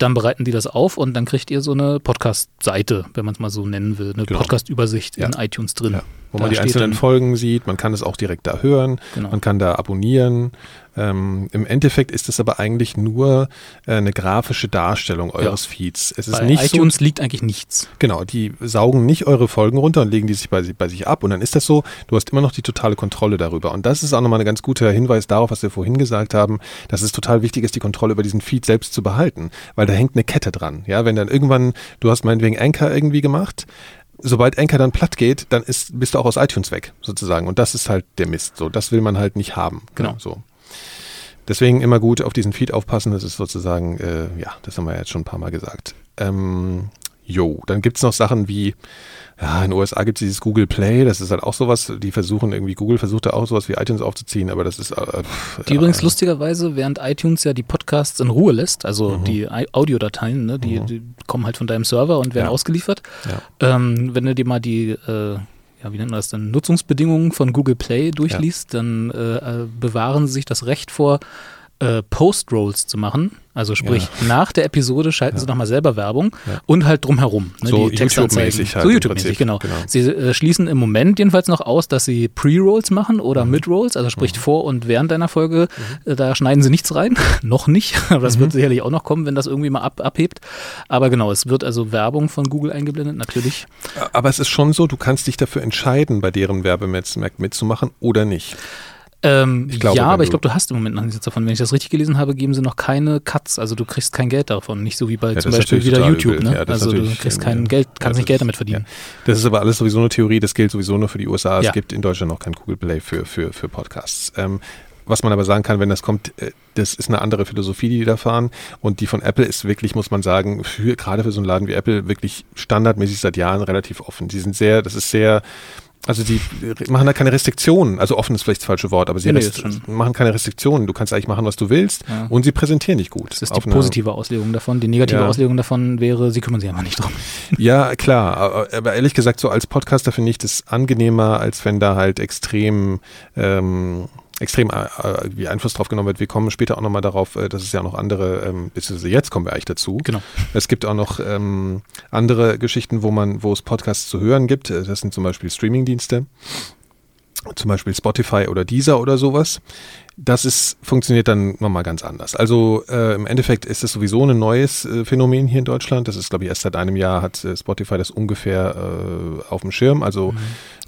Dann bereiten die das auf und dann kriegt ihr so eine Podcast-Seite, wenn man es mal so nennen will, eine Genau. Podcast-Übersicht Ja. in iTunes drin. Ja, wo Da man die einzelnen dann- Folgen sieht, man kann es auch direkt da hören, Genau. man kann da abonnieren. Ähm, Im Endeffekt ist es aber eigentlich nur äh, eine grafische Darstellung eures Feeds. Es ist Bei nicht iTunes liegt eigentlich nichts. so, genau, die saugen nicht eure Folgen runter und legen die sich bei, bei sich ab und dann ist das so, du hast immer noch die totale Kontrolle darüber. Und das ist auch nochmal ein ganz guter Hinweis darauf, was wir vorhin gesagt haben, dass es total wichtig ist, die Kontrolle über diesen Feed selbst zu behalten, weil da hängt eine Kette dran. Ja, wenn dann irgendwann, du hast meinetwegen Anchor irgendwie gemacht, sobald Anchor dann platt geht, dann ist, bist du auch aus iTunes weg, sozusagen. Und das ist halt der Mist. So, das will man halt nicht haben. Genau. Ja, so. Deswegen immer gut auf diesen Feed aufpassen. Das ist sozusagen, äh, ja, das haben wir jetzt schon ein paar Mal gesagt. Ähm, jo, dann gibt's noch Sachen wie, ja, in den USA gibt's dieses Google Play, das ist halt auch sowas, die versuchen irgendwie, Google versucht da auch sowas wie iTunes aufzuziehen, aber das ist. Äh, pff, Die übrigens äh, lustigerweise, während iTunes ja die Podcasts in Ruhe lässt, also Mhm. die Audiodateien, ne, die, die kommen halt von deinem Server und werden Ja. ausgeliefert. Ja. Ähm, wenn du dir mal die, äh, ja, wie nennt man das dann, Nutzungsbedingungen von Google Play durchliest, dann äh, äh, bewahren sie sich das Recht vor, äh, Post-Rolls zu machen. Also sprich, nach der Episode schalten sie nochmal selber Werbung Ja. und halt drumherum. Ne, So die Textanzeigen. YouTube-mäßig halt So YouTube-mäßig, genau. genau. Sie äh, schließen im Moment jedenfalls noch aus, dass sie Pre-Rolls machen oder Mhm. Mid-Rolls, also sprich vor und während deiner Folge. Äh, da schneiden sie nichts rein. noch nicht, aber das Mhm. wird sicherlich auch noch kommen, wenn das irgendwie mal ab, abhebt. Aber genau, es wird also Werbung von Google eingeblendet, natürlich. Aber es ist schon so, du kannst dich dafür entscheiden, bei deren Werbenetzwerk mitzumachen oder nicht. Ähm, Ich glaube, ja, aber ich glaube, du hast im Moment noch nichts davon. Wenn ich das richtig gelesen habe, geben sie noch keine Cuts. Also du kriegst kein Geld davon. Nicht so wie bei Ja, zum Beispiel wieder YouTube. übel. Ne? Ja, das ist also du kriegst ähm, kein. Geld, kannst nicht Geld damit verdienen. Das ist aber alles sowieso eine Theorie, das gilt sowieso nur für die USA. Es gibt in Deutschland noch kein Google Play für, für, für Podcasts. Ähm, was man aber sagen kann, wenn das kommt, äh, das ist eine andere Philosophie, die die da fahren. Und die von Apple ist wirklich, muss man sagen, für, gerade für so einen Laden wie Apple, wirklich standardmäßig seit Jahren relativ offen. Die sind sehr, das ist sehr, also die machen da keine Restriktionen. Also offen ist vielleicht das falsche Wort, aber sie Nee, machen keine Restriktionen. Du kannst eigentlich machen, was du willst. Ja. Und sie präsentieren dich gut. Das ist die positive Auslegung davon. Die negative Ja. Auslegung davon wäre, sie kümmern sich einfach nicht drum. Ja, klar, aber, aber ehrlich gesagt, so als Podcaster finde ich das angenehmer, als wenn da halt extrem, ähm, extrem äh, äh, wie Einfluss drauf genommen wird. Wir kommen später auch nochmal darauf, äh, dass es ja noch andere, ähm, beziehungsweise jetzt kommen wir eigentlich dazu. Genau. Es gibt auch noch ähm, andere Geschichten, wo man, wo es Podcasts zu hören gibt. Äh, Das sind zum Beispiel Streamingdienste. Zum Beispiel Spotify oder Deezer oder sowas. Das ist, funktioniert dann nochmal ganz anders. Also äh, im Endeffekt ist es sowieso ein neues äh, Phänomen hier in Deutschland. Das ist, glaube ich, erst seit einem Jahr hat äh, Spotify das ungefähr äh, auf dem Schirm. Also mhm.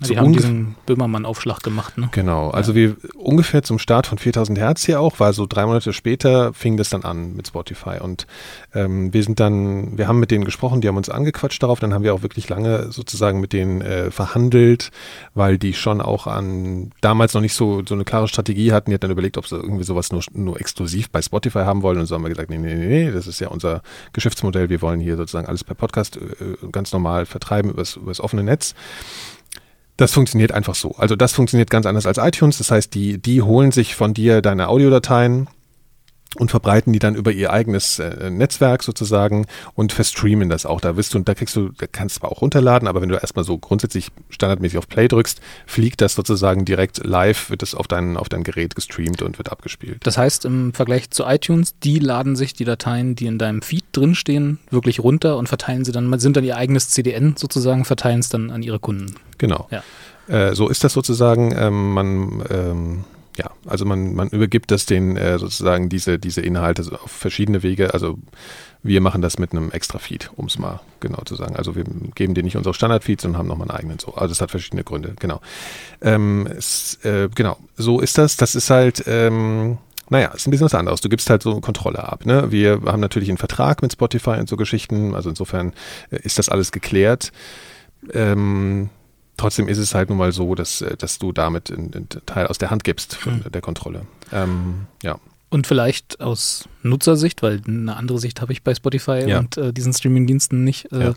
ja, die haben diesen Böhmermann-Aufschlag gemacht. Ne? Genau. Also ja. wir ungefähr zum Start von 4000 Hertz hier auch, war so drei Monate später fing das dann an mit Spotify. Und ähm, wir sind dann, wir haben mit denen gesprochen, die haben uns angequatscht darauf. Dann haben wir auch wirklich lange sozusagen mit denen äh, verhandelt, weil die schon auch an damals noch nicht so so eine klare Strategie hatten. Die hat dann überlegt, ob sie irgendwie sowas nur, nur exklusiv bei Spotify haben wollen. Und so haben wir gesagt, nee, nee, nee, nee, das ist ja unser Geschäftsmodell. Wir wollen hier sozusagen alles per Podcast äh, ganz normal vertreiben übers, übers offene Netz. Das funktioniert einfach so. Also das funktioniert ganz anders als iTunes. Das heißt, die, die holen sich von dir deine Audiodateien und verbreiten die dann über ihr eigenes äh, Netzwerk sozusagen und verstreamen das auch. Da wirst du, da kriegst du, da kannst du zwar auch runterladen, aber wenn du erstmal so grundsätzlich standardmäßig auf Play drückst, fliegt das sozusagen direkt live, wird es auf dein, auf dein Gerät gestreamt und wird abgespielt. Das heißt, im Vergleich zu iTunes, die laden sich die Dateien, die in deinem Feed drinstehen, wirklich runter und verteilen sie dann, sind dann ihr eigenes CDN sozusagen, verteilen es dann an ihre Kunden. Genau. Ja. Äh, so ist das sozusagen. Ähm, man ähm, ja, also man, man übergibt das den äh, sozusagen diese, diese Inhalte auf verschiedene Wege. Also wir machen das mit einem Extra-Feed, um es mal genau zu sagen. Also wir geben dir nicht unsere Standard-Feeds, sondern haben nochmal einen eigenen so. Also es hat verschiedene Gründe, genau. Ähm, es, äh, genau, so ist das. Das ist halt, ähm, naja, ist ein bisschen was anderes. Du gibst halt so Kontrolle ab. Ne? Wir haben natürlich einen Vertrag mit Spotify und so Geschichten. Also insofern äh, ist das alles geklärt. Ähm, Trotzdem ist es halt nun mal so, dass, äh, dass du damit einen Teil aus der Hand gibst von mhm. der Kontrolle. Ähm, ja. Und vielleicht aus Nutzersicht, weil eine andere Sicht habe ich bei Spotify ja. und äh, diesen Streamingdiensten nicht, äh, ja.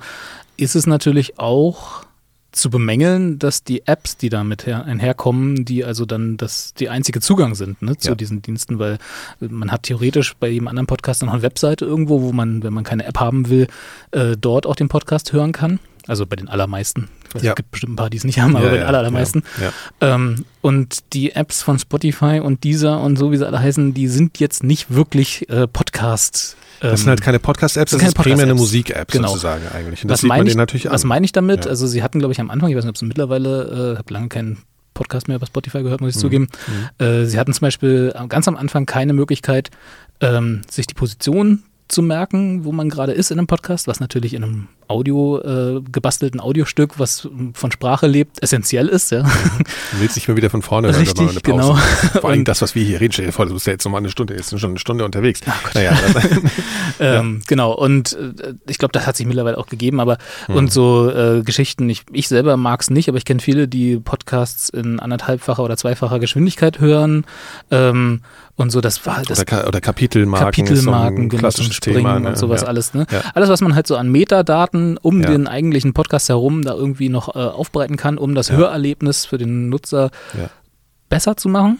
ist es natürlich auch zu bemängeln, dass die Apps, die damit her, einherkommen, die also dann das die einzige Zugang sind ne, zu ja. diesen Diensten, weil man hat theoretisch bei jedem anderen Podcast noch eine Webseite irgendwo, wo man, wenn man keine App haben will, äh, dort auch den Podcast hören kann. Also bei den allermeisten. Weiß, ja. Es gibt bestimmt ein paar, die es nicht haben, aber ja, bei den allermeisten. Ähm, und die Apps von Spotify und dieser und so, wie sie alle heißen, die sind jetzt nicht wirklich äh, Podcast. Ähm, das sind halt keine Podcast-Apps, das, das ist primär eine Musik-App genau. sozusagen eigentlich. Und das was sieht man ich, natürlich an. Was meine ich damit? Also sie hatten, glaube ich, am Anfang, ich weiß nicht, ob es mittlerweile, äh, habe lange keinen Podcast mehr über Spotify gehört, muss ich mhm. zugeben. Mhm. Äh, sie hatten zum Beispiel ganz am Anfang keine Möglichkeit, ähm, sich die Position zu merken, wo man gerade ist in einem Podcast, was natürlich in einem Audio äh, gebastelten Audiostück, was von Sprache lebt, essentiell ist. Ja. Du willst nicht mehr wieder von vorne hören, Richtig, eine Pause. genau. Vor allem das, was wir hier reden, stell dir vor, du bist ja jetzt nochmal eine Stunde, jetzt schon eine Stunde unterwegs. Ach naja, ähm, Genau, und äh, ich glaube, das hat sich mittlerweile auch gegeben, aber mhm. und so äh, Geschichten, ich, ich selber mag es nicht, aber ich kenne viele, die Podcasts in anderthalbfacher oder zweifacher Geschwindigkeit hören. Ähm, und so, das war das. Oder, oder Kapitelmarken, Kapitelmarken, genau, zum Springen Thema, ne? und sowas ja. alles. Ne? Ja. Alles, was man halt so an Metadaten um ja. den eigentlichen Podcast herum da irgendwie noch äh, aufbereiten kann, um das Hörerlebnis für den Nutzer besser zu machen.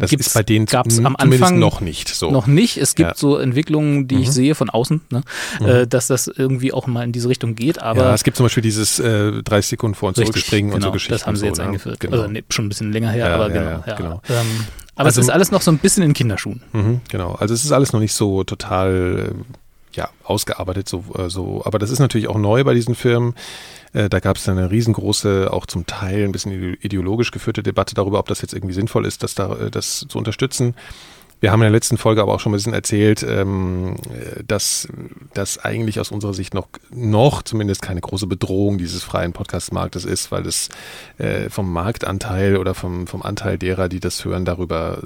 Das Gibt's, ist bei denen gab's am Anfang noch nicht so. Noch nicht. Es gibt ja. so Entwicklungen, die mhm. ich sehe von außen, ne? mhm. äh, dass das irgendwie auch mal in diese Richtung geht. Aber ja, es gibt zum Beispiel dieses äh, 30 Sekunden vor und zurückspringen genau, und so Geschichten. Das haben sie jetzt so, ne? eingeführt. Genau. Also nee, schon ein bisschen länger her, ja, aber genau. genau. Ähm, aber also, es ist alles noch so ein bisschen in Kinderschuhen. Mhm, genau. Also es ist alles noch nicht so total äh, ja, ausgearbeitet. So, äh, so. Aber das ist natürlich auch neu bei diesen Firmen. Äh, da gab es eine riesengroße, auch zum Teil ein bisschen ideologisch geführte Debatte darüber, ob das jetzt irgendwie sinnvoll ist, das, da, äh, das zu unterstützen. Wir haben in der letzten Folge aber auch schon ein bisschen erzählt, ähm, dass das eigentlich aus unserer Sicht noch, noch zumindest keine große Bedrohung dieses freien Podcast-Marktes ist, weil es äh, vom Marktanteil oder vom, vom Anteil derer, die das hören, darüber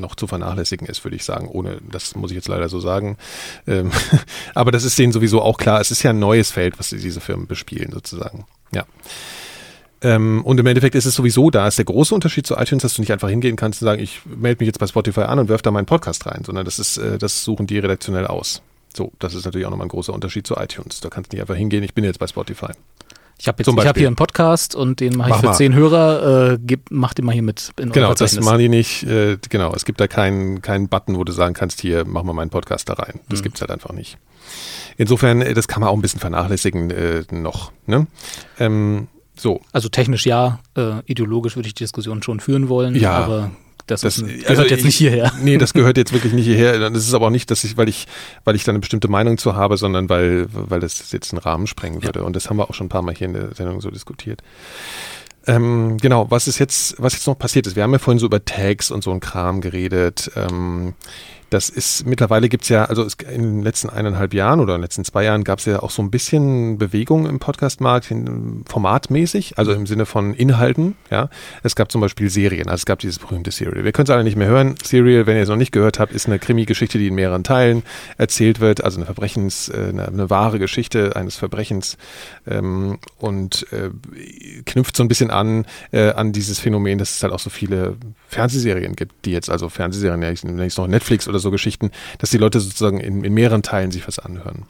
noch zu vernachlässigen ist, würde ich sagen. Ohne, das muss ich jetzt leider so sagen. Ähm, aber das ist denen sowieso auch klar. Es ist ja ein neues Feld, was diese Firmen bespielen, sozusagen. Ja. Ähm, und im Endeffekt ist es sowieso da, ist der große Unterschied zu iTunes, dass du nicht einfach hingehen kannst und sagen, ich melde mich jetzt bei Spotify an und werfe da meinen Podcast rein, sondern das ist, äh, das suchen die redaktionell aus. So, das ist natürlich auch nochmal ein großer Unterschied zu iTunes. Da kannst du nicht einfach hingehen, ich bin jetzt bei Spotify. Ich habe hab hier einen Podcast und den mache ich für mal. zehn Hörer. Äh, gib, mach den mal hier mit in Genau, das machen die nicht. Äh, genau, es gibt da keinen keinen Button, wo du sagen kannst, hier, mach mal meinen Podcast da rein. Das mhm. gibt's halt einfach nicht. Insofern, äh, das kann man auch ein bisschen vernachlässigen äh, noch. Ne? Ähm, so. Also technisch ja, äh, ideologisch würde ich die Diskussion schon führen wollen, ja. aber das, das ein, gehört also jetzt nicht hierher. Nee, das gehört jetzt wirklich nicht hierher. Das ist aber auch nicht, dass ich, weil ich, weil ich da eine bestimmte Meinung zu habe, sondern weil, weil das jetzt einen Rahmen sprengen würde. Ja. Und das haben wir auch schon ein paar Mal hier in der Sendung so diskutiert. Ähm, genau, was ist jetzt, was jetzt noch passiert ist? Wir haben ja vorhin so über Tags und so ein Kram geredet. Ähm, das ist, mittlerweile gibt es ja, also es, in den letzten eineinhalb Jahren oder in den letzten zwei Jahren gab es ja auch so ein bisschen Bewegung im Podcastmarkt, formatmäßig, also im Sinne von Inhalten, ja. Es gab zum Beispiel Serien, also es gab dieses berühmte Serial. Wir können es alle nicht mehr hören. Serial, wenn ihr es noch nicht gehört habt, ist eine Krimi-Geschichte, die in mehreren Teilen erzählt wird, also eine Verbrechens, äh, eine, eine wahre Geschichte eines Verbrechens ähm, und äh, knüpft so ein bisschen an, äh, an dieses Phänomen, dass es halt auch so viele Fernsehserien gibt, die jetzt, also Fernsehserien, ja, ich nenne es noch Netflix oder so Geschichten, dass die Leute sozusagen in, in mehreren Teilen sich was anhören.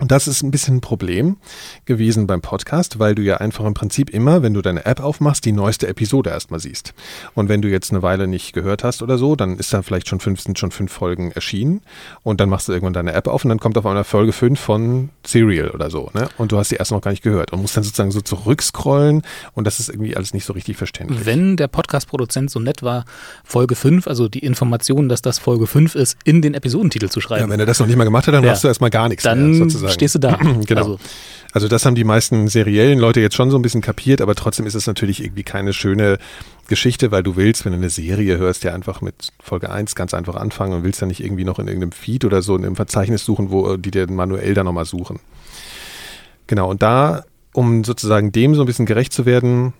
Und das ist ein bisschen ein Problem gewesen beim Podcast, weil du ja einfach im Prinzip immer, wenn du deine App aufmachst, die neueste Episode erstmal siehst. Und wenn du jetzt eine Weile nicht gehört hast oder so, dann ist da vielleicht schon fünf, sind schon fünf Folgen erschienen und dann machst du irgendwann deine App auf und dann kommt auf einmal Folge fünf von Serial oder so, ne? Und du hast die erst noch gar nicht gehört und musst dann sozusagen so zurückscrollen und das ist irgendwie alles nicht so richtig verständlich. Wenn der Podcast-Produzent so nett war, Folge fünf, also die Information, dass das Folge fünf ist, in den Episodentitel zu schreiben. Ja, wenn er das noch nicht mal gemacht hat, dann ja. machst du erstmal gar nichts dann mehr, sozusagen stehst du da. genau. Also. also das haben die meisten seriellen Leute jetzt schon so ein bisschen kapiert, aber trotzdem ist es natürlich irgendwie keine schöne Geschichte, weil du willst, wenn du eine Serie hörst, ja einfach mit Folge 1 ganz einfach anfangen und willst ja nicht irgendwie noch in irgendeinem Feed oder so in einem Verzeichnis suchen, wo die dir manuell dann nochmal suchen. Genau, und da, um sozusagen dem so ein bisschen gerecht zu werden,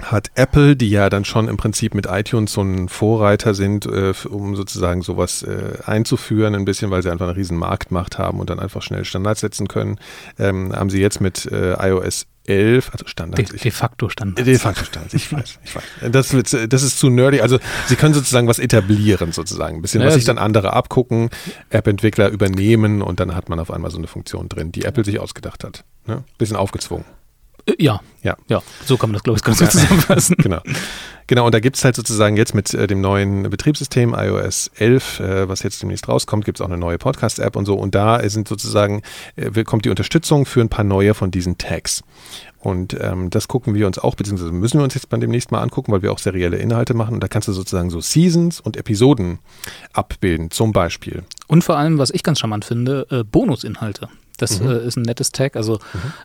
hat Apple, die ja dann schon im Prinzip mit iTunes so ein Vorreiter sind, äh, um sozusagen sowas äh, einzuführen, ein bisschen, weil sie einfach eine riesen Marktmacht haben und dann einfach schnell Standards setzen können, ähm, haben sie jetzt mit äh, iOS 11, also Standards. De, de facto Standards. De facto Standards, ich weiß, ich weiß. Das, wird, das ist zu nerdy. Also sie können sozusagen was etablieren, sozusagen. Ein bisschen, ja, was sich dann andere abgucken, App-Entwickler übernehmen und dann hat man auf einmal so eine Funktion drin, die Apple sich ausgedacht hat. Ne? Bisschen aufgezwungen. Äh, ja. Ja. Ja, so kann man das, glaube ich, ganz gut zusammenfassen. genau. Genau, und da gibt es halt sozusagen jetzt mit äh, dem neuen Betriebssystem iOS 11, äh, was jetzt demnächst rauskommt, gibt es auch eine neue Podcast-App und so. Und da sind sozusagen, äh, kommt die Unterstützung für ein paar neue von diesen Tags. Und ähm, das gucken wir uns auch, beziehungsweise müssen wir uns jetzt beim demnächst mal angucken, weil wir auch serielle Inhalte machen. Und da kannst du sozusagen so Seasons und Episoden abbilden, zum Beispiel. Und vor allem, was ich ganz charmant finde, äh, Bonusinhalte. Das mhm. äh, ist ein nettes Tag. Also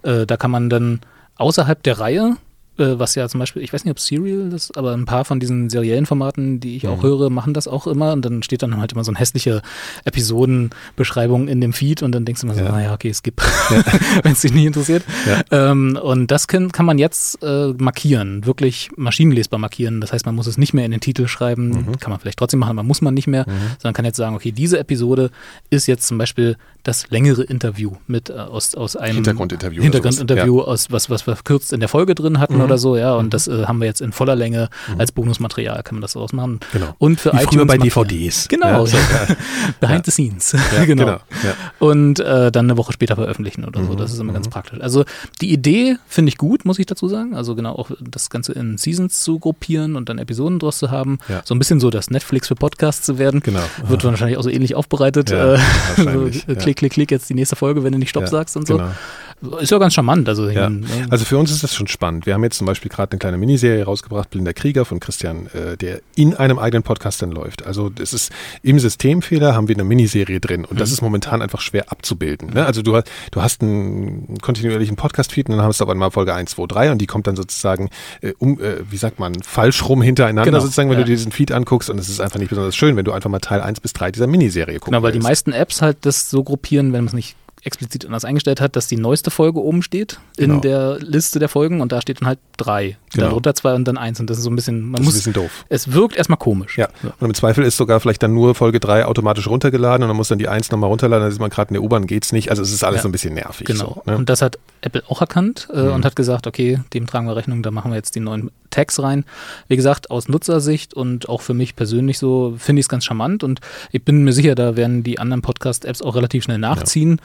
mhm. da kann man dann außerhalb der Reihe äh, was ja zum Beispiel, ich weiß nicht, ob Serial das, aber ein paar von diesen seriellen Formaten, die ich mhm. auch höre, machen das auch immer und dann steht dann halt immer so eine hässliche Episodenbeschreibung in dem Feed und dann denkst du immer so, ja. naja, okay, skip, ja. wenn es dich nicht interessiert. Ja. Ähm, und das kann, kann man jetzt äh, markieren, wirklich maschinenlesbar markieren. Das heißt, man muss es nicht mehr in den Titel schreiben, mhm. kann man vielleicht trotzdem machen, aber muss man nicht mehr, mhm. sondern kann jetzt sagen, okay, diese Episode ist jetzt zum Beispiel das längere Interview mit äh, aus, aus einem Hintergrundinterview, Hintergrundinterview aus was, was wir verkürzt in der Folge drin hatten oder so, ja. Und mhm. das äh, haben wir jetzt in voller Länge mhm. als Bonusmaterial, kann man das ausmachen. Genau. Und für Wie iTunes bei DVDs. Genau. Ja, Behind the scenes. genau. genau. Und äh, dann eine Woche später veröffentlichen oder so. Mhm. Das ist immer ganz mhm. praktisch. Also die Idee finde ich gut, muss ich dazu sagen. Also genau auch das Ganze in Seasons zu gruppieren und dann Episoden draus zu haben. So ein bisschen so das Netflix für Podcasts zu werden. Genau. Wird wahrscheinlich auch so ähnlich aufbereitet. Ja, äh, so, klick, klick, klick, jetzt die nächste Folge, wenn du nicht Stopp sagst und so. Genau. Ist ja ganz charmant. Also, ja. Ne? also für uns ist das schon spannend. Wir haben jetzt zum Beispiel gerade eine kleine Miniserie rausgebracht, Blinder Krieger von Christian, äh, der in einem eigenen Podcast dann läuft. Also das ist im Systemfehler haben wir eine Miniserie drin und mhm. das ist momentan einfach schwer abzubilden. Ne? Also du, du hast einen kontinuierlichen Podcast-Feed und dann hast du aber mal Folge 1, 2, 3 und die kommt dann sozusagen äh, um, äh, wie sagt man, falsch rum hintereinander genau. sozusagen, wenn ja. du dir diesen Feed anguckst und es ist einfach nicht besonders schön, wenn du einfach mal Teil 1 bis 3 dieser Miniserie guckst. Genau, weil willst. die meisten Apps halt das so gruppieren, wenn man es nicht explizit anders eingestellt hat, dass die neueste Folge oben steht in genau. der Liste der Folgen und da steht dann halt drei. Genau. Darunter zwei und dann eins und das ist so ein bisschen, man das muss. Ist ein bisschen doof. Es wirkt erstmal komisch. Ja. ja. Und im Zweifel ist sogar vielleicht dann nur Folge drei automatisch runtergeladen und dann muss dann die eins nochmal runterladen, dann ist man gerade in der U-Bahn, geht's nicht. Also es ist alles ja. so ein bisschen nervig. Genau. So, ne? Und das hat Apple auch erkannt äh, mhm. und hat gesagt, okay, dem tragen wir Rechnung, da machen wir jetzt die neuen Tags rein. Wie gesagt, aus Nutzersicht und auch für mich persönlich so finde ich es ganz charmant und ich bin mir sicher, da werden die anderen Podcast-Apps auch relativ schnell nachziehen.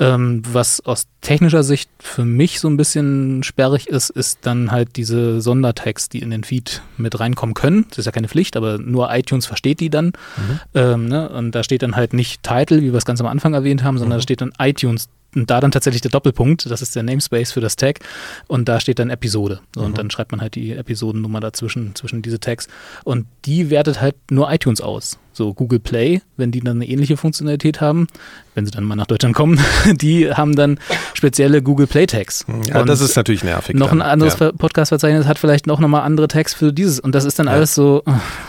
Ja. Ähm, was aus technischer Sicht für mich so ein bisschen sperrig ist, ist dann halt diese Sondertags, die in den Feed mit reinkommen können. Das ist ja keine Pflicht, aber nur iTunes versteht die dann. Mhm. Ähm, ne? Und da steht dann halt nicht Title, wie wir es ganz am Anfang erwähnt haben, sondern mhm. da steht dann iTunes und da dann tatsächlich der Doppelpunkt, das ist der Namespace für das Tag und da steht dann Episode und mhm. dann schreibt man halt die Episodennummer dazwischen, zwischen diese Tags und die wertet halt nur iTunes aus. So Google Play, wenn die dann eine ähnliche Funktionalität haben, wenn sie dann mal nach Deutschland kommen, die haben dann spezielle Google Play Tags. Ja, und das ist natürlich nervig. Noch dann. ein anderes ja. Podcast-Verzeichnis hat vielleicht noch mal andere Tags für dieses und das ist dann ja. alles so.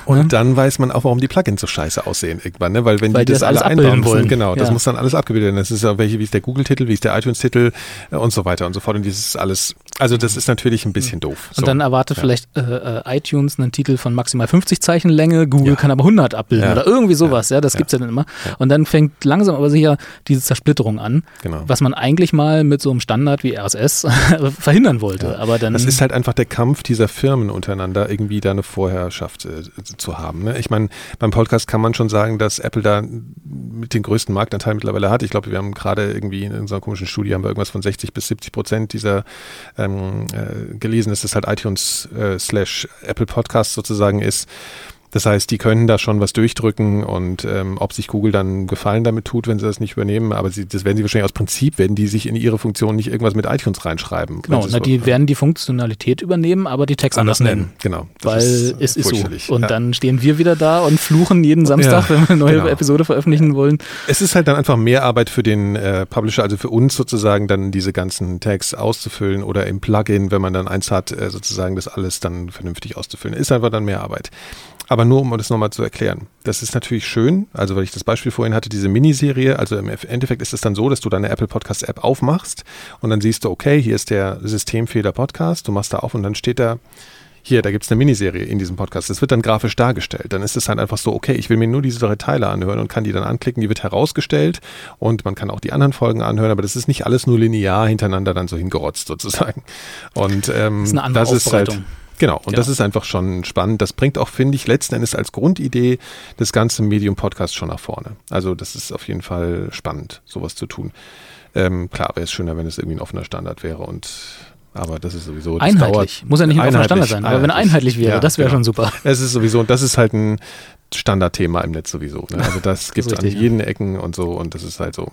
Und ne? dann weiß man auch, warum die Plugins so scheiße aussehen irgendwann, ne? weil wenn weil die das, das alle einbauen wollen, genau, das muss dann alles abgebildet werden. Das ist ja welche, wie ist der Google-Titel, wie ist der iTunes-Titel äh, und so weiter und so fort. Und dieses alles, also das ist natürlich ein bisschen doof. Und so. dann erwartet vielleicht äh, äh, iTunes einen Titel von maximal 50 Zeichen Länge, Google kann aber 100 abbilden oder irgendwie sowas. Ja, das gibt's ja dann immer. Und dann fängt langsam aber sicher diese Zersplitterung an, genau. was man eigentlich mal mit so einem Standard wie RSS verhindern wollte. Ja. Aber dann das ist halt einfach der Kampf dieser Firmen untereinander, irgendwie da eine Vorherrschaft äh, zu haben. Ne? Ich meine, beim Podcast kann man schon sagen, dass Apple da mit den größten Marktanteil mittlerweile hat. Ich glaube, wir haben gerade irgendwie in unserer komischen Studie haben wir irgendwas von 60 bis 70 Prozent dieser ähm, äh, gelesen, dass das halt iTunes äh, slash Apple Podcast sozusagen ist. Das heißt, die können da schon was durchdrücken und ähm, ob sich Google dann Gefallen damit tut, wenn sie das nicht übernehmen, aber sie, das werden sie wahrscheinlich aus Prinzip, werden die sich in ihre Funktion nicht irgendwas mit iTunes reinschreiben. Genau, na, die werden die Funktionalität übernehmen, aber die Text anders, nennen. Genau. Weil ist, es ist so. Und ja. dann stehen wir wieder da und fluchen jeden Samstag, ja, wenn wir eine neue genau. Episode veröffentlichen wollen. Es ist halt dann einfach mehr Arbeit für den äh, Publisher, also für uns sozusagen dann diese ganzen Tags auszufüllen oder im Plugin, wenn man dann eins hat, äh, sozusagen das alles dann vernünftig auszufüllen. Ist einfach dann mehr Arbeit. Aber nur um das nochmal zu erklären. Das ist natürlich schön, also weil ich das Beispiel vorhin hatte, diese Miniserie, also im Endeffekt ist es dann so, dass du deine Apple Podcast App aufmachst und dann siehst du, okay, hier ist der Systemfehler Podcast, du machst da auf und dann steht da, hier, da gibt es eine Miniserie in diesem Podcast. Das wird dann grafisch dargestellt. Dann ist es halt einfach so, okay, ich will mir nur diese drei Teile anhören und kann die dann anklicken. Die wird herausgestellt und man kann auch die anderen Folgen anhören, aber das ist nicht alles nur linear hintereinander dann so hingerotzt sozusagen. Und ähm, das ist, eine andere das ist halt Genau, und genau. das ist einfach schon spannend. Das bringt auch, finde ich, letzten Endes als Grundidee das ganze Medium-Podcast schon nach vorne. Also das ist auf jeden Fall spannend, sowas zu tun. Ähm, klar, wäre es schöner, wenn es irgendwie ein offener Standard wäre und aber das ist sowieso. Das einheitlich. Dauert, Muss ja nicht ein offener Standard sein, aber wenn er einheitlich wäre, ja, das wäre genau. schon super. Es ist sowieso, und das ist halt ein Standardthema im Netz sowieso. Ne? Also das gibt es an jeden Ecken und so und das ist halt so.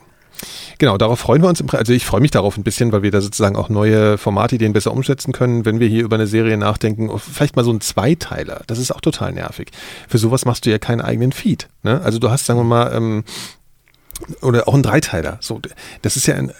Genau, darauf freuen wir uns. Also ich freue mich darauf ein bisschen, weil wir da sozusagen auch neue Formatideen besser umsetzen können, wenn wir hier über eine Serie nachdenken. Oh, vielleicht mal so ein Zweiteiler. Das ist auch total nervig. Für sowas machst du ja keinen eigenen Feed. Ne? Also du hast, sagen wir mal, ähm, oder auch ein Dreiteiler. So, das ist ja ein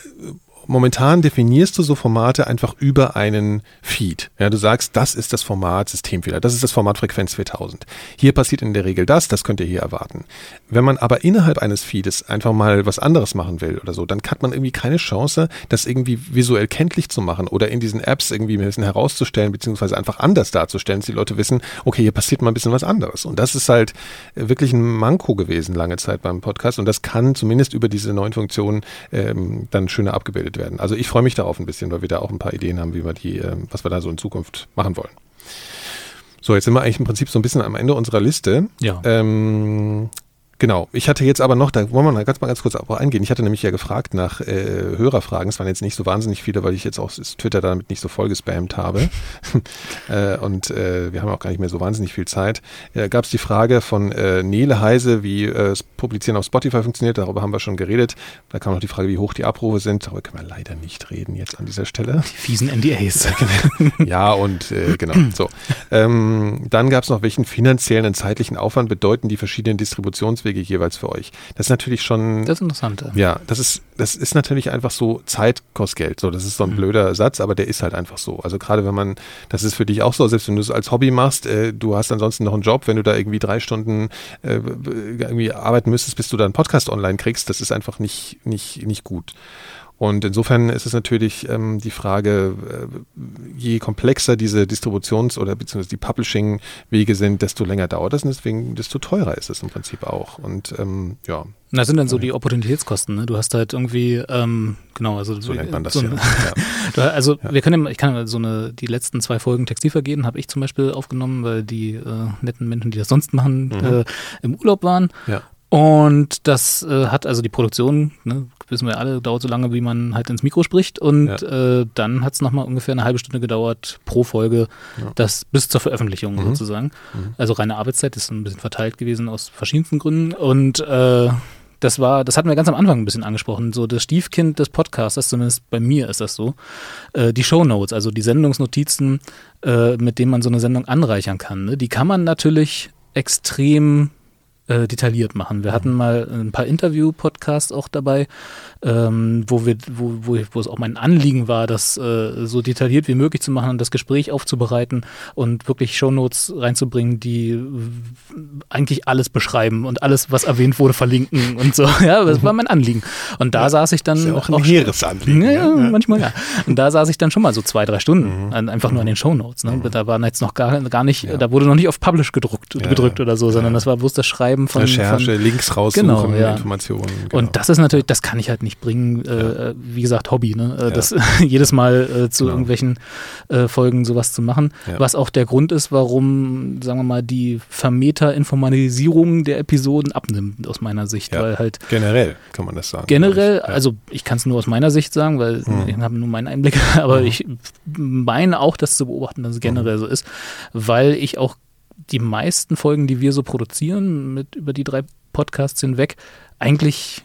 momentan definierst du so Formate einfach über einen Feed. Ja, du sagst, das ist das Format Systemfehler, das ist das Format Frequenz 4000. Hier passiert in der Regel das, das könnt ihr hier erwarten. Wenn man aber innerhalb eines Feeds einfach mal was anderes machen will oder so, dann hat man irgendwie keine Chance, das irgendwie visuell kenntlich zu machen oder in diesen Apps irgendwie ein bisschen herauszustellen, beziehungsweise einfach anders darzustellen, dass die Leute wissen, okay, hier passiert mal ein bisschen was anderes. Und das ist halt wirklich ein Manko gewesen lange Zeit beim Podcast und das kann zumindest über diese neuen Funktionen ähm, dann schöner abgebildet entwickelt werden. Also ich freue mich darauf ein bisschen, weil wir da auch ein paar Ideen haben, wie wir die, ähm, was wir da so in Zukunft machen wollen. So, jetzt sind wir eigentlich im Prinzip so ein bisschen am Ende unserer Liste. Ja. Ähm, Genau. Ich hatte jetzt aber noch, da wollen wir mal ganz, mal ganz kurz auch eingehen. Ich hatte nämlich ja gefragt nach äh, Hörerfragen. Es waren jetzt nicht so wahnsinnig viele, weil ich jetzt auch Twitter damit nicht so voll gespammt habe. äh, und äh, wir haben auch gar nicht mehr so wahnsinnig viel Zeit. Äh, Gab es die Frage von äh, Nele Heise, wie äh, das Publizieren auf Spotify funktioniert. Darüber haben wir schon geredet. Da kam noch die Frage, wie hoch die Abrufe sind. Darüber können wir leider nicht reden jetzt an dieser Stelle. Die fiesen NDAs. ja, und äh, genau. So. Ähm, dann gab es noch, welchen finanziellen und zeitlichen Aufwand bedeuten die verschiedenen Distributionswege Vorschläge jeweils für euch. Das ist natürlich schon. Das ist interessant. Ja, das ist, das ist natürlich einfach so, Zeit kostet Geld. So, das ist so ein mhm. blöder Satz, aber der ist halt einfach so. Also gerade wenn man, das ist für dich auch so, selbst wenn du es als Hobby machst, äh, du hast ansonsten noch einen Job, wenn du da irgendwie drei Stunden äh, irgendwie arbeiten müsstest, bis du da einen Podcast online kriegst, das ist einfach nicht, nicht, nicht gut. Und insofern ist es natürlich ähm, die Frage, äh, je komplexer diese Distributions- oder beziehungsweise die Publishing-Wege sind, desto länger dauert das und deswegen desto teurer ist es im Prinzip auch. Und ähm, ja. Das sind dann so die Opportunitätskosten. Ne? Du hast halt irgendwie, ähm, genau, also so nennt man das so ja. ja. also ja. wir können, ich kann so eine, die letzten zwei Folgen Textilvergehen habe ich zum Beispiel aufgenommen, weil die äh, netten Menschen, die das sonst machen, mhm. äh, im Urlaub waren. Ja. Und das äh, hat also die Produktion, ne, wissen wir alle, dauert so lange, wie man halt ins Mikro spricht. Und ja. äh, dann hat es nochmal ungefähr eine halbe Stunde gedauert pro Folge, ja. das bis zur Veröffentlichung mhm. sozusagen. Mhm. Also reine Arbeitszeit ist ein bisschen verteilt gewesen aus verschiedensten Gründen. Und äh, das war, das hatten wir ganz am Anfang ein bisschen angesprochen, so das Stiefkind des Podcasters, zumindest bei mir ist das so. Äh, die Show Notes, also die Sendungsnotizen, äh, mit denen man so eine Sendung anreichern kann, ne? die kann man natürlich extrem äh, detailliert machen. Wir hatten mal ein paar Interview-Podcasts auch dabei, ähm, wo, wir, wo, wo, wo es auch mein Anliegen war, das äh, so detailliert wie möglich zu machen und das Gespräch aufzubereiten und wirklich Shownotes reinzubringen, die eigentlich alles beschreiben und alles, was erwähnt wurde, verlinken und so. Ja, das war mein Anliegen. Und da ja, saß ich dann. Ist ja auch ein hehres Anliegen. Ja, ja, manchmal ja. Und da saß ich dann schon mal so zwei, drei Stunden, mhm. einfach nur an den Shownotes. Ne? Mhm. Da waren jetzt noch gar, gar nicht, da wurde noch nicht auf Publish gedruckt, gedrückt oder so, sondern das war bloß das Schreiben von. Recherche, von, Links raussuchen, genau, Informationen. Genau. Und das ist natürlich, das kann ich halt nicht bringen. Äh, wie gesagt, Hobby, ne? Äh, das jedes Mal äh, zu genau. irgendwelchen äh, Folgen sowas zu machen. Was auch der Grund ist, warum, sagen wir mal, die Vermeter-Informalisierung der Episoden abnimmt, aus meiner Sicht. Weil halt generell kann man das sagen. Generell, also ich kann es nur aus meiner Sicht sagen, weil hm. ich habe nur meinen Einblick, aber hm. ich meine auch, das zu beobachten, dass es generell hm. so ist, weil ich auch die meisten Folgen, die wir so produzieren, mit über die drei Podcasts hinweg, eigentlich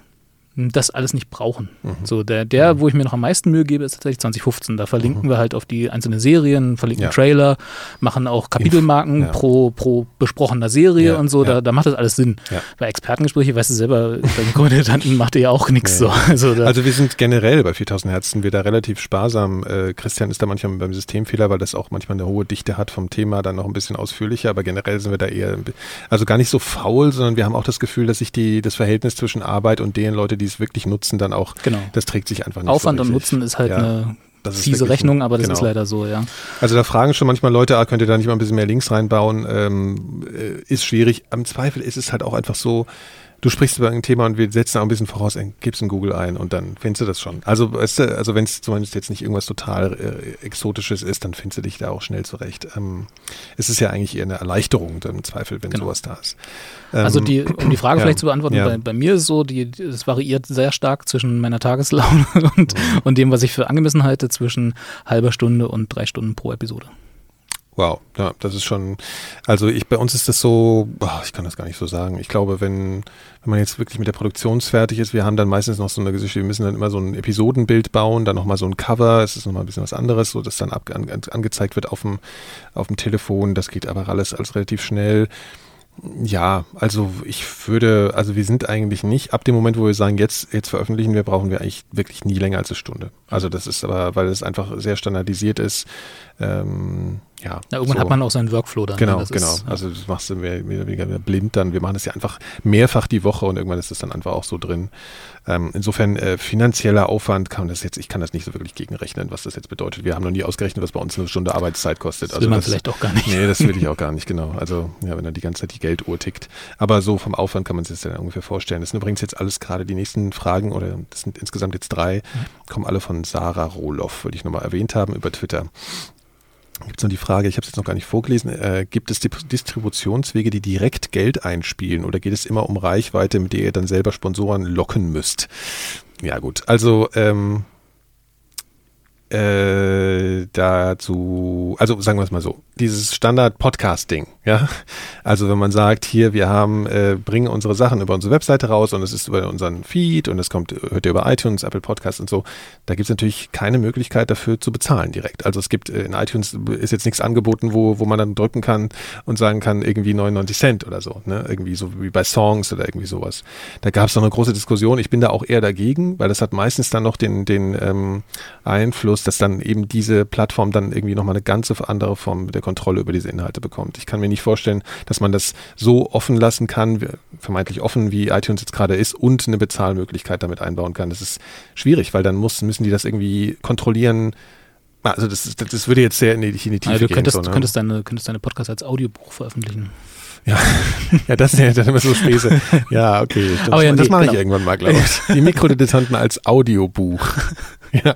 das alles nicht brauchen. Mhm. So, der, der, mhm. wo ich mir noch am meisten Mühe gebe, ist tatsächlich 2015. Da verlinken mhm. wir halt auf die einzelnen Serien, verlinken ja. Trailer, machen auch Kapitelmarken ja. pro, pro besprochener Serie ja. und so. Da, da macht das alles Sinn. Bei Expertengesprächen, weißt du selber, bei den Kommandanten macht ihr ja auch nichts so. Also, also, wir sind generell bei 4000 Herzen wir da relativ sparsam. Äh, Christian ist da manchmal beim Systemfehler, weil das auch manchmal eine hohe Dichte hat vom Thema, dann noch ein bisschen ausführlicher, aber generell sind wir da eher, also gar nicht so faul, sondern wir haben auch das Gefühl, dass sich die, das Verhältnis zwischen Arbeit und den Leute, die es wirklich nutzen, dann auch, genau. das trägt sich einfach nicht Aufwand so und Nutzen ist halt ja. eine fiese Rechnung, aber das genau. ist leider so, ja. Also da fragen schon manchmal Leute, ah, könnt ihr da nicht mal ein bisschen mehr Links reinbauen? Ähm, äh, ist schwierig. Am Zweifel ist es halt auch einfach so, du sprichst über ein Thema und wir setzen auch ein bisschen voraus, gibst in Google ein und dann findest du das schon. Also, weißt du, also wenn es zumindest jetzt nicht irgendwas total äh, Exotisches ist, dann findest du dich da auch schnell zurecht. Ähm, es ist ja eigentlich eher eine Erleichterung im Zweifel, wenn genau. sowas da ist. Ähm, also die, um die Frage ja, vielleicht zu beantworten, ja. bei, bei, mir ist es so, die, es variiert sehr stark zwischen meiner Tageslaune und, mhm. und dem, was ich für angemessen halte, zwischen halber Stunde und drei Stunden pro Episode. Wow, ja, das ist schon, also ich, bei uns ist das so, boah, ich kann das gar nicht so sagen. Ich glaube, wenn, wenn man jetzt wirklich mit der Produktion fertig ist, wir haben dann meistens noch so eine Geschichte, wir müssen dann immer so ein Episodenbild bauen, dann nochmal so ein Cover, es ist nochmal ein bisschen was anderes, so dass dann ab, an, angezeigt wird auf dem, auf dem Telefon, das geht aber alles, alles relativ schnell. Ja, also ich würde, also wir sind eigentlich nicht, ab dem Moment, wo wir sagen, jetzt, jetzt veröffentlichen wir, brauchen wir eigentlich wirklich nie länger als eine Stunde. Also das ist aber, weil es einfach sehr standardisiert ist, ähm, ja. Na, irgendwann so. hat man auch seinen Workflow dann. Genau, genau. Ist, ja. Also das machst du mehr, mehr oder weniger blind dann. Wir machen das ja einfach mehrfach die Woche und irgendwann ist das dann einfach auch so drin. Ähm, insofern äh, finanzieller Aufwand kann das jetzt, ich kann das nicht so wirklich gegenrechnen, was das jetzt bedeutet. Wir haben noch nie ausgerechnet, was bei uns eine Stunde Arbeitszeit kostet. Das will also man das, vielleicht auch gar nicht. Nee, das will ich auch gar nicht, genau. Also ja, wenn dann die ganze Zeit die Gelduhr tickt. Aber so vom Aufwand kann man sich das ja ungefähr vorstellen. Das sind übrigens jetzt alles gerade die nächsten Fragen oder das sind insgesamt jetzt drei, mhm. kommen alle von Sarah Rohloff, würde ich nochmal erwähnt haben, über Twitter gibt es noch die Frage, ich habe es jetzt noch gar nicht vorgelesen, äh, gibt es Distributionswege, die direkt Geld einspielen oder geht es immer um Reichweite, mit der ihr dann selber Sponsoren locken müsst? Ja gut, also ähm, äh, dazu, also sagen wir es mal so, dieses Standard-Podcast-Ding, ja. Also wenn man sagt, hier, wir haben, äh, bringen unsere Sachen über unsere Webseite raus und es ist über unseren Feed und es kommt, hört ihr über iTunes, Apple Podcasts und so, da gibt es natürlich keine Möglichkeit dafür zu bezahlen direkt. Also es gibt äh, in iTunes ist jetzt nichts angeboten, wo, wo man dann drücken kann und sagen kann, irgendwie 99 Cent oder so, ne? Irgendwie so wie bei Songs oder irgendwie sowas. Da gab es noch eine große Diskussion. Ich bin da auch eher dagegen, weil das hat meistens dann noch den, den ähm, Einfluss, dass dann eben diese Plattform dann irgendwie nochmal eine ganze andere Form der Kontrolle über diese Inhalte bekommt. Ich kann mir nicht vorstellen, dass man das so offen lassen kann, vermeintlich offen, wie iTunes jetzt gerade ist, und eine Bezahlmöglichkeit damit einbauen kann. Das ist schwierig, weil dann muss, müssen die das irgendwie kontrollieren. Also das, das, das würde jetzt sehr in die, in die Tiefe also du könntest, gehen. So, ne? könntest, deine, könntest deine Podcast als Audiobuch veröffentlichen. Ja, ja, das ist ja dann immer so Späße. Ja, okay. Das, Aber ja, das nee, mache genau. ich irgendwann mal, glaube ich. Die Mikrodilettanten als Audiobuch. ja.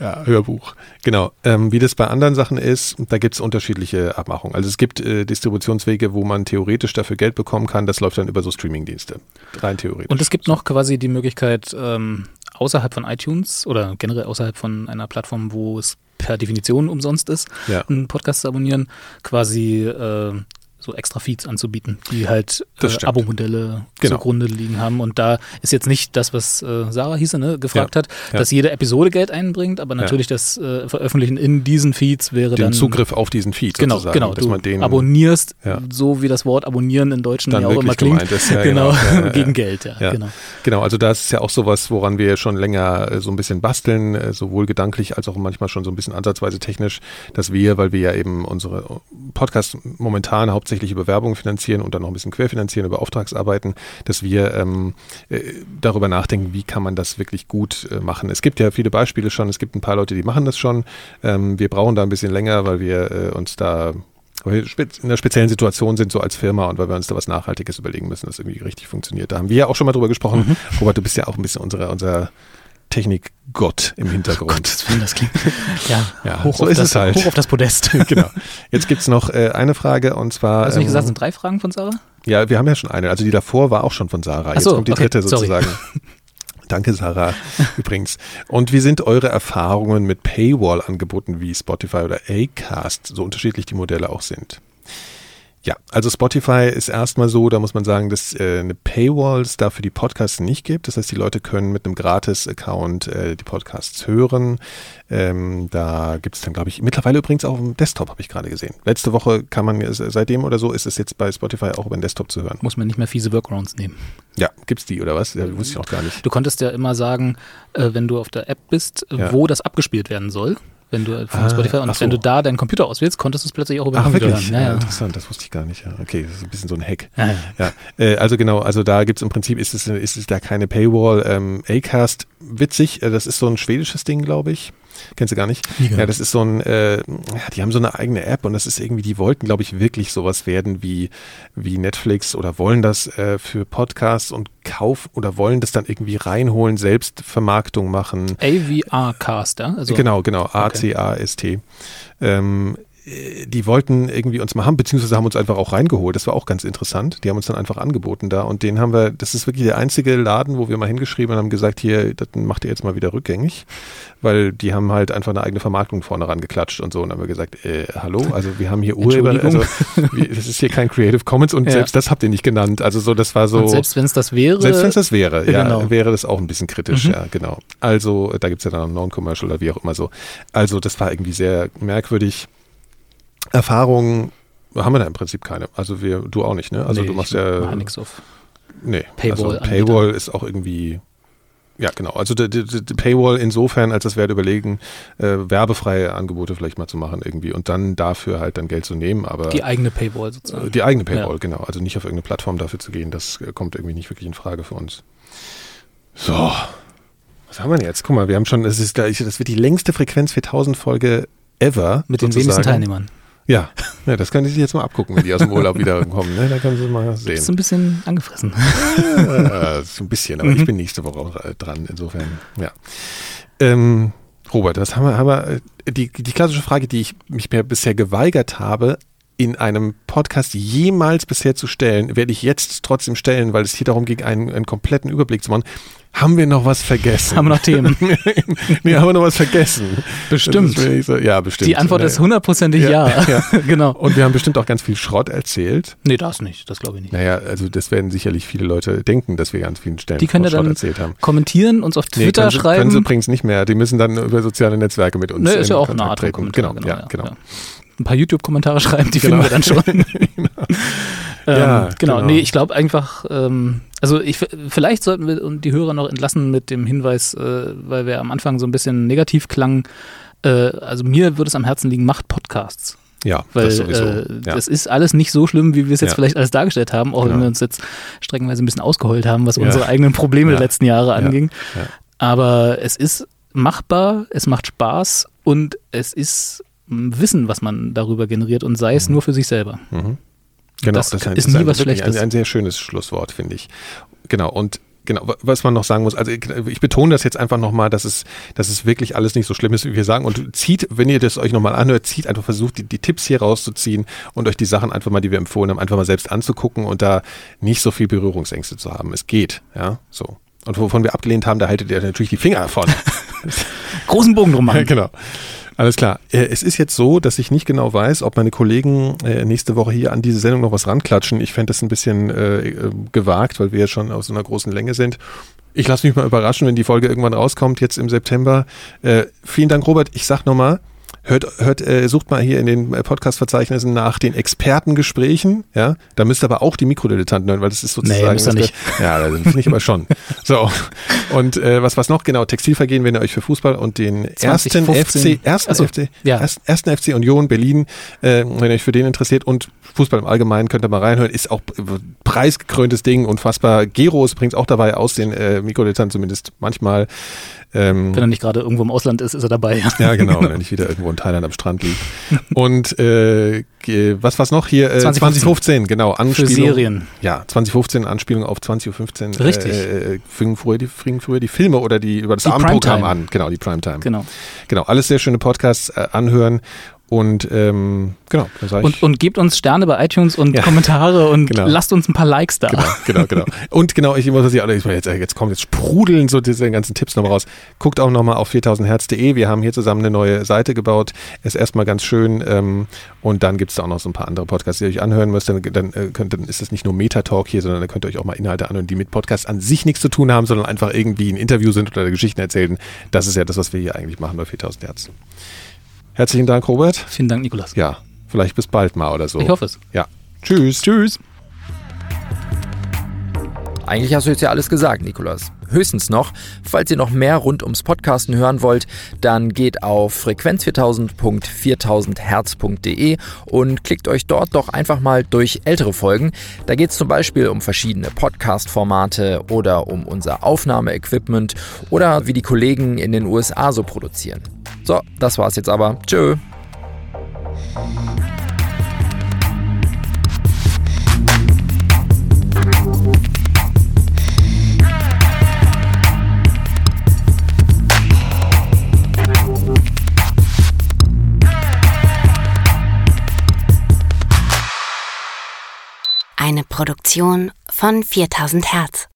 Ja, Hörbuch. Genau. Ähm, wie das bei anderen Sachen ist, da gibt es unterschiedliche Abmachungen. Also es gibt äh, Distributionswege, wo man theoretisch dafür Geld bekommen kann. Das läuft dann über so Streamingdienste. Rein theoretisch. Und es gibt noch quasi die Möglichkeit, ähm, außerhalb von iTunes oder generell außerhalb von einer Plattform, wo es per Definition umsonst ist, ja. einen Podcast zu abonnieren, quasi äh, so extra Feeds anzubieten, die halt äh, Abo-Modelle genau. zugrunde liegen haben. Und da ist jetzt nicht das, was äh, Sarah hieße, ne, gefragt ja. hat, ja. dass jede Episode Geld einbringt, aber natürlich ja. das äh, Veröffentlichen in diesen Feeds wäre den dann. Zugriff auf diesen Feed genau, sozusagen. Genau, dass du man den abonnierst, so wie das Wort abonnieren in Deutschen ja auch immer klingt. Ist, genau, genau. gegen Geld, ja, Genau. genau, also das ist ja auch sowas, woran wir schon länger äh, so ein bisschen basteln, äh, sowohl gedanklich als auch manchmal schon so ein bisschen ansatzweise technisch, dass wir, weil wir ja eben unsere Podcasts momentan hauptsächlich über Werbung finanzieren und dann noch ein bisschen querfinanzieren über Auftragsarbeiten, dass wir ähm, äh, darüber nachdenken, wie kann man das wirklich gut äh, machen. Es gibt ja viele Beispiele schon, es gibt ein paar Leute, die machen das schon. Ähm, wir brauchen da ein bisschen länger, weil wir äh, uns da in einer speziellen Situation sind, so als Firma und weil wir uns da was Nachhaltiges überlegen müssen, das irgendwie richtig funktioniert. Da haben wir ja auch schon mal drüber gesprochen. Mhm. Robert, du bist ja auch ein bisschen unsere, unser Technikgott im Hintergrund. Oh Gott, das klingt. Ja, ja hoch so ist das, es halt. Hoch auf das Podest. genau. Jetzt gibt es noch äh, eine Frage und zwar. Hast du nicht ähm, gesagt, es sind drei Fragen von Sarah? Ja, wir haben ja schon eine. Also die davor war auch schon von Sarah. Jetzt so, kommt die okay, dritte sozusagen. Danke, Sarah, übrigens. Und wie sind eure Erfahrungen mit Paywall-Angeboten wie Spotify oder Acast, so unterschiedlich die Modelle auch sind? Ja, also Spotify ist erstmal so, da muss man sagen, dass äh, eine Paywall es dafür die Podcasts nicht gibt. Das heißt, die Leute können mit einem Gratis-Account äh, die Podcasts hören. Ähm, da gibt es dann, glaube ich, mittlerweile übrigens auch im Desktop, habe ich gerade gesehen. Letzte Woche kann man, seitdem oder so, ist es jetzt bei Spotify auch über den Desktop zu hören. Muss man nicht mehr fiese Workarounds nehmen. Ja, gibt's die oder was? Ja, wusste ich auch gar nicht. Du konntest ja immer sagen, äh, wenn du auf der App bist, ja. wo das abgespielt werden soll wenn du von ah, Spotify und so. wenn du da deinen Computer auswählst, konntest du es plötzlich auch über den Computer hören. Ja, ja. interessant, das wusste ich gar nicht. Ja. Okay, das ist ein bisschen so ein Hack. Ja, ja. Äh, also genau, also da gibt es im Prinzip, ist es, ist es da keine Paywall. Ähm, Acast, witzig, äh, das ist so ein schwedisches Ding, glaube ich. Kennst du gar nicht? Ja, das ist so ein, äh, die haben so eine eigene App und das ist irgendwie, die wollten, glaube ich, wirklich sowas werden wie, wie Netflix oder wollen das äh, für Podcasts und kaufen oder wollen das dann irgendwie reinholen, selbst Vermarktung machen. AVR-Cast, ja? Also, genau, genau, A-C-A-S-T. Ähm, äh, die wollten irgendwie uns mal haben, beziehungsweise haben uns einfach auch reingeholt. Das war auch ganz interessant. Die haben uns dann einfach angeboten da und den haben wir, das ist wirklich der einzige Laden, wo wir mal hingeschrieben und haben gesagt, hier, das macht ihr jetzt mal wieder rückgängig, weil die haben halt einfach eine eigene Vermarktung vorne rangeklatscht und so und dann haben wir gesagt, äh, hallo, also wir haben hier Urheber, also das ist hier kein Creative Commons und ja. selbst das habt ihr nicht genannt. Also so, das war so. Und selbst wenn es das wäre. Selbst wenn es das wäre, ja, genau. wäre das auch ein bisschen kritisch, mhm. ja, genau. Also da gibt es ja dann Non-Commercial oder wie auch immer so. Also das war irgendwie sehr merkwürdig. Erfahrungen haben wir da im Prinzip keine. Also wir, du auch nicht, ne? Also nee, du machst ja. Mach nichts auf. Nee, Paywall, also Paywall ist auch irgendwie. Ja, genau. Also die, die, die Paywall insofern, als das wäre überlegen, äh, werbefreie Angebote vielleicht mal zu machen irgendwie und dann dafür halt dann Geld zu nehmen. Aber die eigene Paywall sozusagen. Die eigene Paywall, ja. genau. Also nicht auf irgendeine Plattform dafür zu gehen, das äh, kommt irgendwie nicht wirklich in Frage für uns. So, was haben wir denn jetzt? Guck mal, wir haben schon, das ist gleich, das wird die längste Frequenz 4000 Folge ever. Mit den wenigsten Teilnehmern. Ja, ja das kann ich sich jetzt mal abgucken, wenn die aus dem Urlaub wiederkommen. Ne? Da können Sie mal sehen. Bist du ein bisschen angefressen? Ja, so ein bisschen, aber mhm. ich bin nächste Woche auch äh, dran. Insofern, ja. Ähm, Robert, das haben wir, haben wir äh, die, die klassische Frage, die ich mich bisher geweigert habe, in einem Podcast jemals bisher zu stellen, werde ich jetzt trotzdem stellen, weil es hier darum ging, einen, einen kompletten Überblick zu machen. Haben wir noch was vergessen? Haben wir noch Themen? nee, haben wir noch was vergessen? Bestimmt. So, ja, bestimmt. Die Antwort ist hundertprozentig ja. ja. ja. genau. Und wir haben bestimmt auch ganz viel Schrott erzählt. Nee, das nicht. Das glaube ich nicht. Naja, also das werden sicherlich viele Leute denken, dass wir ganz vielen Stellen Die können ja dann erzählt haben. kommentieren, uns auf Twitter nee, können schreiben. Können sie übrigens nicht mehr. Die müssen dann über soziale Netzwerke mit uns Nee, ist ja auch eine Art treten. Genau, genau, ja, genau. Ein paar YouTube-Kommentare schreiben, die genau. finden wir dann schon. genau. Ähm, ja, genau. genau. Nee, ich glaube einfach, ähm, also ich, vielleicht sollten wir die Hörer noch entlassen mit dem Hinweis, äh, weil wir am Anfang so ein bisschen negativ klangen. Äh, also mir würde es am Herzen liegen, macht Podcasts. Ja, weil das, sowieso. Äh, ja. das ist alles nicht so schlimm, wie wir es jetzt ja. vielleicht alles dargestellt haben, auch genau. wenn wir uns jetzt streckenweise ein bisschen ausgeheult haben, was ja. unsere eigenen Probleme der letzten Jahre anging. Aber es ist machbar, es macht Spaß und es ist Wissen, was man darüber generiert und sei es mhm. nur für sich selber. Mhm. Genau, das, das ist, ist nie was Schlechtes. Ein, ein sehr schönes Schlusswort, finde ich. Genau, und genau, was man noch sagen muss, also ich, ich betone das jetzt einfach nochmal, dass es, dass es wirklich alles nicht so schlimm ist, wie wir sagen. Und zieht, wenn ihr das euch nochmal anhört, zieht einfach versucht, die, die Tipps hier rauszuziehen und euch die Sachen einfach mal, die wir empfohlen haben, einfach mal selbst anzugucken und da nicht so viel Berührungsängste zu haben. Es geht, ja, so. Und wovon wir abgelehnt haben, da haltet ihr natürlich die Finger davon. Großen Bogen drum machen. genau. Alles klar. Äh, es ist jetzt so, dass ich nicht genau weiß, ob meine Kollegen äh, nächste Woche hier an diese Sendung noch was ranklatschen. Ich fände das ein bisschen äh, gewagt, weil wir ja schon aus so einer großen Länge sind. Ich lasse mich mal überraschen, wenn die Folge irgendwann rauskommt, jetzt im September. Vielen Dank, Robert. Ich sag nochmal, hört, hört, äh, sucht mal hier in den Podcast-Verzeichnissen nach den Expertengesprächen. Ja, da müsst ihr aber auch die Mikrodilettanten hören, weil das ist sozusagen. Nee, müsst ihr nicht. ja, das finde ich aber schon. So. Und äh, was was noch genau? Textilvergehen, wenn ihr euch für Fußball und den 2015. ersten FC, ersten also, FC, ja. ersten, ersten FC Union Berlin, äh, wenn ihr euch für den interessiert und Fußball im Allgemeinen könnt ihr mal reinhören. Ist auch preisgekröntes Ding, unfassbar. Gero ist übrigens auch dabei aus den äh, Mikrodilettanten zumindest manchmal. Ähm, wenn er nicht gerade irgendwo im Ausland ist, ist er dabei. Ja, genau, wenn er nicht wieder irgendwo in Thailand am Strand liegt. Und äh, was war's noch hier? Äh, 2015. 2015, genau. Anspielung. Für Serien. Ja, 2015 Anspielung auf 20.15 Uhr. Richtig. Äh, äh, fingen, früher die, fingen früher die Filme oder die über das Abendprogramm an. Genau, die Primetime. Genau. Genau, alles sehr schöne Podcasts äh, anhören und ähm, genau, und, und gebt uns Sterne bei iTunes und ja. Kommentare und genau. lasst uns ein paar Likes da. Genau, genau, genau. Und genau, ich muss das ja jetzt, jetzt kommen jetzt sprudeln so diese ganzen Tipps nochmal raus. Guckt auch nochmal auf 4000herz.de. Wir haben hier zusammen eine neue Seite gebaut. Ist erstmal ganz schön. Ähm, und dann gibt es da auch noch so ein paar andere Podcasts, die ihr euch anhören müsst. Dann, dann, äh, könnt, dann ist es nicht nur Metatalk hier, sondern dann könnt ihr euch auch mal Inhalte anhören, die mit Podcasts an sich nichts zu tun haben, sondern einfach irgendwie ein Interview sind oder Geschichten erzählen. Das ist ja das, was wir hier eigentlich machen bei 4000 Hertz. Herzlichen Dank, Robert. Vielen Dank, Nikolas. Ja, vielleicht bis bald mal oder so. Ich hoffe es. Ja. Tschüss. Tschüss. Eigentlich hast du jetzt ja alles gesagt, Nikolas. Höchstens noch, falls ihr noch mehr rund ums Podcasten hören wollt, dann geht auf frequenz4000.4000herz.de und klickt euch dort doch einfach mal durch ältere Folgen. Da geht es zum Beispiel um verschiedene Podcast-Formate oder um unser Aufnahmeequipment oder wie die Kollegen in den USA so produzieren. So, das war's jetzt aber. Tschö. Eine Produktion von 4000 Hertz.